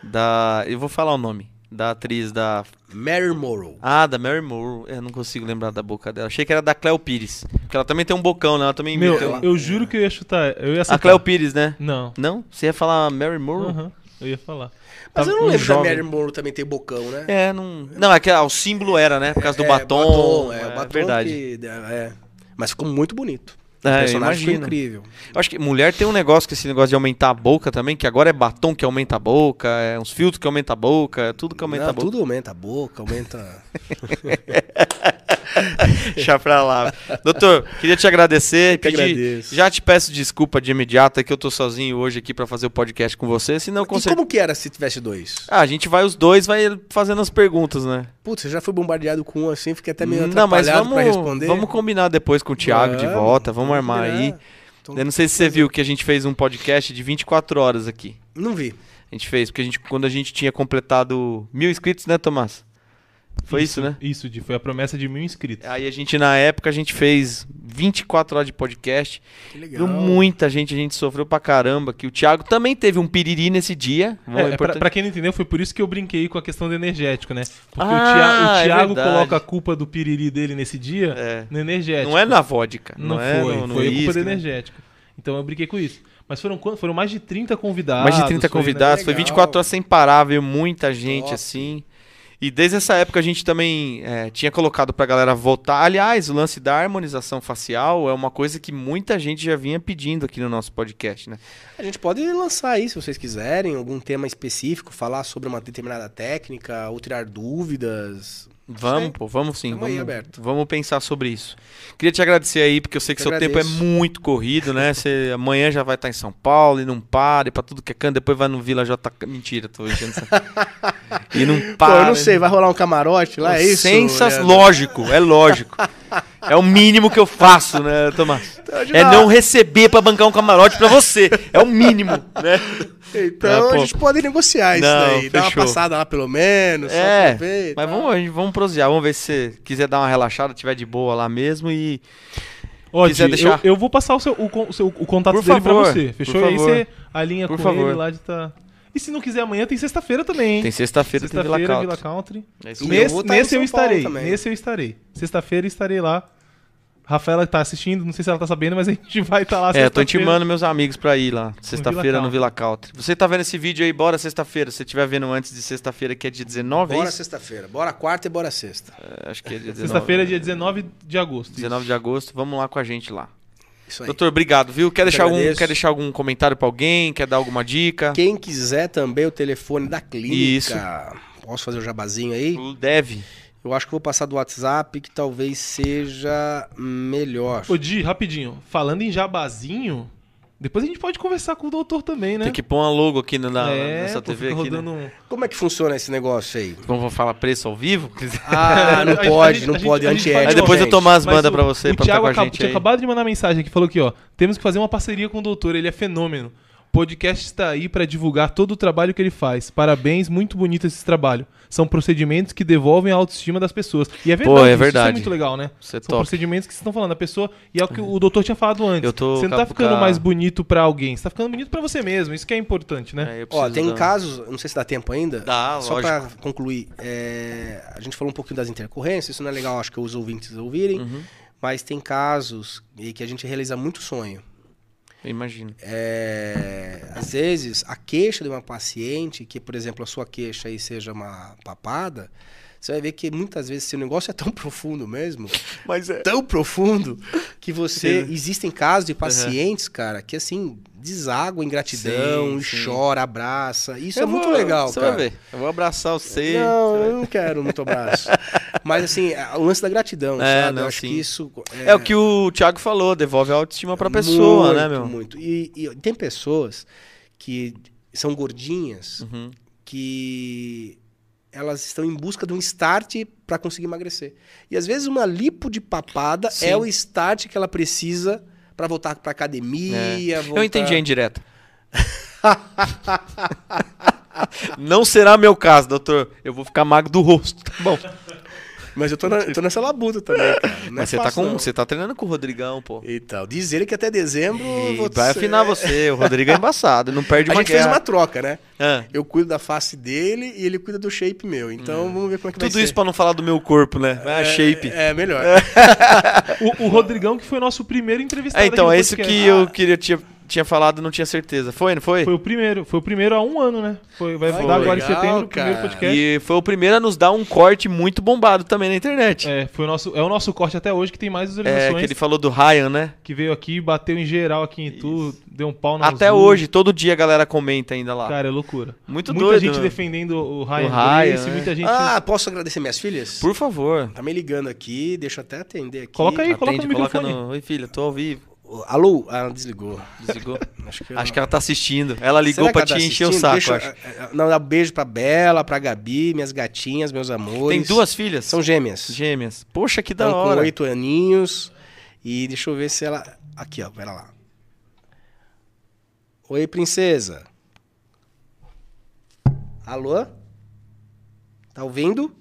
Da. Eu vou falar o nome. Da atriz da. Mary Morrow. Ah, da Mary Moore. Eu não consigo lembrar da boca dela. Achei que era da Cleo Pires. Porque ela também tem um bocão, né? Ela também Meu, imita. eu, eu juro que eu ia chutar. Eu ia A. Cleo Pires, né? Não. Não? Você ia falar Mary Moore? Aham, eu ia falar. Mas Tá- eu não um lembro da jovem. Mary Morrow também ter bocão, né? É, não. Não, é que ah, o símbolo era, né? Por causa do É, batom. é, É, o batom verdade. que- é. Mas ficou muito bonito. O É, personagem ficou imagino. incrível. Eu acho que mulher tem um negócio com esse negócio de aumentar a boca também, que agora é batom que aumenta a boca, é uns filtros que aumenta a boca, é tudo que aumenta Não, a boca. tudo aumenta a boca, aumenta... Deixa pra lá. Doutor, queria te agradecer. Que pedir-. Já te peço desculpa de imediato, é que eu tô sozinho hoje aqui pra fazer o podcast com você, senão com E certeza. como que era se tivesse dois? Ah, a gente vai os dois, vai fazendo as perguntas, né? Putz, você já foi bombardeado com um assim, fiquei até meio não, mas atrapalhado pra vamos, responder. vamos combinar depois com o Thiago de Vamos, volta, vamos vamos armar aí. Então, Eu não sei se você viu que a gente fez um podcast de 24 horas aqui. Não vi. A gente fez, porque a gente, quando a gente tinha completado mil inscritos, né, Tomás? Foi isso, né? Isso, de- foi a promessa de mil inscritos. Aí a gente, na época, a gente fez 24 horas de podcast. Que legal. Deu muita gente, a gente sofreu pra caramba. Que o Thiago também teve um piriri nesse dia. É, é, pra, pra quem não entendeu, foi por isso que eu brinquei com a questão do energético, né? Porque Ah, o Thiago, o é Thiago verdade. coloca a culpa do piriri dele nesse dia É. no energético. Não é na vodka. Não, Não, é foi, no, no foi a culpa do né? energético. Então eu brinquei com isso. Mas foram, foram mais de 30 convidados. Mais de 30 foi, né? convidados. Foi legal. 24 horas sem parar, veio muita gente Top. assim. E desde essa época a gente também é, tinha colocado pra galera votar. Aliás, o lance da harmonização facial é uma coisa que muita gente já vinha pedindo aqui no nosso podcast, né? A gente pode lançar aí, se vocês quiserem, algum tema específico, falar sobre uma determinada técnica, ou tirar dúvidas. Vamos, pô, vamos sim. Tamo aí Vamos, vamos pensar sobre isso. Queria te agradecer aí, porque eu sei que Eu seu tempo é agradeço. muito corrido, né? Você amanhã já vai estar em São Paulo e não para, e pra tudo que é canto, depois vai no Vila J. Mentira, tô enchendo essa... E não Pô, para. eu não sei, vai rolar um camarote lá, é isso? Sensa... Leandro? Lógico, é lógico. É o mínimo que eu faço, né, Tomás? Então, É não receber pra bancar um camarote pra você. É o mínimo, né? Então É, a gente pode negociar isso Não, daí. Dar uma fechou. passada lá pelo menos. É, ver e mas tal. vamos, a gente- vamos prosear. Vamos ver se você quiser dar uma relaxada, tiver de boa lá mesmo e... Ó, quiser deixar- eu, eu vou passar o, seu, o, seu- o contato Por dele favor, pra você. por Fechou? Aí você alinha Por com favor. ele lá de tá. E se não quiser amanhã, tem sexta-feira também, hein? Tem sexta-feira, tem Vila Sexta-feira, Country. Vila Country. É isso E mesmo. eu vou Nesse, tá nesse eu estarei. também. Nesse eu estarei. Sexta-feira estarei lá. Rafaela tá assistindo, não sei se ela tá sabendo, mas a gente vai estar lá É, tô intimando meus amigos pra ir lá, sexta-feira no. Vila Country. Você tá vendo esse vídeo aí, bora sexta-feira. Se você estiver vendo antes de sexta-feira, que é dia 19, é Bora isso? sexta-feira. Bora quarta e bora sexta. É, Acho que é dia 19. Sexta-feira, dia 19 de agosto. 19 de agosto, vamos lá com a gente lá. Isso aí. Doutor, obrigado, viu? Quer deixar, algum, quer deixar algum comentário pra alguém? Quer dar alguma dica? Quem quiser também o telefone da clínica. Isso. Posso fazer o jabazinho aí? Deve. Eu acho que vou passar do WhatsApp, que talvez seja melhor. Ô, Di, rapidinho. Falando em jabazinho, depois a gente pode conversar com o doutor também, né? Tem que pôr uma logo aqui na, é, nessa TV aqui. rodando Né? um... Como é que funciona esse negócio aí? Vamos falar preço ao vivo? Ah, não pode, gente- não pode, antiético. Aí depois. Tomás Mas manda o- pra você, o pra estar Thiago com a acabou- gente tinha aí. acabado de mandar mensagem aqui, falou aqui, ó. Temos que fazer uma parceria com o doutor, ele é fenômeno. O podcast está aí para divulgar todo o trabalho que ele faz. Parabéns, muito bonito esse trabalho. São procedimentos que devolvem a autoestima das pessoas. E é verdade, Pô, é isso, isso verdade. é muito legal, né? Isso é São top. procedimentos que vocês estão falando. A pessoa. E é o que o doutor tinha falado antes. Eu tô você não tá ficando mais bonito pra alguém, você tá ficando bonito pra você mesmo. Isso que é importante, né? É, Ó, tem dar- casos, não sei se dá tempo ainda. Dá, Só lógico. pra concluir, é, a gente falou um pouquinho das intercorrências, isso não é legal, acho que os ouvintes ouvirem, Uhum. mas tem casos em que a gente realiza muito sonho. Eu imagino. É, às vezes, a queixa de uma paciente, que, por exemplo, a sua queixa aí seja uma papada, você vai ver que muitas vezes esse negócio é tão profundo mesmo, Mas é. tão profundo, que você. Sim. Existem casos de pacientes, cara, que assim, deságua em gratidão, Sim, sim. chora, abraça. Isso é Eu muito vou- legal, você cara. vai ver. Eu vou abraçar você. Não, eu não quero muito abraço. Mas assim, o lance da gratidão, É, sabe? não, eu acho sim. que isso. É o que o Thiago falou, devolve a autoestima pra pessoa, muito, né, meu? Muito. E, e tem pessoas que são gordinhas Uhum. que elas estão em busca de um start para conseguir emagrecer. E às vezes uma lipo de papada Sim. é o start que ela precisa pra voltar pra academia. É. voltar- Eu entendi a indireta. Não será meu caso, doutor. Eu vou ficar magro do rosto. Tá bom. Mas eu tô, na- eu tô nessa labuta também, cara. Não é Mas você tá, com, não. você tá treinando com o Rodrigão, pô. Então, diz ele que até dezembro. E vou vai ser- afinar você. O Rodrigo é embaçado. Não perde A uma gente fez guerra. uma troca, né? Ah. Eu cuido da face dele e ele cuida do shape meu. Então vamos ver como é que vai Hum. Tudo ser. isso pra não falar do meu corpo, né? Ah, shape. É, melhor. O, o Rodrigão, que foi nosso primeiro entrevistado. É, então, aqui é isso que eu queria, tinha, tinha falado, não tinha certeza. Foi, não foi? Foi o primeiro. Foi o primeiro há um ano, né? Foi, vai Ai, dar agora legal, em setembro o primeiro cara. podcast. E foi o primeiro a nos dar um corte muito bombado também na internet. É, foi o nosso, é o nosso corte até hoje que tem mais É, visualizações. que ele falou do Ryan, né? que veio aqui, bateu em geral aqui em tu, deu um pau na Até hoje, todo dia a galera comenta ainda lá. Cara, é loucura. Muito muita doido, gente né? defendendo o Ryan, O Ryan, Grace, né? muita gente. Ah, posso agradecer minhas filhas? Por favor. Tá me ligando aqui, deixa eu até atender aqui. Coloca aí. coloca Atende, no coloca microfone. no. Oi, filha, tô ao vivo. Alô? Ah, desligou. Desligou. Acho que, Acho que ela tá assistindo. Ela ligou pra ela te tá encher o saco, Deixa- acho. eh, eh, Não, dá um beijo pra Bela, pra Gabi, minhas gatinhas, meus amores. Tem duas filhas? São gêmeas. gêmeas. Poxa, que da Estão com hora. oito aninhos. E deixa eu ver se ela. Aqui, ó, pera lá. Oi, princesa. Alô? Tá ouvindo?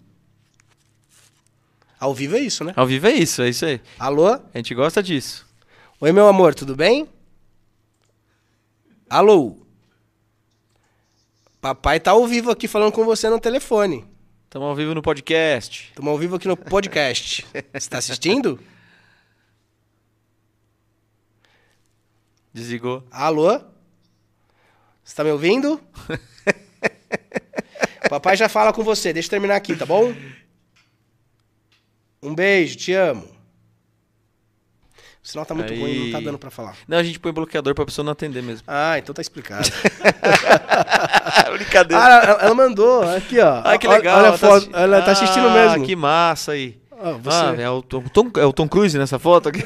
Ao vivo é isso, né? Ao vivo é isso, é isso aí. Alô? A gente gosta disso. Oi, meu amor, tudo bem? Alô? Papai tá ao vivo aqui falando com você no telefone. Estamos ao vivo no podcast. Estamos ao vivo aqui no podcast. Você tá assistindo? Desligou. Alô? Você tá me ouvindo? Papai já fala com você. Deixa eu terminar aqui, tá bom? Um beijo, te amo. O sinal tá muito Aí. ruim, não tá dando pra falar. Não, a gente põe bloqueador pra pessoa não atender mesmo. Ah, então tá explicado. Brincadeira. ah, ela, ela mandou, aqui ó. Ah, que legal. Olha a tá foto, assisti- ela tá assistindo Ah, mesmo. Que massa aí. Ah, você- Ah, é o, Tom, Tom- é o Tom Cruise nessa foto aqui.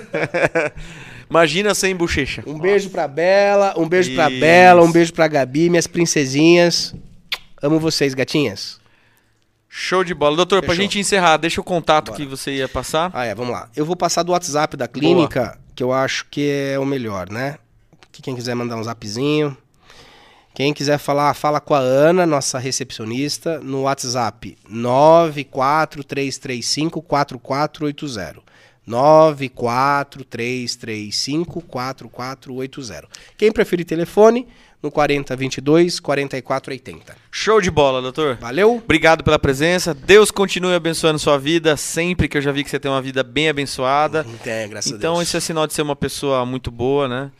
Imagina sem bochecha. Um beijo pra Bela, um beijo pra Isso. Bela, um beijo pra Gabi, minhas princesinhas. Amo vocês, gatinhas. Show de bola. Doutor, pra Fechou. gente encerrar, deixa o contato Bora. que você ia passar. Ah, é, vamos lá. Eu vou passar do WhatsApp da clínica, que eu acho que é o melhor, né? Que quem quiser mandar um zapzinho. Quem quiser falar, fala com a Ana, nossa recepcionista, no WhatsApp 943354480. 943354480. Quem preferir telefone, no 4022 4480. Show de bola, doutor. Valeu? Obrigado pela presença. Deus continue abençoando sua vida. Sempre que eu já vi que você tem uma vida bem abençoada. É, graças a Então, Deus. esse é sinal de ser uma pessoa muito boa, né?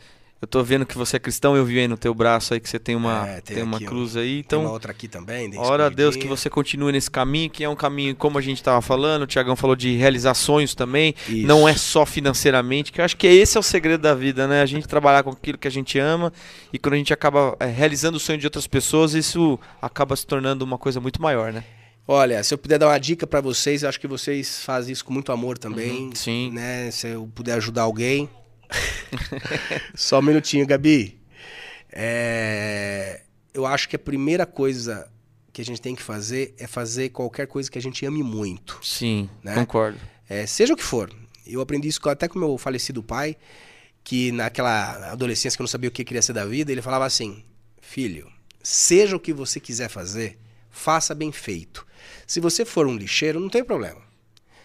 Eu tô vendo que você é cristão, eu vi aí no teu braço aí que você tem uma, É, tem uma cruz aí. Tem Então, uma outra aqui também. ora a Deus que você continue nesse caminho, que é um caminho, como a gente tava falando, o Tiagão falou de realizar sonhos também. Isso. Não é só financeiramente, que eu acho que esse é o segredo da vida, né? A gente trabalhar com aquilo que a gente ama e quando a gente acaba é, realizando o sonho de outras pessoas, isso acaba se tornando uma coisa muito maior, né? Olha, se eu puder dar uma dica pra vocês, eu acho que vocês fazem isso com muito amor também. Uhum, sim. Né? Se eu puder ajudar alguém. Só um minutinho, Gabi. É, Eu acho que a primeira coisa que a gente tem que fazer é fazer qualquer coisa que a gente ame muito. Sim, Né? concordo. É, seja o que for. Eu aprendi isso até com meu falecido pai, que naquela adolescência que eu não sabia o que queria ser da vida, ele falava assim: Filho, seja o que você quiser fazer, faça bem feito. Se você for um lixeiro, não tem problema.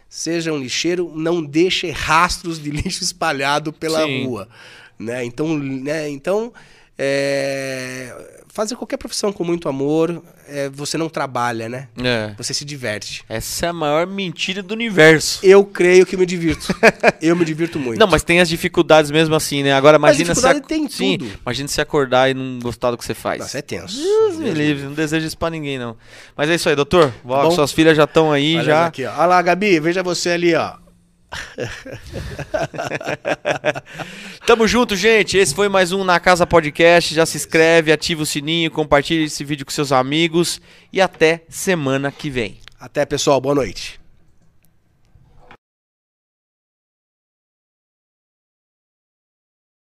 Seja um lixeiro, não deixe rastros de lixo espalhado pela Sim. rua. Né? Então, né? então é, fazer qualquer profissão com muito amor, é, você não trabalha, né? É. Você se diverte. Essa é a maior mentira do universo. Eu creio que me divirto. Eu me divirto muito. Não, mas tem as dificuldades mesmo assim, né? Agora Mas imagina se ac- tem Sim, tudo. imagina se acordar e não gostar do que você faz. Nossa, é tenso. Deus me livre, não desejo isso pra ninguém não. Mas é isso aí, doutor. Bom? suas filhas já estão aí Olha já. aqui, ó. Olha lá, Gabi, veja você ali, ó. Tamo junto, gente. Esse foi mais um Na Casa Podcast. Já se inscreve, ativa o sininho, compartilha esse vídeo com seus amigos e até semana que vem. Até, pessoal. Boa noite.